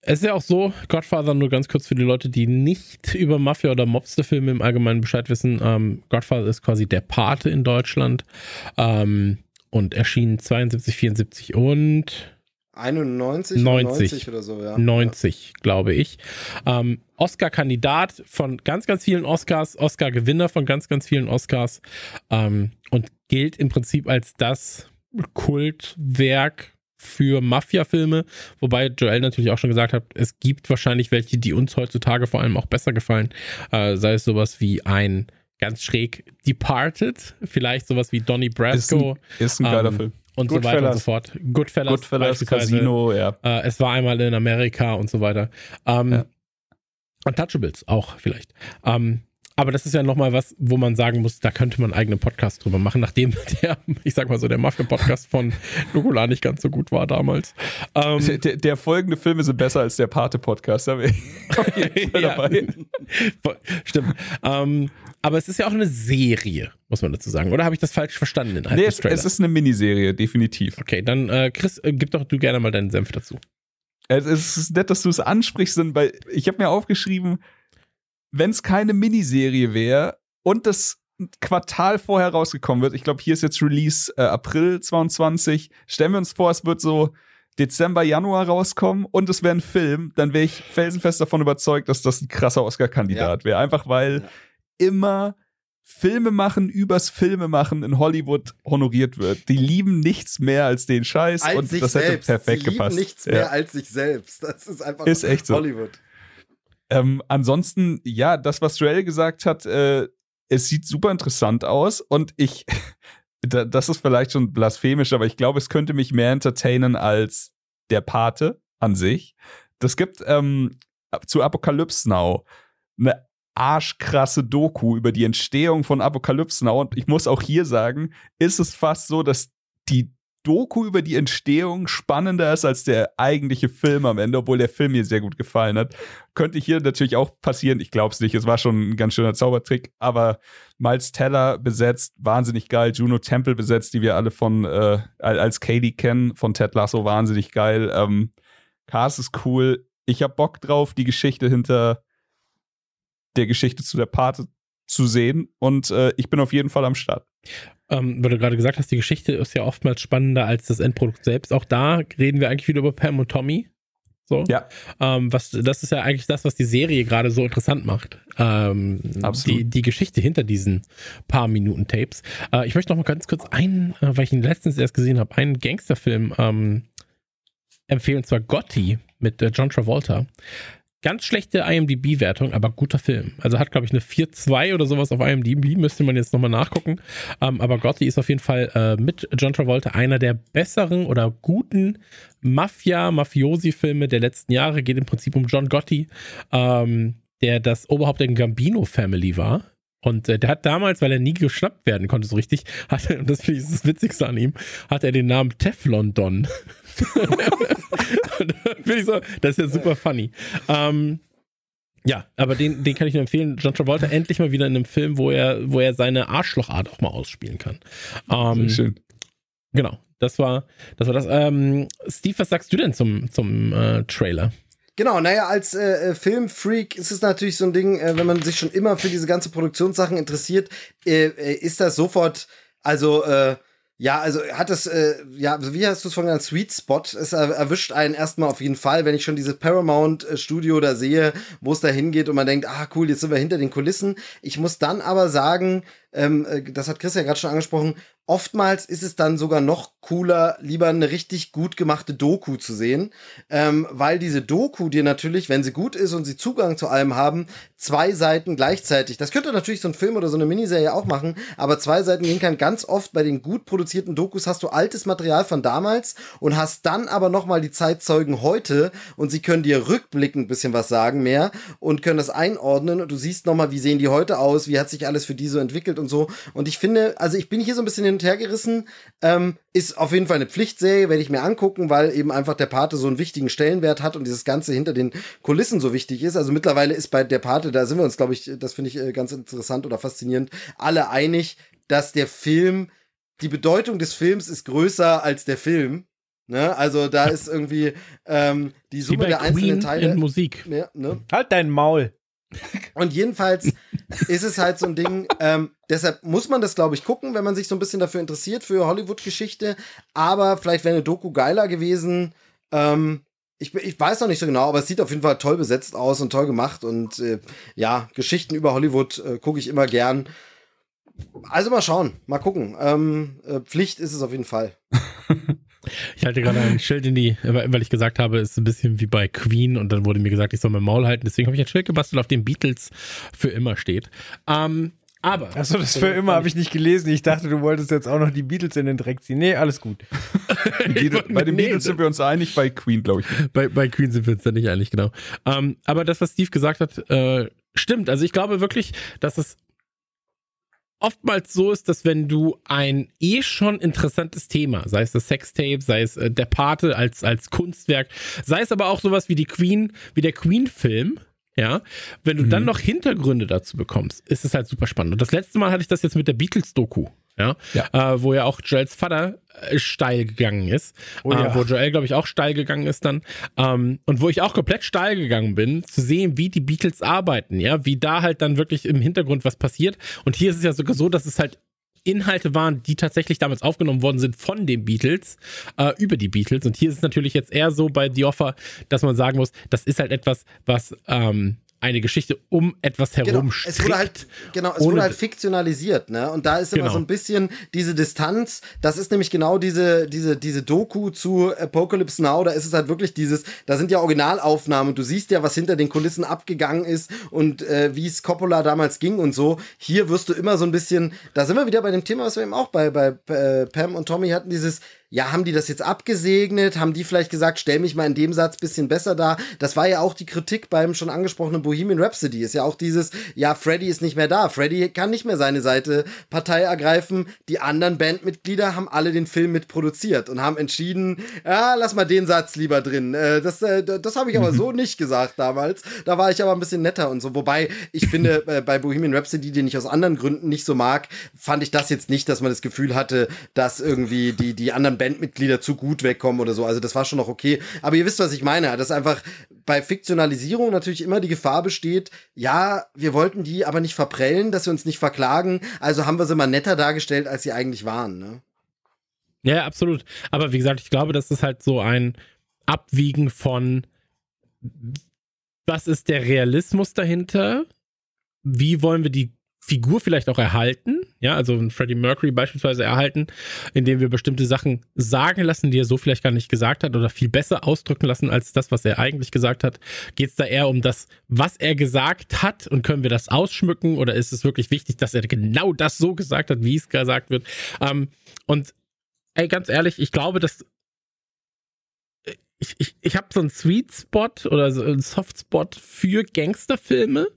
Es ist ja auch so, Godfather, nur ganz kurz für die Leute, die nicht über Mafia- oder Mobster-Filme im Allgemeinen Bescheid wissen. Ähm, Godfather ist quasi der Pate in Deutschland ähm, und erschien 72, 74 und 91, 90, 90 oder so, ja. 90, ja. glaube ich. Ähm, Oscar-Kandidat von ganz, ganz vielen Oscars, Oscar-Gewinner von ganz, ganz vielen Oscars ähm, und gilt im Prinzip als das Kultwerk für Mafia-Filme, wobei Joel natürlich auch schon gesagt hat, es gibt wahrscheinlich welche, die uns heutzutage vor allem auch besser gefallen, äh, sei es sowas wie ein ganz schräg Departed, vielleicht sowas wie Donnie Brasco. Ist ein, ist ein geiler ähm, Film. Und Good so weiter Fellas. und so fort. Goodfellas, Goodfellas Casino, ja. Äh, es war einmal in Amerika und so weiter. Ähm, ja. Untouchables auch vielleicht. Ähm, aber das ist ja nochmal was, wo man sagen muss, da könnte man einen eigenen Podcast drüber machen, nachdem [LAUGHS] der, ich sag mal so, der Mafia-Podcast von Nukular nicht ganz so gut war damals. Ähm, der, der, folgende Filme sind besser als der Pate-Podcast, da bin ich [LAUGHS] Fall dabei. [LAUGHS] Stimmt. Ähm, aber es ist ja auch eine Serie, muss man dazu sagen. Oder habe ich das falsch verstanden in einem nee, es, es, ist eine Miniserie, definitiv. Okay, dann äh, Chris, äh, gib doch du gerne mal deinen Senf dazu. Es ist nett, dass du es ansprichst, weil ich habe mir aufgeschrieben, wenn es keine Miniserie wäre und das Quartal vorher rausgekommen wird, ich glaube, hier ist jetzt Release äh, April 22, stellen wir uns vor, es wird so Dezember, Januar rauskommen und es wäre ein Film, dann wäre ich felsenfest davon überzeugt, dass das ein krasser Oscar-Kandidat ja. wäre. Einfach weil ja. immer Filme machen übers Filme machen in Hollywood honoriert wird. Die lieben nichts mehr als den Scheiß als und das hätte selbst. perfekt Sie gepasst. Lieben nichts mehr als sich selbst. Das ist einfach ist echt so. Hollywood. Ähm, ansonsten, ja, das, was Joel gesagt hat, äh, es sieht super interessant aus und ich, [LAUGHS] das ist vielleicht schon blasphemisch, aber ich glaube, es könnte mich mehr entertainen als der Pate an sich. Das gibt ähm, zu Apocalypse Now eine arschkrasse Doku über die Entstehung von Apocalypse Now und ich muss auch hier sagen, ist es fast so, dass die Doku über die Entstehung spannender ist als der eigentliche Film am Ende, obwohl der Film mir sehr gut gefallen hat. Könnte hier natürlich auch passieren. Ich glaube es nicht. Es war schon ein ganz schöner Zaubertrick. Aber Miles Teller besetzt, wahnsinnig geil. Juno Temple besetzt, die wir alle von äh, als Katie kennen, von Ted Lasso, wahnsinnig geil. Ähm, Cast ist cool. Ich habe Bock drauf, die Geschichte hinter der Geschichte zu der Pate zu sehen. Und äh, ich bin auf jeden Fall am Start. Ähm, weil du gerade gesagt hast, die Geschichte ist ja oftmals spannender als das Endprodukt selbst. Auch da reden wir eigentlich wieder über Pam und Tommy. So. Ja. Ähm, was, das ist ja eigentlich das, was die Serie gerade so interessant macht. Ähm, Absolut. Die, die Geschichte hinter diesen paar Minuten Tapes. Äh, ich möchte noch mal ganz kurz einen, äh, weil ich ihn letztens erst gesehen habe, einen Gangsterfilm ähm, empfehlen, und zwar Gotti mit äh, John Travolta. Ganz schlechte IMDb-Wertung, aber guter Film. Also hat, glaube ich, eine 4-2 oder sowas auf IMDb, müsste man jetzt nochmal nachgucken. Ähm, aber Gotti ist auf jeden Fall äh, mit John Travolta einer der besseren oder guten Mafia-Mafiosi-Filme der letzten Jahre. Geht im Prinzip um John Gotti, ähm, der das Oberhaupt der Gambino-Family war. Und äh, der hat damals, weil er nie geschnappt werden konnte so richtig, hat er, und das finde ich das Witzigste an ihm, hat er den Namen Teflon Don [LAUGHS] ich so, das ist ja super funny. Ähm, ja, aber den, den kann ich nur empfehlen. John Travolta endlich mal wieder in einem Film, wo er, wo er seine Arschlochart auch mal ausspielen kann. Ähm, Sehr schön. Genau, das war das. War das. Ähm, Steve, was sagst du denn zum, zum äh, Trailer? Genau, naja, als äh, äh, Filmfreak ist es natürlich so ein Ding, äh, wenn man sich schon immer für diese ganze Produktionssachen interessiert, äh, äh ist das sofort, also äh, ja, also hat es, ja, wie hast du es von genannt? Sweet Spot. Es erwischt einen erstmal auf jeden Fall, wenn ich schon dieses Paramount-Studio da sehe, wo es da hingeht und man denkt, ah cool, jetzt sind wir hinter den Kulissen. Ich muss dann aber sagen, ähm, äh, das hat Chris ja gerade schon angesprochen, oftmals ist es dann sogar noch cooler, lieber eine richtig gut gemachte Doku zu sehen, ähm, weil diese Doku dir natürlich, wenn sie gut ist und sie Zugang zu allem haben, zwei Seiten gleichzeitig, das könnte natürlich so ein Film oder so eine Miniserie auch machen, aber zwei Seiten gehen kann. Ganz oft bei den gut produzierten Dokus hast du altes Material von damals und hast dann aber noch mal die Zeitzeugen heute und sie können dir rückblickend ein bisschen was sagen mehr und können das einordnen. Und du siehst noch mal, wie sehen die heute aus, wie hat sich alles für die so entwickelt und so. Und ich finde, also ich bin hier so ein bisschen hin und her gerissen. Ähm, ist auf jeden Fall eine Pflichtserie, werde ich mir angucken, weil eben einfach der Pate so einen wichtigen Stellenwert hat und dieses Ganze hinter den Kulissen so wichtig ist. Also mittlerweile ist bei der Pate, da sind wir uns, glaube ich, das finde ich äh, ganz interessant oder faszinierend, alle einig, dass der Film, die Bedeutung des Films ist größer als der Film. Ne? Also da ist irgendwie ähm, die Summe der einzelnen Teile. In Musik. Ja, ne? Halt dein Maul. Und jedenfalls [LAUGHS] ist es halt so ein Ding, ähm, deshalb muss man das, glaube ich, gucken, wenn man sich so ein bisschen dafür interessiert, für Hollywood-Geschichte. Aber vielleicht wäre eine Doku geiler gewesen. Ähm, ich, ich, weiß noch nicht so genau, aber es sieht auf jeden Fall toll besetzt aus und toll gemacht. Und äh, ja, Geschichten über Hollywood äh, gucke ich immer gern. Also mal schauen, mal gucken. Ähm, äh, Pflicht ist es auf jeden Fall. [LAUGHS] Ich halte gerade ein Schild in die, weil ich gesagt habe, es ist ein bisschen wie bei Queen und dann wurde mir gesagt, ich soll mein Maul halten. Deswegen habe ich ein Schild gebastelt, auf dem Beatles für immer steht. Ähm, aber. Achso, das für immer habe ich nicht gelesen. Ich dachte, du wolltest jetzt auch noch die Beatles in den Dreck ziehen. Nee, alles gut. [LAUGHS] bei den Beatles sind wir uns einig, bei Queen, glaube ich. Bei, bei Queen sind wir uns da nicht einig, genau. Ähm, aber das, was Steve gesagt hat, äh, stimmt. Also ich glaube wirklich, dass es oftmals so ist, dass wenn du ein eh schon interessantes Thema, sei es das Sextape, sei es äh, der Pate als, als Kunstwerk, sei es aber auch sowas wie die Queen, wie der Queen-Film, ja, wenn du mhm. dann noch Hintergründe dazu bekommst, ist es halt super spannend. Und das letzte Mal hatte ich das jetzt mit der Beatles-Doku ja, ja. Äh, wo ja auch Joels Vater äh, steil gegangen ist, oh, ja. äh, wo Joel, glaube ich, auch steil gegangen ist dann ähm, und wo ich auch komplett steil gegangen bin, zu sehen, wie die Beatles arbeiten, ja, wie da halt dann wirklich im Hintergrund was passiert und hier ist es ja sogar so, dass es halt Inhalte waren, die tatsächlich damals aufgenommen worden sind von den Beatles, äh, über die Beatles. Und hier ist es natürlich jetzt eher so bei The Offer, dass man sagen muss, das ist halt etwas, was ähm, eine Geschichte um etwas herum genau, es wurde halt genau es wurde halt fiktionalisiert ne? Und da ist immer genau. so ein bisschen diese Distanz. Das ist nämlich genau diese diese diese Doku zu Apocalypse Now. Da ist es halt wirklich dieses da sind ja Originalaufnahmen du siehst ja was hinter den Kulissen abgegangen ist und äh, wie es Coppola damals ging und so. Hier wirst du immer so ein bisschen da sind wir wieder bei dem Thema was wir eben auch bei bei äh, Pam und Tommy hatten dieses ja, haben die das jetzt abgesegnet? Haben die vielleicht gesagt, stell mich mal in dem Satz bisschen besser dar? Das war ja auch die Kritik beim schon angesprochenen Bohemian Rhapsody. Ist ja auch dieses, ja, Freddy ist nicht mehr da. Freddy kann nicht mehr seine Seite Partei ergreifen. Die anderen Bandmitglieder haben alle den Film mitproduziert und haben entschieden, ja, lass mal den Satz lieber drin. Äh, das äh, das habe ich aber so nicht gesagt damals. Da war ich aber ein bisschen netter und so. Wobei, ich finde, [LAUGHS] äh, bei Bohemian Rhapsody, den ich aus anderen Gründen nicht so mag, fand ich das jetzt nicht, dass man das Gefühl hatte, dass irgendwie die, die anderen Bandmitglieder zu gut wegkommen oder so. Also das war schon noch okay. Aber ihr wisst, was ich meine. Dass einfach bei Fiktionalisierung natürlich immer die Gefahr besteht, ja, wir wollten die aber nicht verprellen, dass wir uns nicht verklagen. Also haben wir sie mal netter dargestellt, als sie eigentlich waren. Ne? Ja, absolut. Aber wie gesagt, ich glaube, das ist halt so ein Abwiegen von, was ist der Realismus dahinter? Wie wollen wir die Figur vielleicht auch erhalten, ja, also Freddie Mercury beispielsweise erhalten, indem wir bestimmte Sachen sagen lassen, die er so vielleicht gar nicht gesagt hat oder viel besser ausdrücken lassen als das, was er eigentlich gesagt hat. Geht es da eher um das, was er gesagt hat und können wir das ausschmücken oder ist es wirklich wichtig, dass er genau das so gesagt hat, wie es gesagt wird? Ähm, und ey, ganz ehrlich, ich glaube, dass ich, ich, ich habe so einen Sweet Spot oder so einen Soft Spot für Gangsterfilme.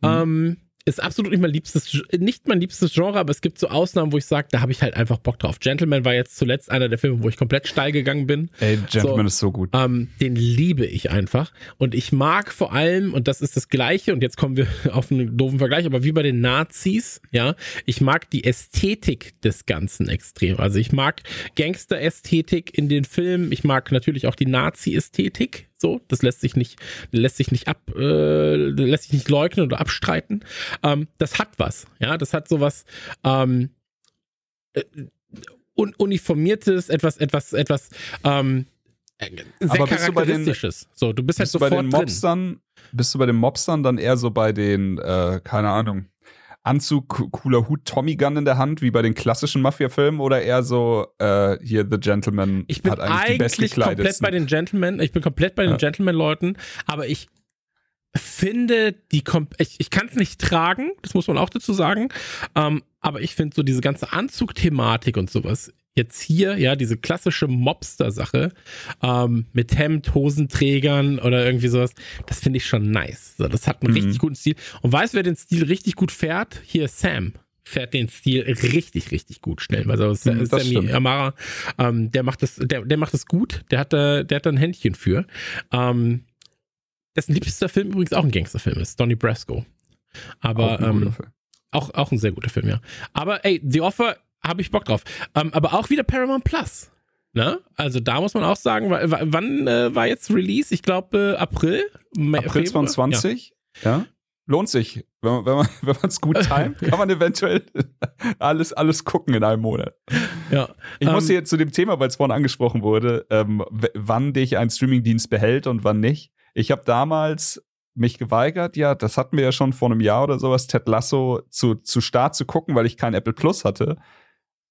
Mhm. Ähm, ist absolut nicht mein liebstes, nicht mein liebstes Genre, aber es gibt so Ausnahmen, wo ich sage, da habe ich halt einfach Bock drauf. Gentleman war jetzt zuletzt einer der Filme, wo ich komplett steil gegangen bin. Ey, Gentleman so, ist so gut. Ähm, den liebe ich einfach. Und ich mag vor allem, und das ist das Gleiche, und jetzt kommen wir [LAUGHS] auf einen doofen Vergleich, aber wie bei den Nazis, ja, ich mag die Ästhetik des Ganzen extrem. Also ich mag Gangster-Ästhetik in den Filmen, ich mag natürlich auch die Nazi-Ästhetik, so, das lässt sich nicht, lässt sich nicht ab, äh, lässt sich nicht leugnen oder abstreiten. Ähm, das hat was, ja, das hat sowas ähm, äh, un uniformiertes, etwas, etwas, etwas ähm, äh, sehr Aber bist du bei den, so, du bist, halt bist halt sofort bei den Mobstern, bist du bei den Mobstern dann eher so bei den, äh, keine Ahnung, Anzug, cooler Hut, Tommy Gun in der Hand, wie bei den klassischen Mafia-Filmen, oder eher so, äh, hier The Gentleman ich bin hat eigentlich, eigentlich die komplett bei den Gentlemen, ich bin komplett bei den ja. Gentleman-Leuten, aber ich finde die, ich, ich kann es nicht tragen, das muss man auch dazu sagen, ähm, aber ich finde so diese ganze Anzugthematik und sowas jetzt hier, ja, diese klassische Mobster-Sache ähm, mit Hemd, Hosenträgern oder irgendwie sowas, das finde ich schon nice. So, das hat einen mhm. richtig guten Stil. Und weißt du, wer den Stil richtig gut fährt? Hier Sam. fährt den Stil richtig, richtig gut stellenweise. Also Mhm, Sammy. Amara, ähm, der macht das, der, der macht das gut. Der hat da, der hat da ein Händchen für. Ähm, dessen liebster Film übrigens auch ein Gangsterfilm ist, Donnie Brasco. Aber Auch ein ähm, auch, auch ein sehr guter Film, ja. Aber ey, The Offer habe ich Bock drauf. Ähm, aber auch wieder Paramount Plus. Ne? Also da muss man auch sagen, wa- wa- wann äh, war jetzt Release? Ich glaube äh, April. April Februar? 2020, ja. Lohnt sich. Wenn man wenn man [LAUGHS] es gut timet, kann man eventuell [LAUGHS] alles, alles gucken in einem Monat. Ja. ja. Ich Ähm, muss hier zu dem Thema, weil es vorhin angesprochen wurde, ähm, wann dich ein Streamingdienst behält und wann nicht. Ich habe damals mich geweigert, ja, das hatten wir ja schon vor einem Jahr oder sowas, Ted Lasso zu, zu Start zu gucken, weil ich kein Apple Plus hatte.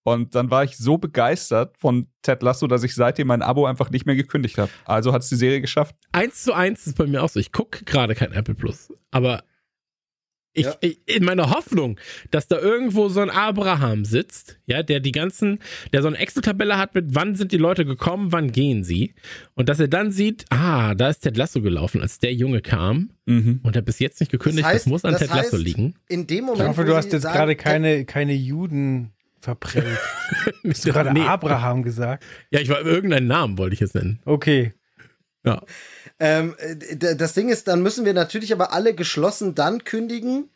Und dann war ich so begeistert von Ted Lasso, dass ich seitdem mein Abo einfach nicht mehr gekündigt habe. Also hat es die Serie geschafft. eins zu eins ist bei mir auch so. Ich gucke gerade kein Apple Plus, aber ich, Ja. ich, in meiner Hoffnung, dass da irgendwo so ein Abraham sitzt, ja, der die ganzen, der so eine Excel-Tabelle hat mit, wann sind die Leute gekommen, wann gehen sie, und dass er dann sieht, ah, da ist Ted Lasso gelaufen, als der Junge kam Mhm. und er bis jetzt nicht gekündigt, das, Das heißt- muss an das Ted Lasso heißt- liegen. In dem Ich Moment. hoffe, wo du hast jetzt sagen, gerade keine, keine Juden verprellt. [LAUGHS] Hast du gerade Nee. Abraham gesagt? Ja, ich war irgendeinen Namen wollte ich jetzt nennen. Okay. Ja. Ähm, äh, das Ding ist, dann müssen wir natürlich aber alle geschlossen dann kündigen,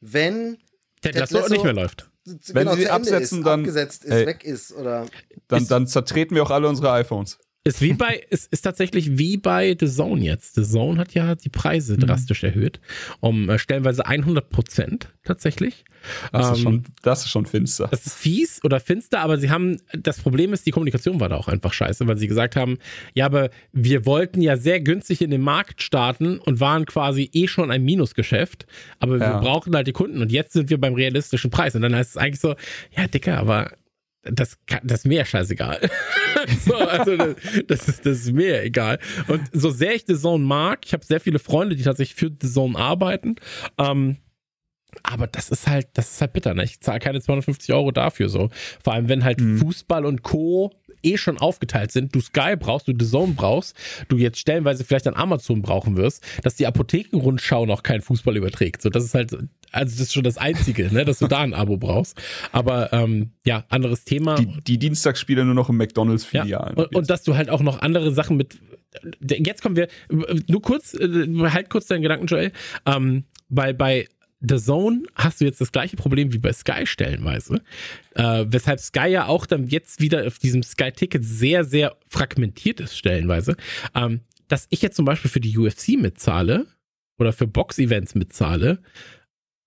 wenn Ted, Ted Lasso, Lasso- nicht mehr läuft. Wenn genau sie zu Ende absetzen, ist, dann- abgesetzt ist, ey. weg ist oder Dann, Ist- dann zertreten wir auch alle unsere iPhones. Ist wie bei, ist, ist tatsächlich wie bei The Zone jetzt. The Zone hat ja die Preise Mhm. drastisch erhöht. Um äh, stellenweise 100 Prozent tatsächlich. Das, ist Ähm, schon, das ist schon finster. Das ist fies oder finster, aber sie haben, das Problem ist, die Kommunikation war da auch einfach scheiße, weil sie gesagt haben, ja, aber wir wollten ja sehr günstig in den Markt starten und waren quasi eh schon ein Minusgeschäft, aber wir Ja. brauchen halt die Kunden und jetzt sind wir beim realistischen Preis. Und dann heißt es eigentlich so, ja, Dicker, aber das, kann, das ist mir ja scheißegal. [LAUGHS] so, also das, das, ist, das ist mir egal. Und so sehr ich The Zone mag, ich habe sehr viele Freunde, die tatsächlich für The Zone arbeiten, ähm, aber das ist halt, das ist halt bitter, ne? Ich zahle keine 250 Euro dafür so. Vor allem, wenn halt Mhm. Fußball und Co. eh schon aufgeteilt sind, du Sky brauchst, du The Zone brauchst, du jetzt stellenweise vielleicht an Amazon brauchen wirst, dass die Apothekenrundschau noch keinen Fußball überträgt. So, das ist halt, also das ist schon das Einzige, ne, dass du da ein Abo brauchst. Aber ähm, ja, anderes Thema. Die, die Dienstagsspiele nur noch im Ja, McDonalds-Filialen. und, und dass du halt auch noch andere Sachen mit. Jetzt kommen wir. Nur kurz, äh, halt kurz deinen Gedanken, Joel. Ähm, bei, bei The Zone hast du jetzt das gleiche Problem wie bei Sky stellenweise. Äh, weshalb Sky ja auch dann jetzt wieder auf diesem Sky-Ticket sehr, sehr fragmentiert ist, stellenweise. Ähm, dass ich jetzt zum Beispiel für die UFC mitzahle oder für Box-Events mitzahle,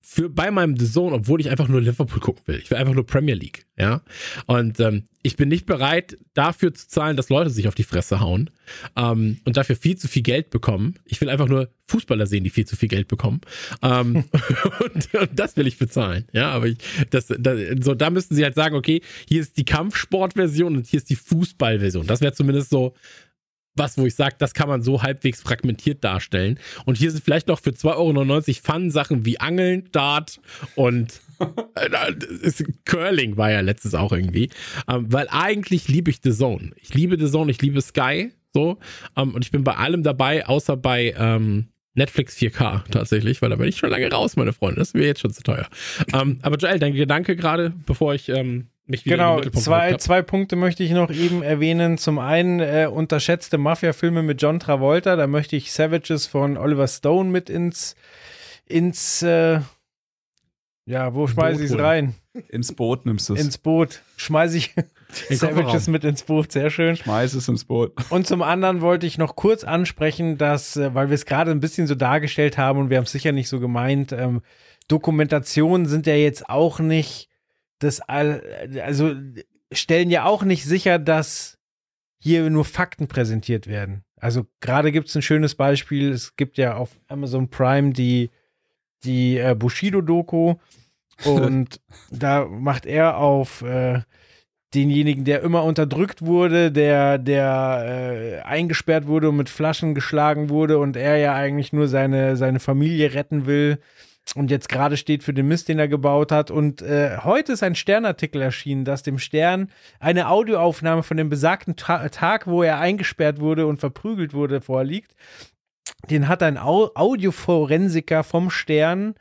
für bei meinem The Zone, obwohl ich einfach nur Liverpool gucken will. Ich will einfach nur Premier League, ja. Und ähm, ich bin nicht bereit, dafür zu zahlen, dass Leute sich auf die Fresse hauen ähm, und dafür viel zu viel Geld bekommen. Ich will einfach nur Fußballer sehen, die viel zu viel Geld bekommen. Ähm, [LAUGHS] und, und das will ich bezahlen, ja. Aber ich, das, das, so, da müssten sie halt sagen, okay, hier ist die Kampfsportversion und hier ist die Fußballversion. Das wäre zumindest so was, wo ich sage, das kann man so halbwegs fragmentiert darstellen. Und hier sind vielleicht noch für 2,99 Euro Fun-Sachen wie Angeln, Dart und [LAUGHS] äh, Curling war ja letztes auch irgendwie. Ähm, weil eigentlich liebe ich The Zone. Ich liebe The Zone, ich liebe Sky. So. Ähm, und ich bin bei allem dabei, außer bei ähm, Netflix 4K tatsächlich, weil da bin ich schon lange raus, meine Freunde. Das ist mir jetzt schon zu teuer. ähm, aber Joel, dein Gedanke gerade, bevor ich ähm, mich wieder in Genau, den Mittelpunkt zwei, zwei Punkte möchte ich noch eben erwähnen. Zum einen äh, unterschätzte Mafia-Filme mit John Travolta. Da möchte ich Savages von Oliver Stone mit ins, ins äh, ja, wo schmeiße ich es rein? ins Boot nimmst du es. Ins Boot. Schmeiße ich [LAUGHS] Savages mit ins Boot, sehr schön. Schmeiß es ins Boot. [LAUGHS] Und zum anderen wollte ich noch kurz ansprechen, dass, äh, weil wir es gerade ein bisschen so dargestellt haben und wir haben es sicher nicht so gemeint, ähm, Dokumentationen sind ja jetzt auch nicht das all, also stellen ja auch nicht sicher, dass hier nur Fakten präsentiert werden. Also gerade gibt es ein schönes Beispiel, es gibt ja auf Amazon Prime die, die äh, Bushido-Doku [LAUGHS] und da macht er auf äh, denjenigen, der immer unterdrückt wurde, der, der äh, eingesperrt wurde und mit Flaschen geschlagen wurde und er ja eigentlich nur seine, seine Familie retten will und jetzt gerade steht für den Mist, den er gebaut hat. Und äh, heute ist ein Sternartikel erschienen, dass dem Stern eine Audioaufnahme von dem besagten Ta Tag, wo er eingesperrt wurde und verprügelt wurde, vorliegt. Den hat ein Au Audioforensiker vom Stern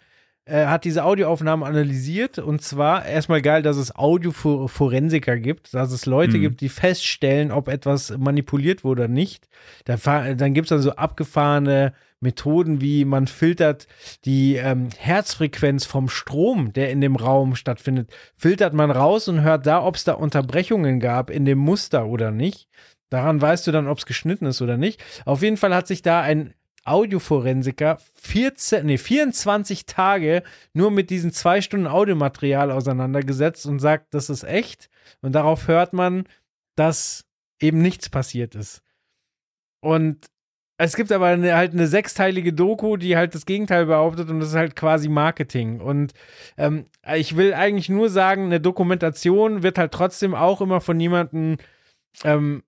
äh, hat diese Audioaufnahmen analysiert und zwar erstmal geil, dass es Audioforensiker gibt, dass es Leute mhm. gibt, die feststellen, ob etwas manipuliert wurde oder nicht. Da, dann gibt es dann so abgefahrene Methoden, wie man filtert die ähm, Herzfrequenz vom Strom, der in dem Raum stattfindet, filtert man raus und hört da, ob es da Unterbrechungen gab in dem Muster oder nicht. Daran weißt du dann, ob es geschnitten ist oder nicht. Auf jeden Fall hat sich da ein Audioforensiker 14, nee, 24 Tage nur mit diesem zwei Stunden Audiomaterial auseinandergesetzt und sagt, das ist echt. Und darauf hört man, dass eben nichts passiert ist. Und es gibt aber eine, halt eine sechsteilige Doku, die halt das Gegenteil behauptet und das ist halt quasi Marketing. Und ähm, ich will eigentlich nur sagen, eine Dokumentation wird halt trotzdem auch immer von jemandem ähm,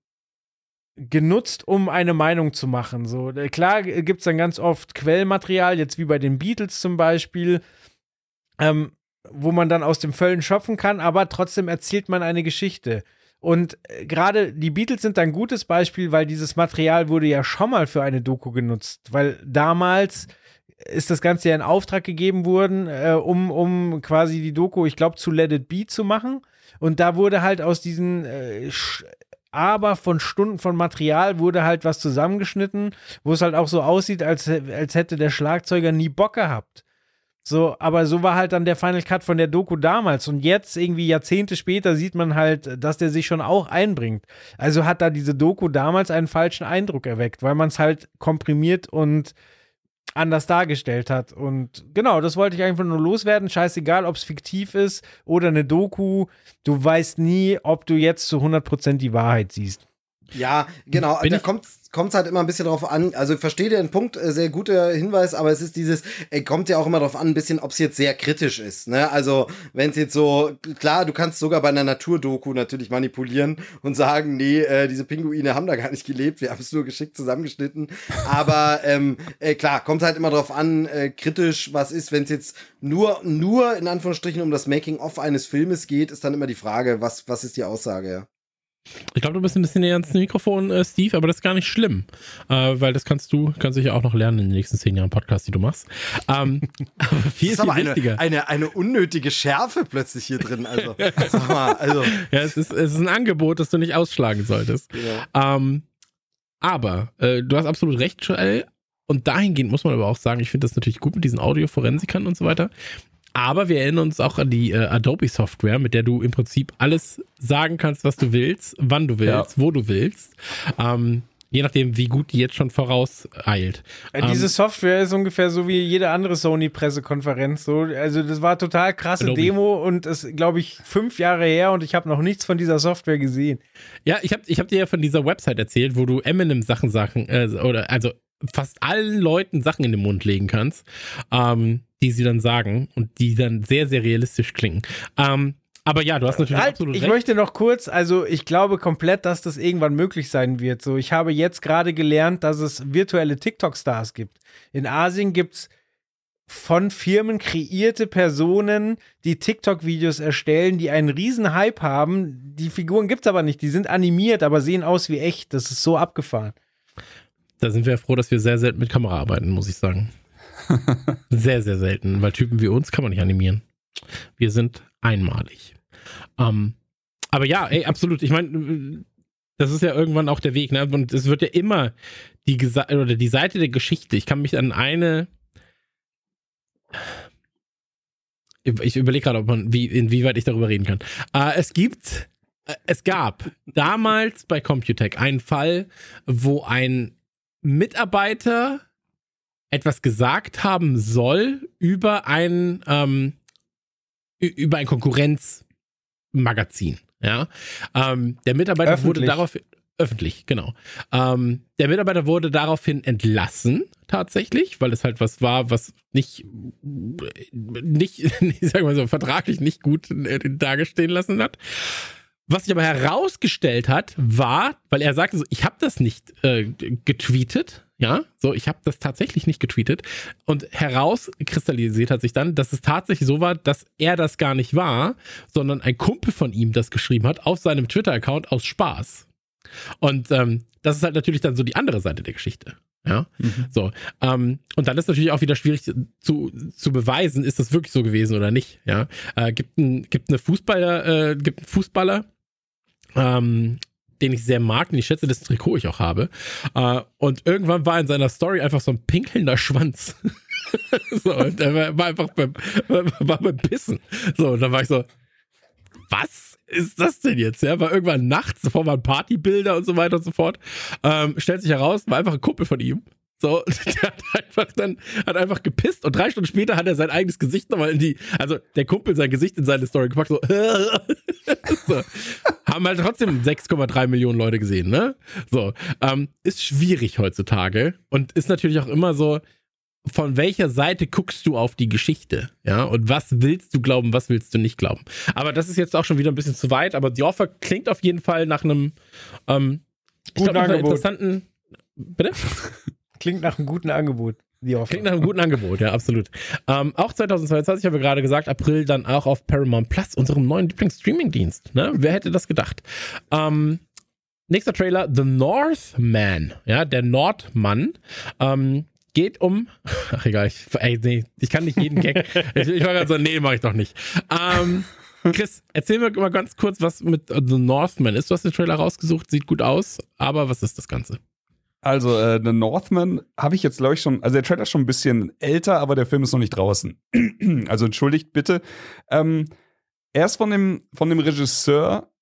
genutzt, um eine Meinung zu machen. So, äh, klar gibt es dann ganz oft Quellmaterial, jetzt wie bei den Beatles zum Beispiel, ähm, wo man dann aus dem Völlen schöpfen kann, aber trotzdem erzählt man eine Geschichte. Und äh, gerade die Beatles sind ein gutes Beispiel, weil dieses Material wurde ja schon mal für eine Doku genutzt, weil damals ist das Ganze ja in Auftrag gegeben worden, äh, um, um quasi die Doku, ich glaube, zu Let It Be zu machen. Und da wurde halt aus diesen äh, aber von Stunden von Material wurde halt was zusammengeschnitten, wo es halt auch so aussieht, als, als hätte der Schlagzeuger nie Bock gehabt. So, aber so war halt dann der Final Cut von der Doku damals. Und jetzt, irgendwie Jahrzehnte später, sieht man halt, dass der sich schon auch einbringt. Also hat da diese Doku damals einen falschen Eindruck erweckt, weil man es halt komprimiert und anders dargestellt hat. Und genau, das wollte ich einfach nur loswerden. Scheißegal, ob es fiktiv ist oder eine Doku. Du weißt nie, ob du jetzt zu 100% die Wahrheit siehst. Ja, genau. Bin da kommt es halt immer ein bisschen drauf an. Also ich verstehe den Punkt, äh, sehr guter Hinweis, aber es ist dieses, äh, kommt ja auch immer drauf an, ein bisschen, ob es jetzt sehr kritisch ist. Ne? Also wenn es jetzt so, klar, du kannst sogar bei einer Naturdoku natürlich manipulieren und sagen, nee, äh, diese Pinguine haben da gar nicht gelebt, wir haben es nur geschickt zusammengeschnitten. Aber ähm, äh, klar, kommt halt immer drauf an, äh, kritisch, was ist, wenn es jetzt nur, nur in Anführungsstrichen um das Making-of eines Filmes geht, ist dann immer die Frage, was, was ist die Aussage, ja. Ich glaube, du bist ein bisschen näher ans Mikrofon, äh, Steve, aber das ist gar nicht schlimm, äh, weil das kannst du, kannst du ja auch noch lernen in den nächsten zehn Jahren Podcast, die du machst. Ähm, [LAUGHS] aber viel, das ist aber eine, eine, eine, unnötige Schärfe plötzlich hier drin. Also, [LAUGHS] sag mal, also. Ja, es ist, es ist ein Angebot, das du nicht ausschlagen solltest. Ja. Ähm, aber äh, du hast absolut recht, Joel. Und dahingehend muss man aber auch sagen, ich finde das natürlich gut mit diesen Audioforensikern und so weiter. Aber wir erinnern uns auch an die äh, Adobe-Software, mit der du im Prinzip alles sagen kannst, was du willst, wann du willst, ja. wo du willst. Ähm, je nachdem, wie gut die jetzt schon vorauseilt. Ja, diese ähm, Software ist ungefähr so wie jede andere Sony-Pressekonferenz. So. Also das war total krasse Adobe. Demo und es glaube ich fünf Jahre her und ich habe noch nichts von dieser Software gesehen. Ja, ich habe ich hab dir ja von dieser Website erzählt, wo du Eminem Sachen Sachen äh, oder also fast allen Leuten Sachen in den Mund legen kannst. Ähm, die sie dann sagen und die dann sehr, sehr realistisch klingen. Ähm, aber ja, du hast natürlich halt, absolut ich recht. Ich möchte noch kurz, also ich glaube komplett, dass das irgendwann möglich sein wird. So, ich habe jetzt gerade gelernt, dass es virtuelle TikTok-Stars gibt. In Asien gibt es von Firmen kreierte Personen, die TikTok-Videos erstellen, die einen riesen Hype haben. Die Figuren gibt es aber nicht. Die sind animiert, aber sehen aus wie echt. Das ist so abgefahren. Da sind wir froh, dass wir sehr selten mit Kamera arbeiten, muss ich sagen. [LAUGHS] sehr, sehr selten, weil Typen wie uns kann man nicht animieren. Wir sind einmalig. Ähm, aber ja, ey, absolut. Ich meine, das ist ja irgendwann auch der Weg, ne? Und es wird ja immer die oder die Seite der Geschichte. Ich kann mich an eine. Ich überlege gerade, ob man, wie, inwieweit ich darüber reden kann. Äh, es gibt, äh, es gab damals bei Computec einen Fall, wo ein Mitarbeiter etwas gesagt haben soll über ein, ähm, über ein Konkurrenzmagazin. Ja, ähm, der Mitarbeiter öffentlich. wurde darauf öffentlich, genau. Ähm, der Mitarbeiter wurde daraufhin entlassen, tatsächlich, weil es halt was war, was nicht, nicht, [LAUGHS] ich sag mal so, vertraglich nicht gut äh, dagestehen lassen hat. Was sich aber herausgestellt hat, war, weil er sagte so, ich habe das nicht äh, getweetet, ja, so, ich habe das tatsächlich nicht getweetet. Und herauskristallisiert hat sich dann, dass es tatsächlich so war, dass er das gar nicht war, sondern ein Kumpel von ihm das geschrieben hat auf seinem Twitter-Account aus Spaß. Und ähm, das ist halt natürlich dann so die andere Seite der Geschichte. Ja, mhm. so. Ähm, und dann ist natürlich auch wieder schwierig zu, zu beweisen, ist das wirklich so gewesen oder nicht. Ja, äh, gibt ein, gibt eine Fußballer, äh, gibt einen Fußballer, ähm, den ich sehr mag und ich schätze, das Trikot ich auch habe. Äh, und irgendwann war in seiner Story einfach so ein pinkelnder Schwanz. [LAUGHS] so, und er war, einfach beim, war beim Pissen. So, und dann war ich so, was ist das denn jetzt? Ja, war irgendwann nachts, davor waren Partybilder und so weiter und so fort. Ähm, stellt sich heraus, war einfach ein Kumpel von ihm. So, [LAUGHS] der hat einfach dann, hat einfach gepisst und drei Stunden später hat er sein eigenes Gesicht nochmal in die, also der Kumpel sein Gesicht in seine Story gepackt, so, [LAUGHS] so. haben halt trotzdem 6,3 Millionen Leute gesehen, ne? So, ähm, ist schwierig heutzutage und ist natürlich auch immer so, von welcher Seite guckst du auf die Geschichte? Ja, und was willst du glauben, was willst du nicht glauben? Aber das ist jetzt auch schon wieder ein bisschen zu weit, aber The Offer klingt auf jeden Fall nach einem, ähm, ich glaube, nach einem interessanten, bitte? Klingt nach einem guten Angebot. Klingt nach einem guten Angebot, ja, absolut. Ähm, auch 2022 haben wir gerade gesagt, April dann auch auf Paramount Plus, unserem neuen Lieblings-Streaming-Dienst. Ne? Wer hätte das gedacht? Ähm, nächster Trailer, The Northman, ja, der Nordmann. Ähm, geht um. [LAUGHS] Ach egal, ich, ey, nee, ich kann nicht jeden Gag. [LAUGHS] ich, ich war gerade so, nee, mach ich doch nicht. Ähm, Chris, erzähl mir mal ganz kurz, was mit The Northman ist. Du hast den Trailer rausgesucht, sieht gut aus, aber was ist das Ganze? Also, äh, The Northman habe ich jetzt, glaube ich, schon, also der Trailer ist schon ein bisschen älter, aber der Film ist noch nicht draußen. [CLEARS THROAT] also entschuldigt bitte. Ähm, er ist von dem, von dem Regisseur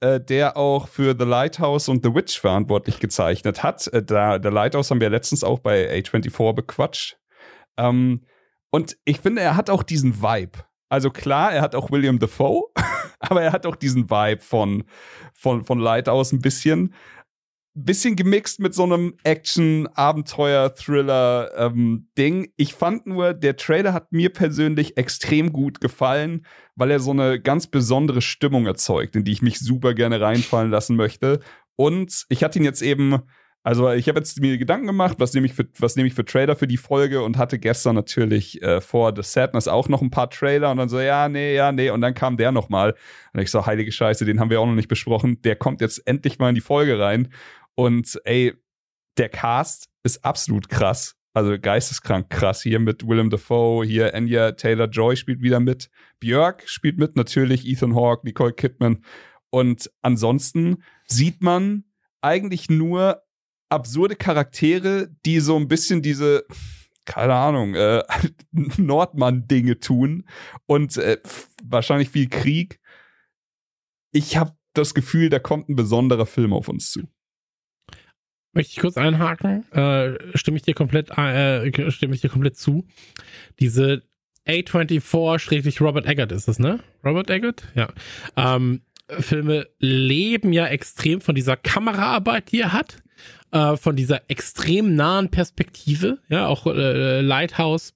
äh, der auch für The Lighthouse und The Witch verantwortlich gezeichnet hat. Äh, da, The Lighthouse haben wir letztens auch bei A24 bequatscht. Ähm, und ich finde, er hat auch diesen Vibe. Also klar, er hat auch William Defoe, [LAUGHS] aber er hat auch diesen Vibe von, von, von Lighthouse ein bisschen bisschen gemixt mit so einem Action, Abenteuer, Thriller ähm, Ding. Ich fand nur, der Trailer hat mir persönlich extrem gut gefallen, weil er so eine ganz besondere Stimmung erzeugt, in die ich mich super gerne reinfallen lassen möchte. Und ich hatte ihn jetzt eben, also ich habe jetzt mir Gedanken gemacht, was nehme ich für, ich für Trailer für die Folge und hatte gestern natürlich äh, vor The Sadness auch noch ein paar Trailer und dann so, ja, nee, ja, nee, und dann kam der nochmal. Und ich so, heilige Scheiße, den haben wir auch noch nicht besprochen. Der kommt jetzt endlich mal in die Folge rein. Und ey, der Cast ist absolut krass. Also geisteskrank krass. Hier mit Willem Dafoe, hier Anya Taylor Joy spielt wieder mit. Björk spielt mit, natürlich Ethan Hawke, Nicole Kidman. Und ansonsten sieht man eigentlich nur absurde Charaktere, die so ein bisschen diese, keine Ahnung, äh, [LAUGHS] Nordmann-Dinge tun und äh, wahrscheinlich viel Krieg. Ich habe das Gefühl, da kommt ein besonderer Film auf uns zu. Möchte ich kurz einhaken? Äh, stimme ich dir komplett, äh, stimme ich dir komplett zu. Diese A24 Robert Eggert ist es, ne? Robert Eggert? Ja. Ähm, Filme leben ja extrem von dieser Kameraarbeit, die er hat, äh, von dieser extrem nahen Perspektive. Ja, auch äh, Lighthouse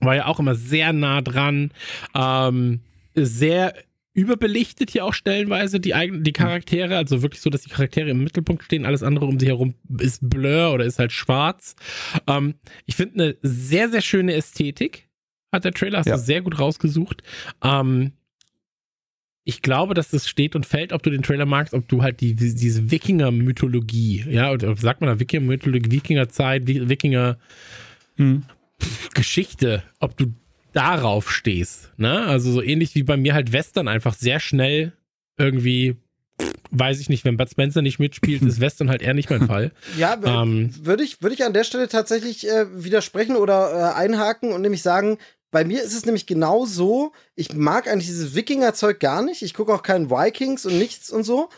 war ja auch immer sehr nah dran, ähm, sehr überbelichtet hier auch stellenweise die eigenen die Charaktere, also wirklich so, dass die Charaktere im Mittelpunkt stehen, alles andere um sie herum ist blur oder ist halt schwarz. Ähm, ich finde eine sehr sehr schöne Ästhetik hat der Trailer hast ja. du sehr gut rausgesucht. Ähm, ich glaube, dass das steht und fällt, ob du den Trailer magst, ob du halt die, diese Wikinger-Mythologie, ja, oder sagt man da Wikinger-Mythologie, Wikinger-Zeit, Wikinger hm. Geschichte, ob du darauf stehst. Ne? Also so ähnlich wie bei mir halt Western einfach sehr schnell irgendwie weiß ich nicht, wenn Bud Spencer nicht mitspielt, ist [LAUGHS] Western halt eher nicht mein Fall. Ja, ähm, würde ich, würde ich an der Stelle tatsächlich äh, widersprechen oder äh, einhaken und nämlich sagen, bei mir ist es nämlich genau so, ich mag eigentlich dieses Wikinger-Zeug gar nicht. Ich gucke auch keinen Vikings und nichts und so,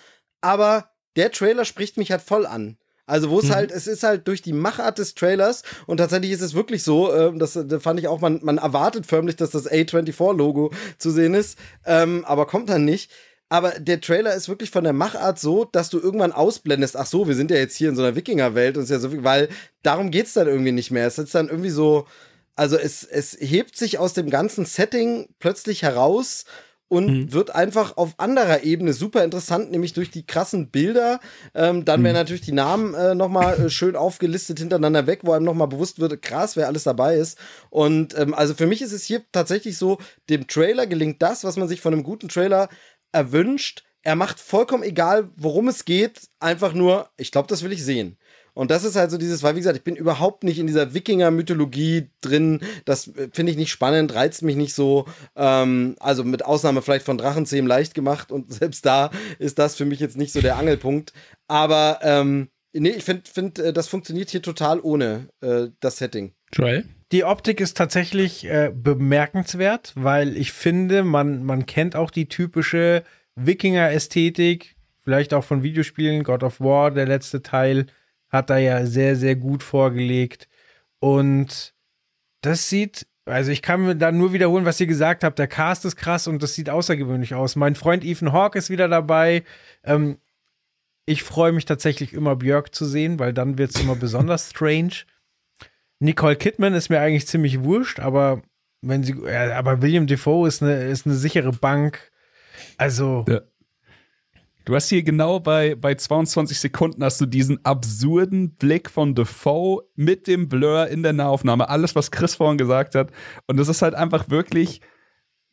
aber der Trailer spricht mich halt voll an. Also wo es mhm. halt, es ist halt durch die Machart des Trailers und tatsächlich ist es wirklich so, äh, das, das fand ich auch, man, man erwartet förmlich, dass das A24-Logo zu sehen ist, ähm, aber kommt dann nicht. Aber der Trailer ist wirklich von der Machart so, dass du irgendwann ausblendest, ach so, wir sind ja jetzt hier in so einer Wikingerwelt und ist ja so, weil darum geht's dann irgendwie nicht mehr. Es ist dann irgendwie so, also es, es hebt sich aus dem ganzen Setting plötzlich heraus und mhm. wird einfach auf anderer Ebene super interessant, nämlich durch die krassen Bilder. Ähm, dann mhm. werden natürlich die Namen äh, nochmal äh, schön aufgelistet hintereinander weg, wo einem nochmal bewusst wird, krass, wer alles dabei ist. Und ähm, also für mich ist es hier tatsächlich so, dem Trailer gelingt das, was man sich von einem guten Trailer erwünscht, er macht vollkommen egal, worum es geht, einfach nur, ich glaube, das will ich sehen. Und das ist halt so dieses, weil wie gesagt, ich bin überhaupt nicht in dieser Wikinger-Mythologie drin. Das äh, finde ich nicht spannend, reizt mich nicht so. Ähm, also mit Ausnahme vielleicht von Drachenzähmen leicht gemacht und [LAUGHS] selbst da ist das für mich jetzt nicht so der Angelpunkt. Aber ähm, nee, ich finde, find, äh, das funktioniert hier total ohne äh, das Setting. Joel? Die Optik ist tatsächlich äh, bemerkenswert, weil ich finde, man, man kennt auch die typische Wikinger-Ästhetik, vielleicht auch von Videospielen, God of War, der letzte Teil hat er ja sehr, sehr gut vorgelegt. Und das sieht, also ich kann mir da nur wiederholen, was ihr gesagt habt. Der Cast ist krass und das sieht außergewöhnlich aus. Mein Freund Ethan Hawke ist wieder dabei. Ähm, ich freue mich tatsächlich immer, Björk zu sehen, weil dann wird es immer [LAUGHS] besonders strange. Nicole Kidman ist mir eigentlich ziemlich wurscht, aber wenn sie, aber William Defoe ist eine, ist eine sichere Bank. Also, ja. Du hast hier genau bei, bei 22 Sekunden hast du diesen absurden Blick von Defoe mit dem Blur in der Nahaufnahme. Alles, was Chris vorhin gesagt hat. Und das ist halt einfach wirklich,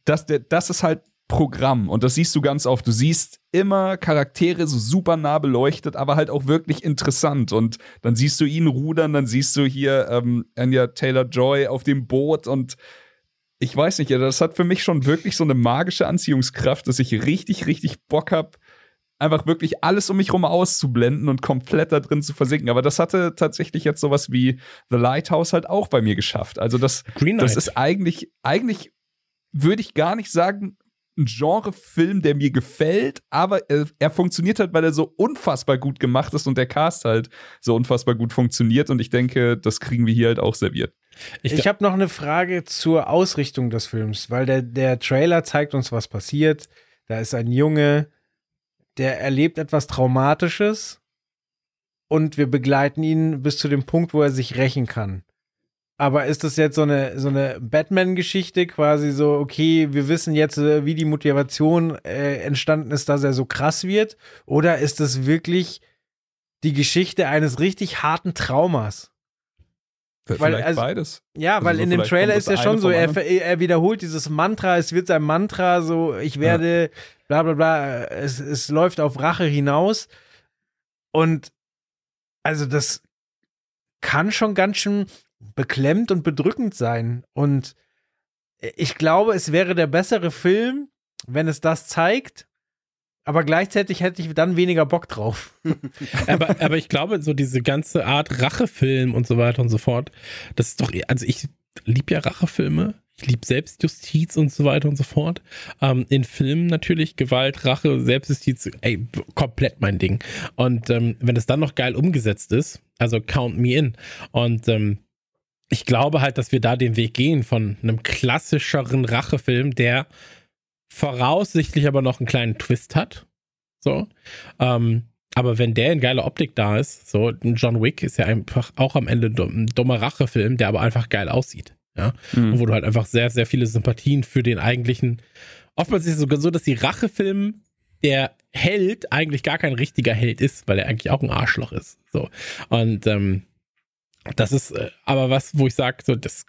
das, das ist halt Programm. Und das siehst du ganz oft. Du siehst immer Charaktere so super nah beleuchtet, aber halt auch wirklich interessant. Und dann siehst du ihn rudern, dann siehst du hier ähm, Anya Taylor-Joy auf dem Boot und ich weiß nicht, das hat für mich schon wirklich so eine magische Anziehungskraft, dass ich richtig, richtig Bock habe, einfach wirklich alles um mich rum auszublenden und komplett da drin zu versinken. Aber das hatte tatsächlich jetzt sowas wie The Lighthouse halt auch bei mir geschafft. Also das, das ist eigentlich, eigentlich würde ich gar nicht sagen, ein Genrefilm, der mir gefällt, aber er, er, funktioniert halt, weil er so unfassbar gut gemacht ist und der Cast halt so unfassbar gut funktioniert und ich denke, das kriegen wir hier halt auch serviert. Ich, ich habe noch eine Frage zur Ausrichtung des Films, weil der, der Trailer zeigt uns, was passiert. Da ist ein Junge, der erlebt etwas Traumatisches und wir begleiten ihn bis zu dem Punkt, wo er sich rächen kann. Aber ist das jetzt so eine, so eine Batman-Geschichte, quasi so, okay, wir wissen jetzt, äh, wie die Motivation äh, entstanden ist, dass er so krass wird? Oder ist das wirklich die Geschichte eines richtig harten Traumas? Vielleicht weil, also, beides. Ja, also weil so in dem Trailer ist ja schon so, er, er, wiederholt dieses Mantra, es wird sein Mantra, so, ich werde, ja. Bla bla bla, es, es läuft auf Rache hinaus. Und also das kann schon ganz schön beklemmt und bedrückend sein. Und ich glaube, es wäre der bessere Film, wenn es das zeigt, aber gleichzeitig hätte ich dann weniger Bock drauf. [LAUGHS] aber, aber ich glaube, so diese ganze Art Rachefilm und so weiter und so fort, das ist doch, also ich liebe ja Rachefilme. Ich liebe Selbstjustiz und so weiter und so fort. Ähm, in Filmen natürlich Gewalt, Rache, Selbstjustiz, ey, komplett mein Ding. Und ähm, wenn es dann noch geil umgesetzt ist, also count me in. Und ähm, ich glaube halt, dass wir da den Weg gehen von einem klassischeren Rachefilm, der voraussichtlich aber noch einen kleinen Twist hat. So. Ähm, aber wenn der in geiler Optik da ist, so, John Wick ist ja einfach auch am Ende ein dummer Rachefilm, der aber einfach geil aussieht. Ja. Mhm. wo du halt einfach sehr, sehr viele Sympathien für den eigentlichen. Oftmals ist es sogar so, dass die Rachefilm der Held eigentlich gar kein richtiger Held ist, weil er eigentlich auch ein Arschloch ist. So. Und ähm, das ist äh, aber was, wo ich sage, so, das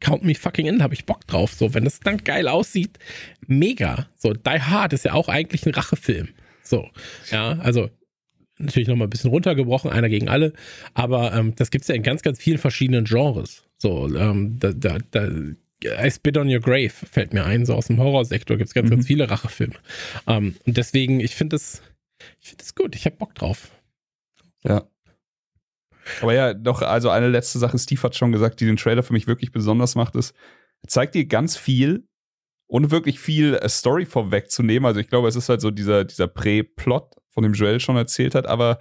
count me fucking in, habe ich Bock drauf. So, wenn das dann geil aussieht, mega. So, Die Hard ist ja auch eigentlich ein Rachefilm. So, ja, also natürlich nochmal ein bisschen runtergebrochen, einer gegen alle, aber ähm, das gibt's ja in ganz, ganz vielen verschiedenen Genres. So, ähm, da, da, da I Spit on Your Grave fällt mir ein, so aus dem Horrorsektor gibt's ganz, mhm. ganz viele Rachefilme. Ähm, und deswegen, ich finde das, ich finde das gut, ich habe Bock drauf. Ja. Aber ja, doch, also eine letzte Sache, Steve hat schon gesagt, die den Trailer für mich wirklich besonders macht, ist, zeigt dir ganz viel, ohne wirklich viel äh, Story vorwegzunehmen. Also ich glaube, es ist halt so dieser, dieser Prä-Plot, von dem Joel schon erzählt hat, aber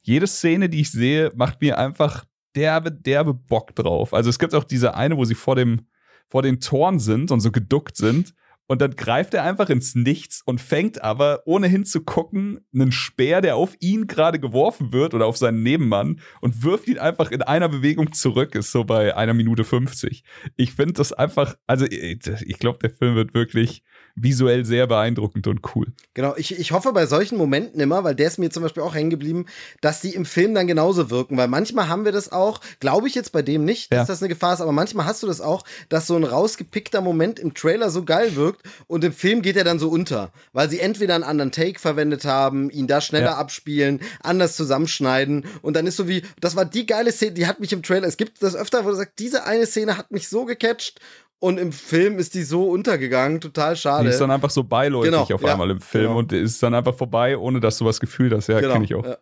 jede Szene, die ich sehe, macht mir einfach derbe, derbe Bock drauf. Also es gibt auch diese eine, wo sie vor dem, vor den Toren sind und so geduckt sind und dann greift er einfach ins Nichts und fängt aber, ohne hinzugucken, einen Speer, der auf ihn gerade geworfen wird oder auf seinen Nebenmann und wirft ihn einfach in einer Bewegung zurück, ist so bei einer Minute 50. Ich finde das einfach, also ich glaube, der Film wird wirklich visuell sehr beeindruckend und cool. Genau, ich, ich hoffe bei solchen Momenten immer, weil der ist mir zum Beispiel auch hängen geblieben, dass die im Film dann genauso wirken, weil manchmal haben wir das auch, glaube ich jetzt bei dem nicht, dass ja. das eine Gefahr ist, aber manchmal hast du das auch, dass so ein rausgepickter Moment im Trailer so geil wirkt und im Film geht er dann so unter, weil sie entweder einen anderen Take verwendet haben, ihn da schneller Ja. abspielen, anders zusammenschneiden und dann ist so wie, das war die geile Szene, die hat mich im Trailer, es gibt das öfter, wo du sagst, diese eine Szene hat mich so gecatcht und im Film ist die so untergegangen, total Die schade. ist dann einfach so beiläufig Genau, auf ja, einmal im Film genau. und ist dann einfach vorbei, ohne dass du was Gefühl hast. Ja, genau. kenne ich auch. Ja.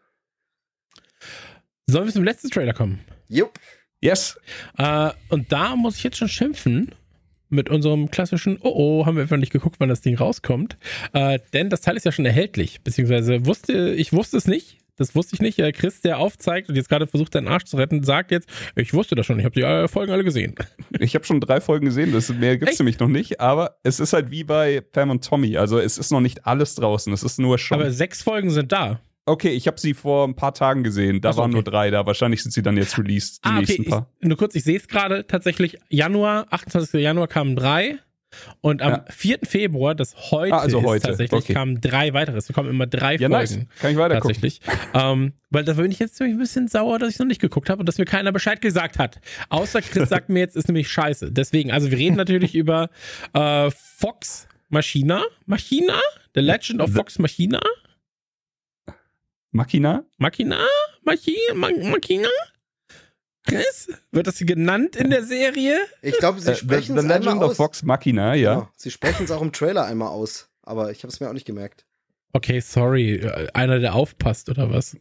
Sollen wir zum letzten Trailer kommen? Jupp. Yes. Äh, und da muss ich jetzt schon schimpfen mit unserem klassischen, oh oh, haben wir einfach nicht geguckt, wann das Ding rauskommt. Äh, denn das Teil ist ja schon erhältlich, beziehungsweise wusste, ich wusste es nicht. Das wusste ich nicht. Chris, der aufzeigt und jetzt gerade versucht, seinen Arsch zu retten, sagt jetzt, ich wusste das schon, ich habe die äh, Folgen alle gesehen. [LAUGHS] Ich habe schon drei Folgen gesehen, das mehr gibt's Echt? nämlich noch nicht, aber es ist halt wie bei Pam und Tommy. Also es ist noch nicht alles draußen, es ist nur schon. Aber sechs Folgen sind da. okay, ich habe sie vor ein paar Tagen gesehen. Da Ach so, waren okay. nur drei da. Wahrscheinlich sind sie dann jetzt released, die ah, okay, nächsten ich, paar. nur kurz, ich sehe es gerade tatsächlich, Januar, 28. Januar kamen drei. Und am Ja. 4. Februar, das heute, Ah, also ist heute, tatsächlich, okay. kamen drei weitere. Es kommen immer drei Ja, nice. Folgen. Kann ich weiter. Tatsächlich. ähm, weil da bin ich jetzt nämlich ein bisschen sauer, dass ich noch nicht geguckt habe und dass mir keiner Bescheid gesagt hat. Außer Chris [LAUGHS] sagt mir jetzt, ist nämlich scheiße. Deswegen, also wir reden natürlich über äh, Fox Machina. Machina? The Legend of Fox Machina? Machina? Machina? Machina? Ma Machina? Chris? Wird das hier genannt in der Serie? Ich glaube, sie Äh, sprechen es The Legend einmal of aus. Fox Machina, ja. Genau. Sie sprechen es auch im Trailer einmal aus. Aber ich habe es mir auch nicht gemerkt. Okay, sorry. Äh, Einer, der aufpasst oder was?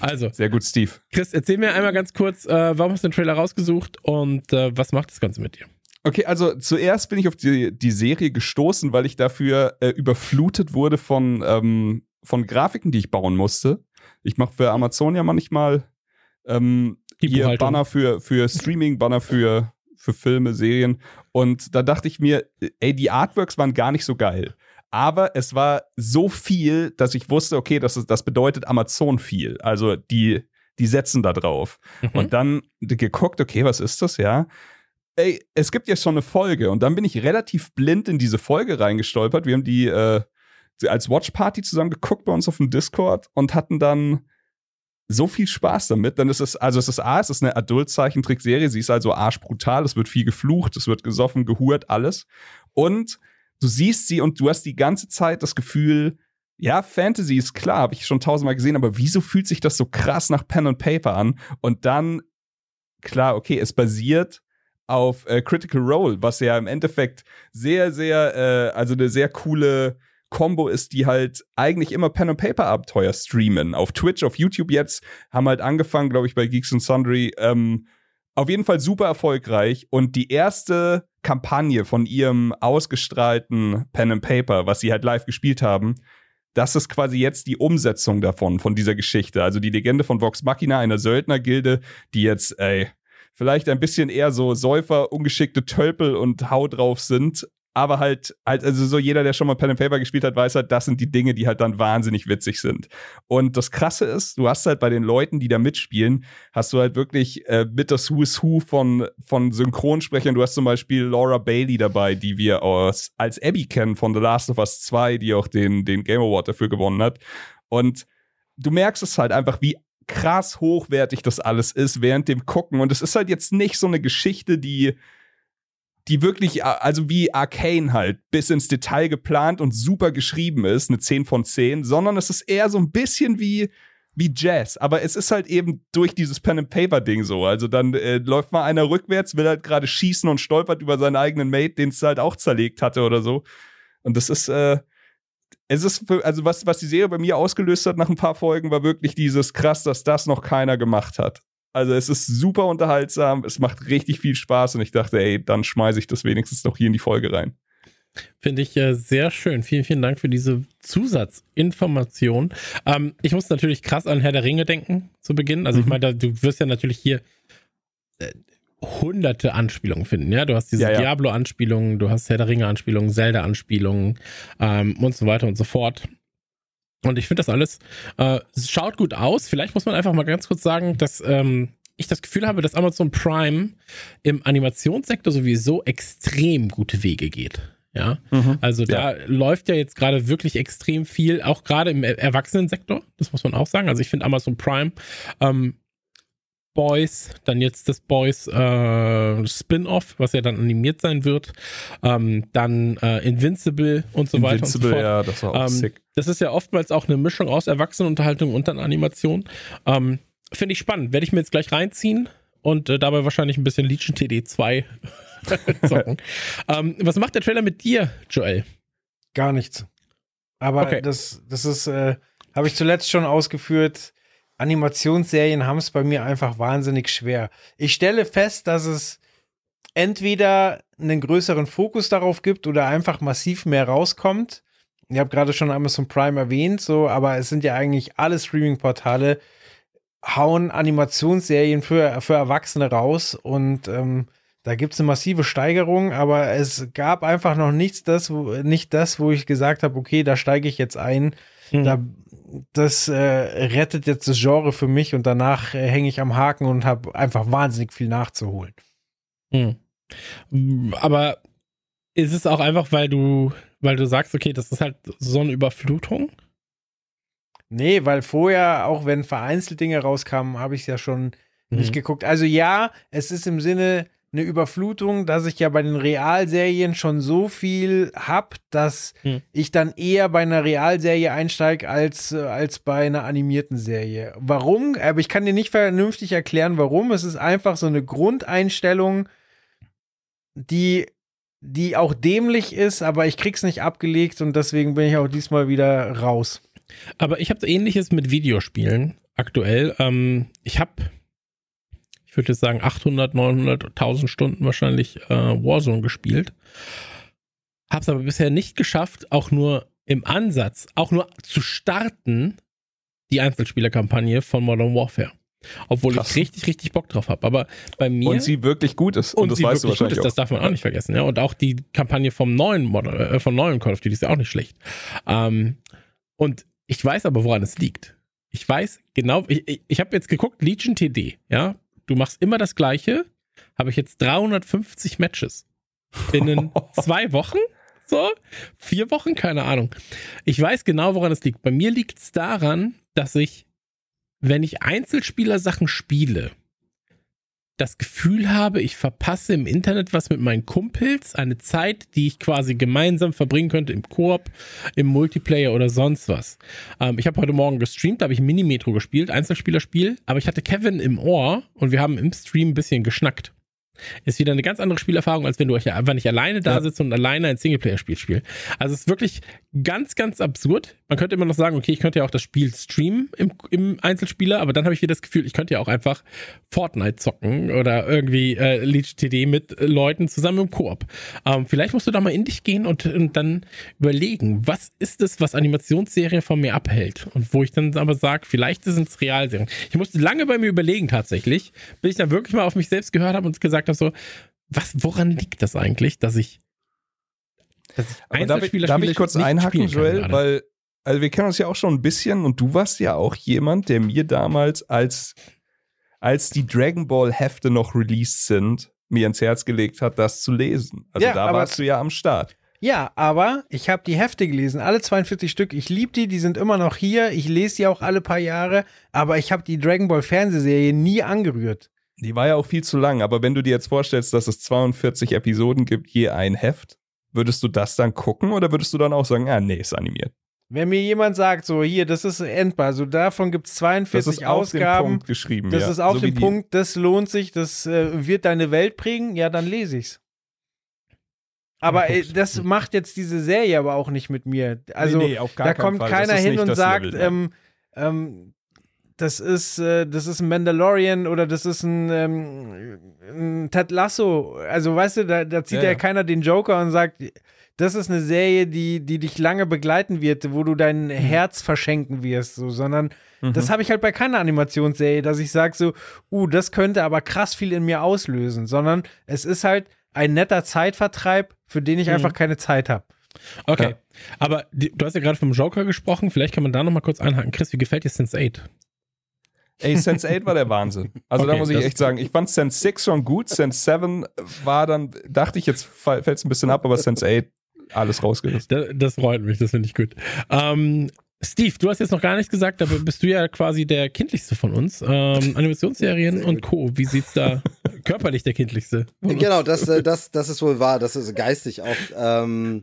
Also, [LAUGHS] Sehr gut, Steve. Chris, erzähl mir einmal ganz kurz, äh, warum hast du den Trailer rausgesucht und äh, was macht das Ganze mit dir? Okay, also zuerst bin ich auf die, die Serie gestoßen, weil ich dafür äh, überflutet wurde von, ähm, von Grafiken, die ich bauen musste. Ich mache für Amazon ja manchmal ähm, Buchhaltung. Banner für, für Streaming, Banner für, für Filme, Serien. Und da dachte ich mir, ey, die Artworks waren gar nicht so geil. Aber es war so viel, dass ich wusste, okay, das, ist, das bedeutet Amazon viel. Also die, die setzen da drauf. Mhm. Und dann geguckt, okay, was ist das, ja? Ey, es gibt jetzt schon eine Folge und dann bin ich relativ blind in diese Folge reingestolpert. Wir haben die äh, als Watchparty zusammen geguckt bei uns auf dem Discord und hatten dann so viel Spaß damit. Dann ist es, also es ist A, es ist eine Adult-Zeichentrickserie, sie ist also arschbrutal, es wird viel geflucht, es wird gesoffen, gehurt, alles. Und du siehst sie und du hast die ganze Zeit das Gefühl, ja, Fantasy ist klar, habe ich schon tausendmal gesehen, aber wieso fühlt sich das so krass nach Pen and Paper an? Und dann, klar, okay, es basiert auf äh, Critical Role, was ja im Endeffekt sehr, sehr, äh, also eine sehr coole Combo ist, die halt eigentlich immer Pen and Paper Abenteuer streamen. Auf Twitch, auf YouTube jetzt, haben halt angefangen, glaube ich, bei Geeks and Sundry. Ähm, auf jeden Fall super erfolgreich. Und die erste Kampagne von ihrem ausgestrahlten Pen and Paper, was sie halt live gespielt haben, das ist quasi jetzt die Umsetzung davon, von dieser Geschichte. Also die Legende von Vox Machina, einer Söldnergilde, die jetzt, ey, vielleicht ein bisschen eher so Säufer, ungeschickte Tölpel und Hau drauf sind. Aber halt, halt, also so jeder, der schon mal Pen and Paper gespielt hat, weiß halt, das sind die Dinge, die halt dann wahnsinnig witzig sind. Und das Krasse ist, du hast halt bei den Leuten, die da mitspielen, hast du halt wirklich äh, mit das Who is Who von, von Synchronsprechern. Du hast zum Beispiel Laura Bailey dabei, die wir aus, als Abby kennen von The Last of Us 2, die auch den, den Game Award dafür gewonnen hat. Und du merkst es halt einfach, wie krass hochwertig das alles ist während dem Gucken. Und es ist halt jetzt nicht so eine Geschichte, die die wirklich, also wie Arcane halt, bis ins Detail geplant und super geschrieben ist, eine 10 von 10, sondern es ist eher so ein bisschen wie, wie Jazz. Aber es ist halt eben durch dieses Pen-and-Paper-Ding so. Also dann äh, läuft mal einer rückwärts, will halt gerade schießen und stolpert über seinen eigenen Mate, den es halt auch zerlegt hatte oder so. Und das ist, äh, es ist, für, also was, was die Serie bei mir ausgelöst hat nach ein paar Folgen, war wirklich dieses krass, dass das noch keiner gemacht hat. Also es ist super unterhaltsam, es macht richtig viel Spaß und ich dachte, ey, dann schmeiße ich das wenigstens noch hier in die Folge rein. Finde ich äh, sehr schön. Vielen, vielen Dank für diese Zusatzinformation. Ähm, ich muss natürlich krass an Herr der Ringe denken zu Beginn. Also ich Mhm. meine, da- du wirst ja natürlich hier äh, hunderte Anspielungen finden. Ja, du hast diese Ja, ja. Diablo-Anspielungen, du hast Herr der Ringe-Anspielungen, Zelda-Anspielungen ähm, und so weiter und so fort. Und ich finde das alles äh, schaut gut aus. Vielleicht muss man einfach mal ganz kurz sagen, dass ähm, ich das Gefühl habe, dass Amazon Prime im Animationssektor sowieso extrem gute Wege geht. Ja, also da läuft ja jetzt gerade wirklich extrem viel, auch gerade im Er- Erwachsenensektor, das muss man auch sagen. Also ich finde Amazon Prime ähm, Boys, dann jetzt das Boys äh, Spin-off, was ja dann animiert sein wird, ähm, dann äh, Invincible und so weiter und so fort. ja, das war auch Ähm, sick. Das ist ja oftmals auch eine Mischung aus Erwachsenenunterhaltung und dann Animation. Ähm, Finde ich spannend. Werde ich mir jetzt gleich reinziehen und äh, dabei wahrscheinlich ein bisschen Legion TD 2 [LAUGHS] zocken. [LAUGHS] ähm, was macht der Trailer mit dir, Joel? Gar nichts. Aber Okay. das, das ist, äh, habe ich zuletzt schon ausgeführt. Animationsserien haben es bei mir einfach wahnsinnig schwer. Ich stelle fest, dass es entweder einen größeren Fokus darauf gibt oder einfach massiv mehr rauskommt. Ich habe gerade schon Amazon Prime erwähnt, so, aber es sind ja eigentlich alle Streaming-Portale hauen Animationsserien für, für Erwachsene raus und ähm, da gibt es eine massive Steigerung, aber es gab einfach noch nichts, das, wo, nicht das, wo ich gesagt habe, okay, da steige ich jetzt ein. Mhm. Da, das äh, rettet jetzt das Genre für mich und danach äh, hänge ich am Haken und habe einfach wahnsinnig viel nachzuholen. Hm. Aber ist es auch einfach, weil du, weil du sagst, okay, das ist halt so eine Überflutung? Nee, weil vorher, auch wenn vereinzelt Dinge rauskamen, habe ich es ja schon nicht Mhm. geguckt. Also ja, es ist im Sinne eine Überflutung, dass ich ja bei den Realserien schon so viel hab, dass Hm. ich dann eher bei einer Realserie einsteige als, äh, als bei einer animierten Serie. Warum? Aber ich kann dir nicht vernünftig erklären, warum. Es ist einfach so eine Grundeinstellung, die, die auch dämlich ist, aber ich krieg's nicht abgelegt und deswegen bin ich auch diesmal wieder raus. Aber ich habe ähnliches mit Videospielen aktuell. Ähm, ich habe, ich würde jetzt sagen, 800, 900, 1000 Stunden wahrscheinlich äh, Warzone gespielt. Habe es aber bisher nicht geschafft, auch nur im Ansatz, auch nur zu starten, die Einzelspielerkampagne von Modern Warfare. Obwohl Krass. ich richtig, richtig Bock drauf habe. Aber bei mir. Und sie wirklich gut ist. Und, und das sie weißt du wirklich gut wahrscheinlich ist, das darf man auch nicht vergessen. Ja? Und auch die Kampagne vom neuen Modern, äh, vom neuen Call of Duty ist ja auch nicht schlecht. Ähm, und ich weiß aber, woran es liegt. Ich weiß genau, ich, ich, ich habe jetzt geguckt, Legion TD, ja, du machst immer das Gleiche, habe ich jetzt 350 Matches. Binnen [LAUGHS] zwei Wochen, so, vier Wochen, keine Ahnung. Ich weiß genau, woran es liegt. Bei mir liegt es daran, dass ich, wenn ich Einzelspieler-Sachen spiele, das Gefühl habe, ich verpasse im Internet was mit meinen Kumpels, eine Zeit, die ich quasi gemeinsam verbringen könnte im Koop, im Multiplayer oder sonst was. Ähm, ich habe heute Morgen gestreamt, da habe ich Mini-Metro gespielt, Einzelspielerspiel, aber ich hatte Kevin im Ohr und wir haben im Stream ein bisschen geschnackt. Ist wieder eine ganz andere Spielerfahrung, als wenn du euch einfach nicht alleine da Ja. sitzt und alleine ein Singleplayer-Spiel spielst. Also es ist wirklich ganz, ganz absurd. Man könnte immer noch sagen, okay, ich könnte ja auch das Spiel streamen im, im Einzelspieler, aber dann habe ich wieder das Gefühl, ich könnte ja auch einfach Fortnite zocken oder irgendwie äh, Leech TD mit Leuten zusammen im Koop. Ähm, vielleicht musst du da mal in dich gehen und, und dann überlegen, was ist es, was Animationsserien von mir abhält? Und wo ich dann aber sage, vielleicht sind es Realserien. Ich musste lange bei mir überlegen tatsächlich, bis ich dann wirklich mal auf mich selbst gehört habe und gesagt habe so, was, woran liegt das eigentlich, dass ich, dass ich Aber darf ich, darf ich kurz einhaken, Joel? Weil, also wir kennen uns ja auch schon ein bisschen und du warst ja auch jemand, der mir damals, als, als die Dragon Ball Hefte noch released sind, mir ins Herz gelegt hat, das zu lesen. Also Ja, da warst du ja am Start. Ja, aber ich habe die Hefte gelesen, alle 42 Stück. Ich liebe die, die sind immer noch hier. Ich lese die auch alle paar Jahre, aber ich habe die Dragon Ball Fernsehserie nie angerührt. Die war ja auch viel zu lang, aber wenn du dir jetzt vorstellst, dass es 42 Episoden gibt, je ein Heft, würdest du das dann gucken oder würdest du dann auch sagen, ah, nee, ist animiert? Wenn mir jemand sagt, so hier, das ist endbar, so davon gibt es 42 Das ist auf den Ausgaben, Punkt geschrieben. das ja. ist auf So den Punkt, das lohnt sich, das äh, wird deine Welt prägen, ja, dann lese ich's. Aber äh, das macht jetzt diese Serie aber auch nicht mit mir. Also nee, nee, auf gar da kommt keiner hin und sagt, ähm, ähm, das ist, äh, das ist ein Mandalorian oder das ist ein, ähm, ein Ted Lasso. Also weißt du, da, da zieht Ja, ja, keiner den Joker und sagt, das ist eine Serie, die, die dich lange begleiten wird, wo du dein Mhm. Herz verschenken wirst, so, sondern das habe ich halt bei keiner Animationsserie, dass ich sage so, uh, das könnte aber krass viel in mir auslösen, sondern es ist halt ein netter Zeitvertreib, für den ich Mhm. einfach keine Zeit habe. Okay. Ja. Aber die, du hast ja gerade vom Joker gesprochen. Vielleicht kann man da nochmal kurz einhaken. Chris, wie gefällt dir Sense 8? Ey, Sense [LAUGHS] 8 war der Wahnsinn. Also da Okay, muss ich echt sagen, ich fand Sense 6 schon gut, Sense 7 war dann, dachte ich, jetzt fällt es ein bisschen ab, aber Sense 8 alles rausgerissen. Das, das freut mich, das finde ich gut. Ähm, Steve, du hast jetzt noch gar nichts gesagt, aber bist du ja quasi der kindlichste von uns. Ähm, [LAUGHS] Animationsserien und Co. Wie sieht's da körperlich der kindlichste? Genau, das, äh, das, das ist wohl wahr. Das ist geistig auch. Ähm,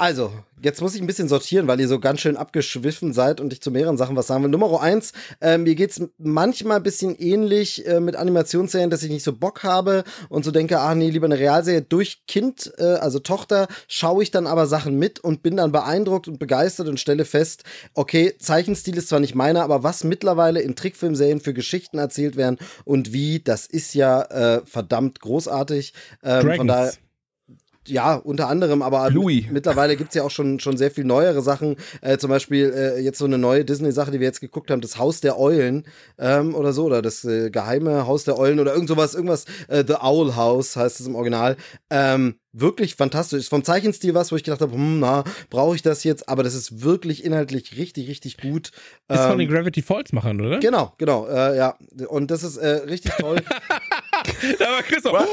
also, jetzt muss ich ein bisschen sortieren, weil ihr so ganz schön abgeschwiffen seid und ich zu mehreren Sachen was sagen will. Nummer eins, äh, mir geht's manchmal ein bisschen ähnlich äh, mit Animationsserien, dass ich nicht so Bock habe und so denke, ah nee, lieber eine Realserie. Durch Kind, äh, also Tochter, schaue ich dann aber Sachen mit und bin dann beeindruckt und begeistert und stelle fest, okay, Zeichenstil ist zwar nicht meiner, aber was mittlerweile in Trickfilmserien für Geschichten erzählt werden und wie, das ist ja äh, verdammt großartig. Ähm, von daher ja, unter anderem, aber Louis. mittlerweile gibt's ja auch schon, schon sehr viel neuere Sachen. Äh, zum Beispiel äh, jetzt so eine neue Disney-Sache, die wir jetzt geguckt haben, das Haus der Eulen ähm, oder so, oder das äh, geheime Haus der Eulen oder irgend sowas, irgendwas, äh, The Owl House heißt es im Original. Ähm, wirklich fantastisch. Vom Zeichenstil was, wo ich gedacht habe, hm, na, brauche ich das jetzt? Aber das ist wirklich inhaltlich richtig, richtig gut. Ist ähm, von den Gravity Falls machen, oder? Genau, genau, äh, ja. Und das ist äh, richtig toll. [LAUGHS] da war Christoph. Was?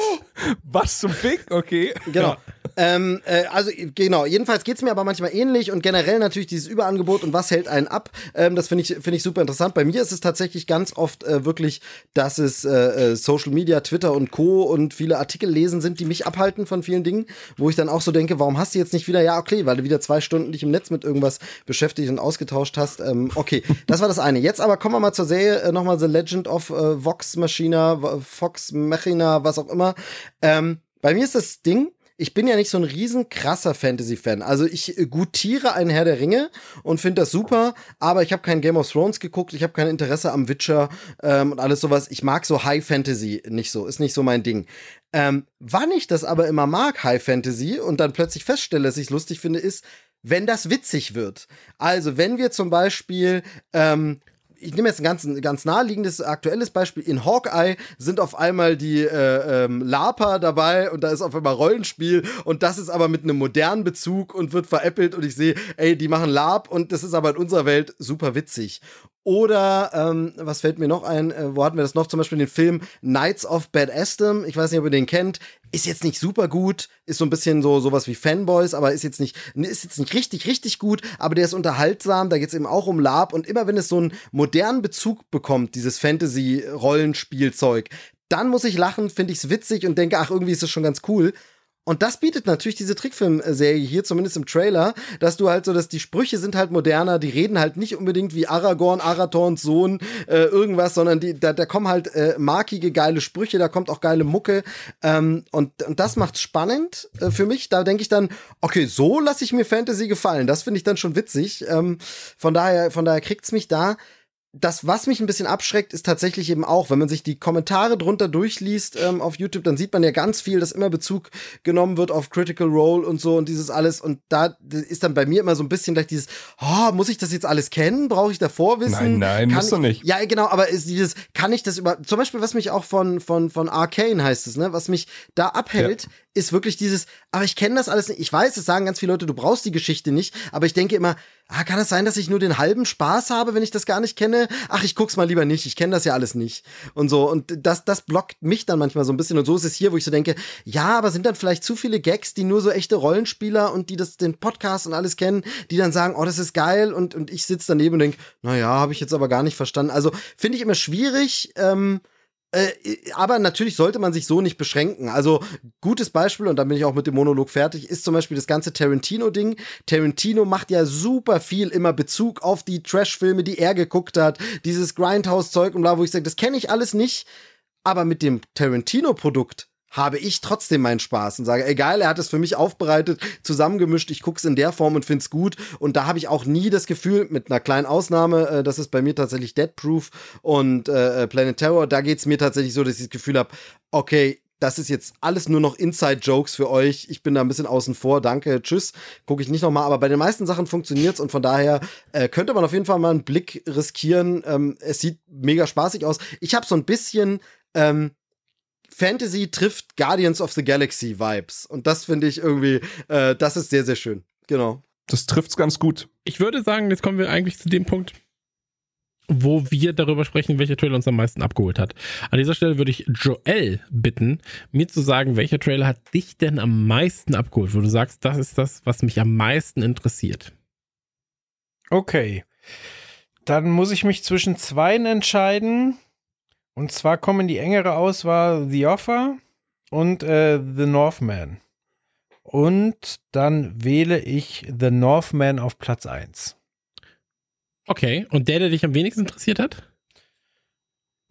Was zum Fick? Okay. Genau. Ähm, äh, also genau, jedenfalls geht's mir aber manchmal ähnlich und generell natürlich dieses Überangebot und was hält einen ab, ähm, das finde ich, finde ich super interessant. Bei mir ist es tatsächlich ganz oft äh, wirklich, dass es äh, äh, Social Media, Twitter und Co. und viele Artikel lesen sind, die mich abhalten von vielen Dingen, wo ich dann auch so denke, warum hast du jetzt nicht wieder, ja okay, weil du wieder zwei Stunden dich im Netz mit irgendwas beschäftigt und ausgetauscht hast. Ähm, okay, das war das eine. Jetzt aber kommen wir mal zur Serie, äh, nochmal The Legend of äh, Vox Machina, Fox Machina, was auch immer. Ähm, bei mir ist das Ding, ich bin ja nicht so ein riesen krasser Fantasy-Fan. Also ich äh, gutiere einen Herr der Ringe und finde das super, aber ich habe kein Game of Thrones geguckt, ich habe kein Interesse am Witcher ähm, und alles sowas. Ich mag so High Fantasy nicht so, ist nicht so mein Ding. Ähm, wann ich das aber immer mag, High Fantasy, und dann plötzlich feststelle, dass ich es lustig finde, ist, wenn das witzig wird. Also wenn wir zum Beispiel ähm, ich nehme jetzt ein ganz, ganz naheliegendes aktuelles Beispiel. In Hawkeye sind auf einmal die äh, ähm, Lapa dabei und da ist auf einmal Rollenspiel und das ist aber mit einem modernen Bezug und wird veräppelt und ich sehe, ey, die machen Lab und das ist aber in unserer Welt super witzig. Oder, ähm, was fällt mir noch ein? Äh, wo hatten wir das noch? Zum Beispiel den Film Knights of Bad Aston. Ich weiß nicht, ob ihr den kennt. Ist jetzt nicht super gut. Ist so ein bisschen so sowas wie Fanboys, aber ist jetzt nicht, ist jetzt nicht richtig, richtig gut. Aber der ist unterhaltsam. Da geht es eben auch um Lab. Und immer wenn es so einen modernen Bezug bekommt, dieses Fantasy-Rollenspielzeug, dann muss ich lachen, finde ich es witzig und denke, ach, irgendwie ist es schon ganz cool. Und das bietet natürlich diese Trickfilmserie hier, zumindest im Trailer, dass du halt so, dass die Sprüche sind halt moderner, die reden halt nicht unbedingt wie Aragorn, Arathorns Sohn, äh, irgendwas, sondern die, da, da kommen halt äh, markige, geile Sprüche, da kommt auch geile Mucke. Ähm, und, und das macht's spannend äh, für mich. Da denke ich dann, okay, so lasse ich mir Fantasy gefallen. Das finde ich dann schon witzig. Ähm, von daher, von daher kriegt's mich da das, was mich ein bisschen abschreckt, ist tatsächlich eben auch, wenn man sich die Kommentare drunter durchliest ähm, auf YouTube, dann sieht man ja ganz viel, dass immer Bezug genommen wird auf Critical Role und so und dieses alles. Und da ist dann bei mir immer so ein bisschen gleich dieses, oh, muss ich das jetzt alles kennen? Brauche ich davor wissen? Nein, nein, kann musst du nicht. Ja, genau, aber ist dieses, kann ich das über, zum Beispiel, was mich auch von, von, von Arcane heißt es, ne, was mich da abhält, ja. ist wirklich dieses, aber ich kenne das alles nicht. Ich weiß, es sagen ganz viele Leute, du brauchst die Geschichte nicht, aber ich denke immer, ah, kann es sein, dass ich nur den halben Spaß habe, wenn ich das gar nicht kenne? Ach, ich guck's mal lieber nicht, ich kenne das ja alles nicht. Und so, und das, das blockt mich dann manchmal so ein bisschen. Und so ist es hier, wo ich so denke, ja, aber sind dann vielleicht zu viele Gags, die nur so echte Rollenspieler und die das, den Podcast und alles kennen, die dann sagen, oh, das ist geil, und, und ich sitze daneben und denke, naja, habe ich jetzt aber gar nicht verstanden. Also finde ich immer schwierig, ähm, äh, aber natürlich sollte man sich so nicht beschränken. Also, gutes Beispiel, und dann bin ich auch mit dem Monolog fertig, ist zum Beispiel das ganze Tarantino-Ding. Tarantino macht ja super viel immer Bezug auf die Trash-Filme, die er geguckt hat, dieses Grindhouse-Zeug und bla, wo ich sage, das kenne ich alles nicht. Aber mit dem Tarantino-Produkt habe ich trotzdem meinen Spaß und sage, egal, er hat es für mich aufbereitet, zusammengemischt, ich gucke es in der Form und finde es gut. Und da habe ich auch nie das Gefühl, mit einer kleinen Ausnahme, äh, das ist bei mir tatsächlich Dead Proof und äh, äh Planet Terror, da geht es mir tatsächlich so, dass ich das Gefühl habe, okay, das ist jetzt alles nur noch Inside-Jokes für euch. Ich bin da ein bisschen außen vor. Danke, tschüss. Gucke ich nicht nochmal. Aber bei den meisten Sachen funktioniert's und von daher äh, könnte man auf jeden Fall mal einen Blick riskieren. Ähm, es sieht mega spaßig aus. Ich habe so ein bisschen ähm, Fantasy trifft Guardians of the Galaxy Vibes. Und das finde ich irgendwie, äh, das ist sehr, sehr schön. Genau. Das trifft's ganz gut. Ich würde sagen, jetzt kommen wir eigentlich zu dem Punkt, wo wir darüber sprechen, welcher Trailer uns am meisten abgeholt hat. An dieser Stelle würde ich Joel bitten, mir zu sagen, welcher Trailer hat dich denn am meisten abgeholt, wo du sagst, das ist das, was mich am meisten interessiert. Okay. Dann muss ich mich zwischen zweien entscheiden. Und zwar kommen die engere Auswahl The Offer und äh, The Northman. Und dann wähle ich The Northman auf Platz 1. Okay, und der, der dich am wenigsten interessiert hat?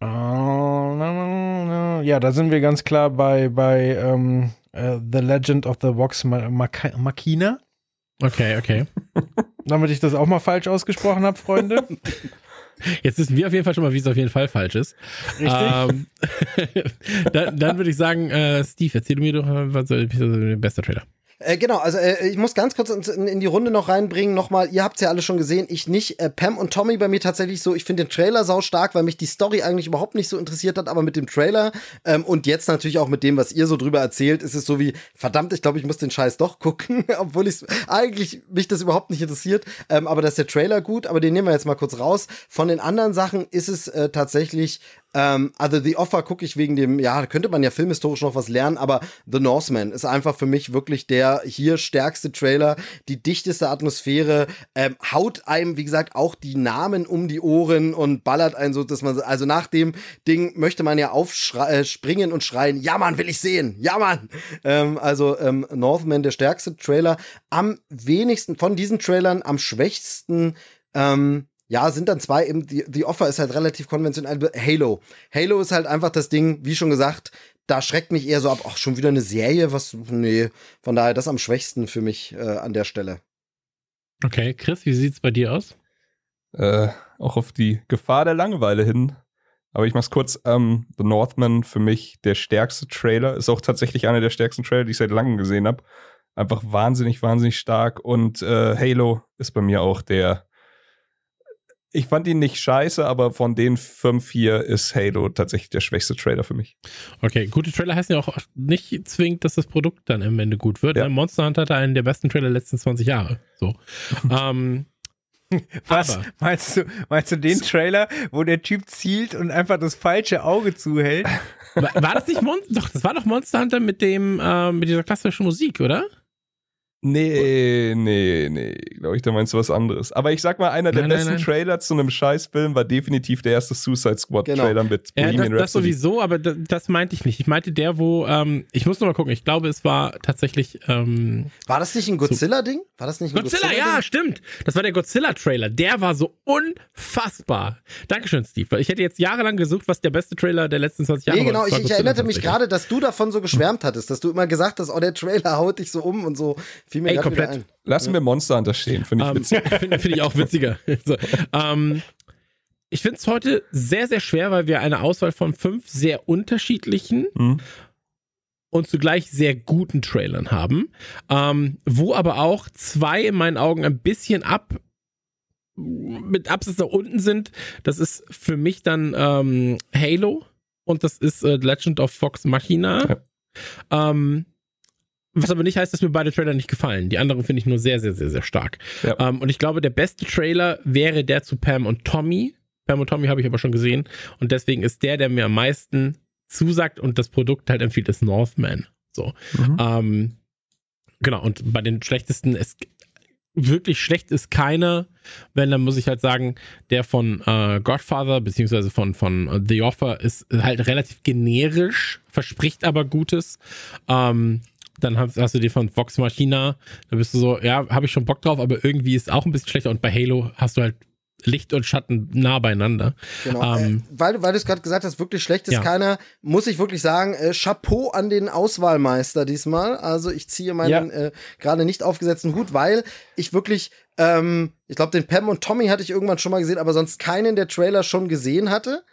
Uh, ja, da sind wir ganz klar bei, bei um, uh, The Legend of the Vox Machina. Okay, okay. [LAUGHS] Damit ich das auch mal falsch ausgesprochen habe, Freunde. [LAUGHS] Jetzt wissen wir auf jeden Fall schon mal, wie es auf jeden Fall falsch ist. Richtig. Ähm, [LAUGHS] dann, dann würde ich sagen, äh, Steve, erzähl mir doch, was ist der beste Trailer? Äh, genau, also äh, ich muss ganz kurz in, in die Runde noch reinbringen. Nochmal, ihr habt es ja alle schon gesehen, ich nicht. Äh, Pam und Tommy bei mir tatsächlich so. Ich finde den Trailer sau stark, weil mich die Story eigentlich überhaupt nicht so interessiert hat, aber mit dem Trailer ähm, und jetzt natürlich auch mit dem, was ihr so drüber erzählt, ist es so wie, verdammt, ich glaube, ich muss den Scheiß doch gucken, [LAUGHS] obwohl ich eigentlich mich das überhaupt nicht interessiert. Ähm, aber das ist der Trailer gut, aber den nehmen wir jetzt mal kurz raus. Von den anderen Sachen ist es äh, tatsächlich ähm, also The Offer gucke ich wegen dem, ja, könnte man ja filmhistorisch noch was lernen, aber The Northman ist einfach für mich wirklich der hier stärkste Trailer, die dichteste Atmosphäre, ähm, haut einem, wie gesagt, auch die Namen um die Ohren und ballert einen so, dass man, also nach dem Ding möchte man ja aufspringen äh, und schreien, ja Mann, will ich sehen, ja Mann. Ähm, also ähm, Northman, der stärkste Trailer, am wenigsten von diesen Trailern, am schwächsten, ähm, ja, sind dann zwei eben, die, die Offer ist halt relativ konventionell. Halo. Halo ist halt einfach das Ding, wie schon gesagt, da schreckt mich eher so ab, ach, schon wieder eine Serie, was, nee, von daher das am schwächsten für mich äh, an der Stelle. Okay, Chris, wie sieht's bei dir aus? Äh, auch auf die Gefahr der Langeweile hin. Aber ich mach's kurz, ähm, The Northman für mich der stärkste Trailer, ist auch tatsächlich einer der stärksten Trailer, die ich seit langem gesehen habe. Einfach wahnsinnig, wahnsinnig stark. Und äh, Halo ist bei mir auch der ich fand ihn nicht scheiße, aber von den fünf hier ist Halo tatsächlich der schwächste Trailer für mich. Okay, gute Trailer heißen ja auch nicht zwingend, dass das Produkt dann am Ende gut wird. Ja. Ne? Monster Hunter hatte einen der besten Trailer der letzten 20 Jahre. So. [LAUGHS] ähm, was? Aber. Meinst du, meinst du den Trailer, wo der Typ zielt und einfach das falsche Auge zuhält? War, war das nicht Monster? Doch, das war doch Monster Hunter mit dem, äh, mit dieser klassischen Musik, oder? Nee, nee, nee. Glaube ich, da meinst du was anderes. Aber ich sag mal, einer der nein, besten nein, nein. Trailer zu einem Scheißfilm war definitiv der erste Suicide Squad genau. Trailer mit ja, Bohemian das, das sowieso, aber das, das, meinte ich nicht. Ich meinte der, wo, ähm, ich muss noch mal gucken, ich glaube, es war tatsächlich. Ähm, war das nicht ein Godzilla-Ding? War das nicht ein Godzilla? Godzilla ja, stimmt. Das war der Godzilla-Trailer. Der war so unfassbar. Dankeschön, Steve. Weil ich hätte jetzt jahrelang gesucht, was der beste Trailer der letzten 20 Jahre nee, genau, war. Ich, ich erinnerte mich gerade, dass du davon so geschwärmt hattest, dass du immer gesagt hast, oh, der Trailer haut dich so um und so. Fiel mir Ey, komplett. Ein. Lassen wir Monster Hunter stehen, finde ich um, ähm, witzig. [LAUGHS] Finde find ich auch witziger. so, ähm, ich finde es heute sehr, sehr schwer, weil wir eine Auswahl von fünf sehr unterschiedlichen mhm. und zugleich sehr guten Trailern haben, ähm, wo aber auch zwei in meinen Augen ein bisschen ab mit Absatz nach unten sind. Das ist für mich dann ähm, Halo und das ist äh, Legend of Fox Machina. Ja. Ähm, was aber nicht heißt, dass mir beide Trailer nicht gefallen. Die anderen finde ich nur sehr, sehr, sehr, sehr stark. Ja. Ähm, und ich glaube, der beste Trailer wäre der zu Pam und Tommy. Pam und Tommy habe ich aber schon gesehen. Und deswegen ist der, der mir am meisten zusagt und das Produkt halt empfiehlt, ist Northman. So. Mhm. Ähm, genau. Und bei den schlechtesten, es wirklich schlecht ist keiner. Wenn, dann muss ich halt sagen, der von äh, Godfather, beziehungsweise von, von The Offer, ist halt relativ generisch, verspricht aber Gutes. Ähm, dann hast, hast, du die von Vox Machina, da bist du so, ja, habe ich schon Bock drauf, aber irgendwie ist auch ein bisschen schlechter und bei Halo hast du halt Licht und Schatten nah beieinander. Genau. Ähm, äh, weil, weil du es gerade gesagt hast, wirklich schlecht ist ja. keiner, muss ich wirklich sagen, äh, Chapeau an den Auswahlmeister diesmal. Also ich ziehe meinen ja. äh, gerade nicht aufgesetzten Hut, weil ich wirklich, ähm, ich glaube, den Pam und Tommy hatte ich irgendwann schon mal gesehen, aber sonst keinen der Trailer schon gesehen hatte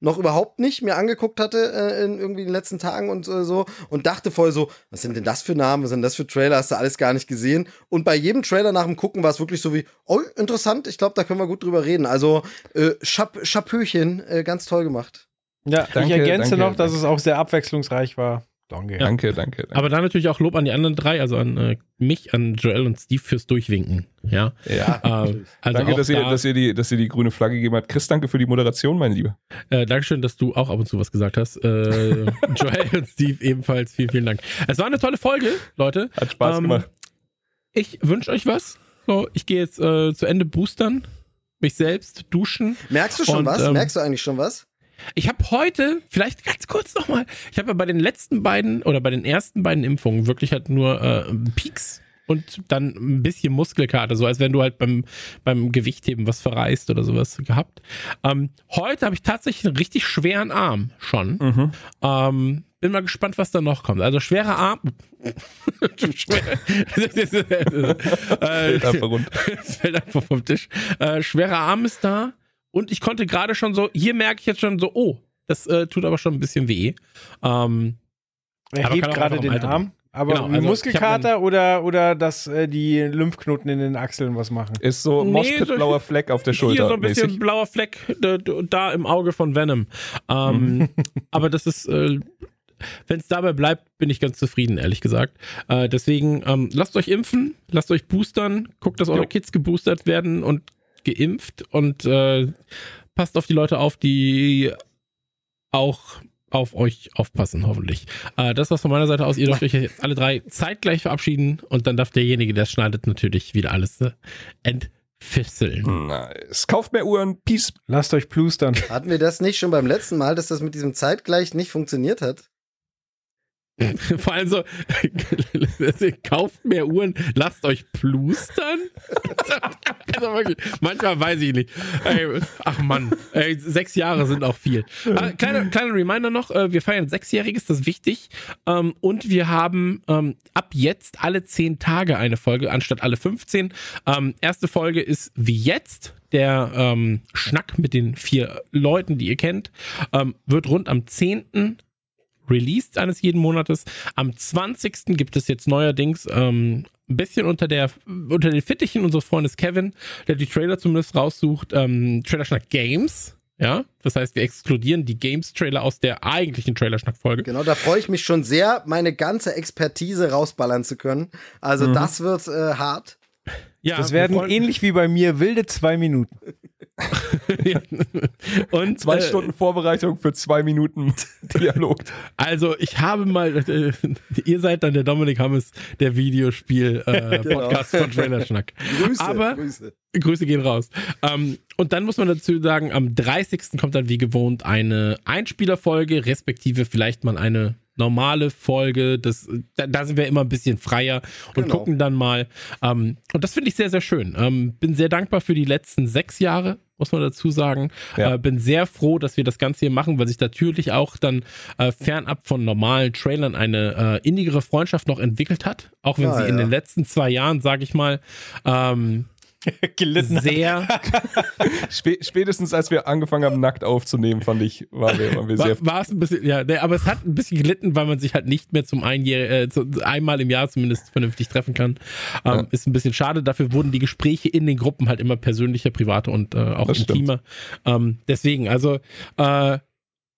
noch überhaupt nicht mir angeguckt hatte äh, in irgendwie den letzten Tagen und äh, so und dachte voll so, was sind denn das für Namen, was sind das für Trailer, hast du alles gar nicht gesehen und bei jedem Trailer nach dem Gucken war es wirklich so wie, oh, interessant, ich glaube, da können wir gut drüber reden. Also äh, Chap Chapöchen, äh, ganz toll gemacht. Ja, danke, ich ergänze danke, noch, dass danke. es auch sehr abwechslungsreich war. Danke. Ja. Danke, danke, danke. Aber dann natürlich auch Lob an die anderen drei, also an äh, mich, an Joel und Steve fürs Durchwinken. Ja. ja äh, also danke, dass, da, ihr, dass, ihr die, dass ihr die grüne Flagge gegeben habt. Chris, danke für die Moderation, mein Lieber. Äh, Dankeschön, dass du auch ab und zu was gesagt hast. Äh, [LAUGHS] Joel und Steve ebenfalls. Vielen, vielen Dank. Es war eine tolle Folge, Leute. Hat Spaß ähm, gemacht. Ich wünsche euch was. So, ich gehe jetzt äh, zu Ende boostern, mich selbst duschen. Merkst du schon Und, was? ähm, Merkst du eigentlich schon was? Ich habe heute, vielleicht ganz kurz nochmal, ich habe ja bei den letzten beiden oder bei den ersten beiden Impfungen wirklich halt nur äh, Peaks und dann ein bisschen Muskelkater, so als wenn du halt beim, beim Gewichtheben was verreißt oder sowas gehabt. Ähm, heute habe ich tatsächlich einen richtig schweren Arm schon. Mhm. Ähm, bin mal gespannt, was da noch kommt. Also schwerer Arm. [LAUGHS] [LAUGHS] Schwer, äh, [LAUGHS] fällt einfach vom Tisch. Äh, schwerer Arm ist da. Und ich konnte gerade schon so, hier merke ich jetzt schon so, oh, das äh, tut aber schon ein bisschen weh. Ähm, Er hebt gerade den Alter Arm. Aber Genau, also Muskelkater oder, oder dass äh, die Lymphknoten in den Achseln was machen? Ist so Nee, Moshpit so- blauer Fleck auf der Schulter. hier so ein bisschen mäßig. blauer Fleck da, da im Auge von Venom. Ähm, [LAUGHS] aber das ist, äh, wenn es dabei bleibt, bin ich ganz zufrieden, ehrlich gesagt. Äh, deswegen ähm, lasst euch impfen, lasst euch boostern, guckt, dass eure Jo. Kids geboostert werden und geimpft und äh, passt auf die Leute auf, die auch auf euch aufpassen, hoffentlich. Äh, das war's von meiner Seite aus. Ihr dürft euch jetzt alle drei zeitgleich verabschieden und dann darf derjenige, der schneidet, natürlich wieder alles äh, entfisseln. Nice. Kauft mehr Uhren. Peace. Lasst euch plustern. Hatten wir das nicht schon beim letzten Mal, dass das mit diesem Zeitgleich nicht funktioniert hat? [LAUGHS] Vor allem so, [LAUGHS] kauft mehr Uhren, lasst euch plustern. [LAUGHS] also wirklich, manchmal weiß ich nicht. Ey, ach Mann, ey, sechs Jahre sind auch viel. Äh, kleiner, kleiner Reminder noch, äh, wir feiern Sechsjähriges, das ist wichtig. Ähm, und wir haben ähm, ab jetzt alle zehn Tage eine Folge, anstatt alle 15. Ähm, erste Folge ist wie jetzt. Der ähm, Schnack mit den vier Leuten, die ihr kennt, ähm, wird rund am 10 released eines jeden Monates. Am 20. gibt es jetzt neuerdings ähm, ein bisschen unter der unter den Fittichen unseres Freundes Kevin, der die Trailer zumindest raussucht, ähm, Trailerschnack Games. Ja, das heißt, wir exkludieren die Games-Trailer aus der eigentlichen Trailerschnack-Folge. Genau, da freue ich mich schon sehr, meine ganze Expertise rausballern zu können. Also das wird äh, hart. Ja, Das werden ähnlich wie bei mir wilde zwei Minuten. [LAUGHS] und Zwei äh, Stunden Vorbereitung für zwei Minuten [LAUGHS] Dialog. Also ich habe mal, äh, ihr seid dann der Dominik Hammes der Videospiel äh, [LAUGHS] Genau. Podcast von Trailerschnack. Grüße, Aber Grüße. Grüße gehen raus. Ähm, und dann muss man dazu sagen, am 30. kommt dann wie gewohnt eine Einspielerfolge, respektive vielleicht mal eine normale Folge. Das, da, da sind wir immer ein bisschen freier und Genau. gucken dann mal. Ähm, und das finde ich sehr, sehr schön. Ähm, bin sehr dankbar für die letzten sechs Jahre, muss man dazu sagen. Ja. Äh, bin sehr froh, dass wir das Ganze hier machen, weil sich natürlich auch dann äh, fernab von normalen Trailern eine äh, innigere Freundschaft noch entwickelt hat. Auch wenn Ja, sie in ja. den letzten zwei Jahren, sage ich mal, ähm, [LAUGHS] Gelitten. sehr, [LAUGHS] Spä spätestens als wir angefangen haben, nackt aufzunehmen, fand ich, waren wir, waren wir sehr. war, war es ein bisschen, ja, ne, aber es hat ein bisschen gelitten, weil man sich halt nicht mehr zum Einjähr, äh, zu, einmal im Jahr zumindest vernünftig treffen kann. Ähm, Ja. Ist ein bisschen schade. Dafür wurden die Gespräche in den Gruppen halt immer persönlicher, privater und äh, auch Das stimmt. intimer. Ähm, deswegen, also äh,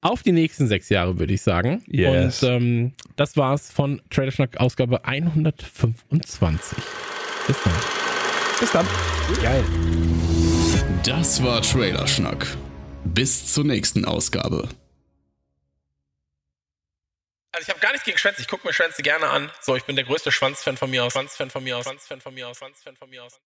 auf die nächsten sechs Jahre, würde ich sagen. Yes. Und ähm, das war's von Trailerschnack Ausgabe 125. Bis dann. Bis dann. Geil. Das war Trailerschnack. Bis zur nächsten Ausgabe. Also ich habe gar nichts gegen Schwänze. Ich gucke mir Schwänze gerne an. So, ich bin der größte Schwanzfan von mir aus. Schwanzfan von mir aus. Schwanzfan von mir aus. Schwanzfan von mir aus.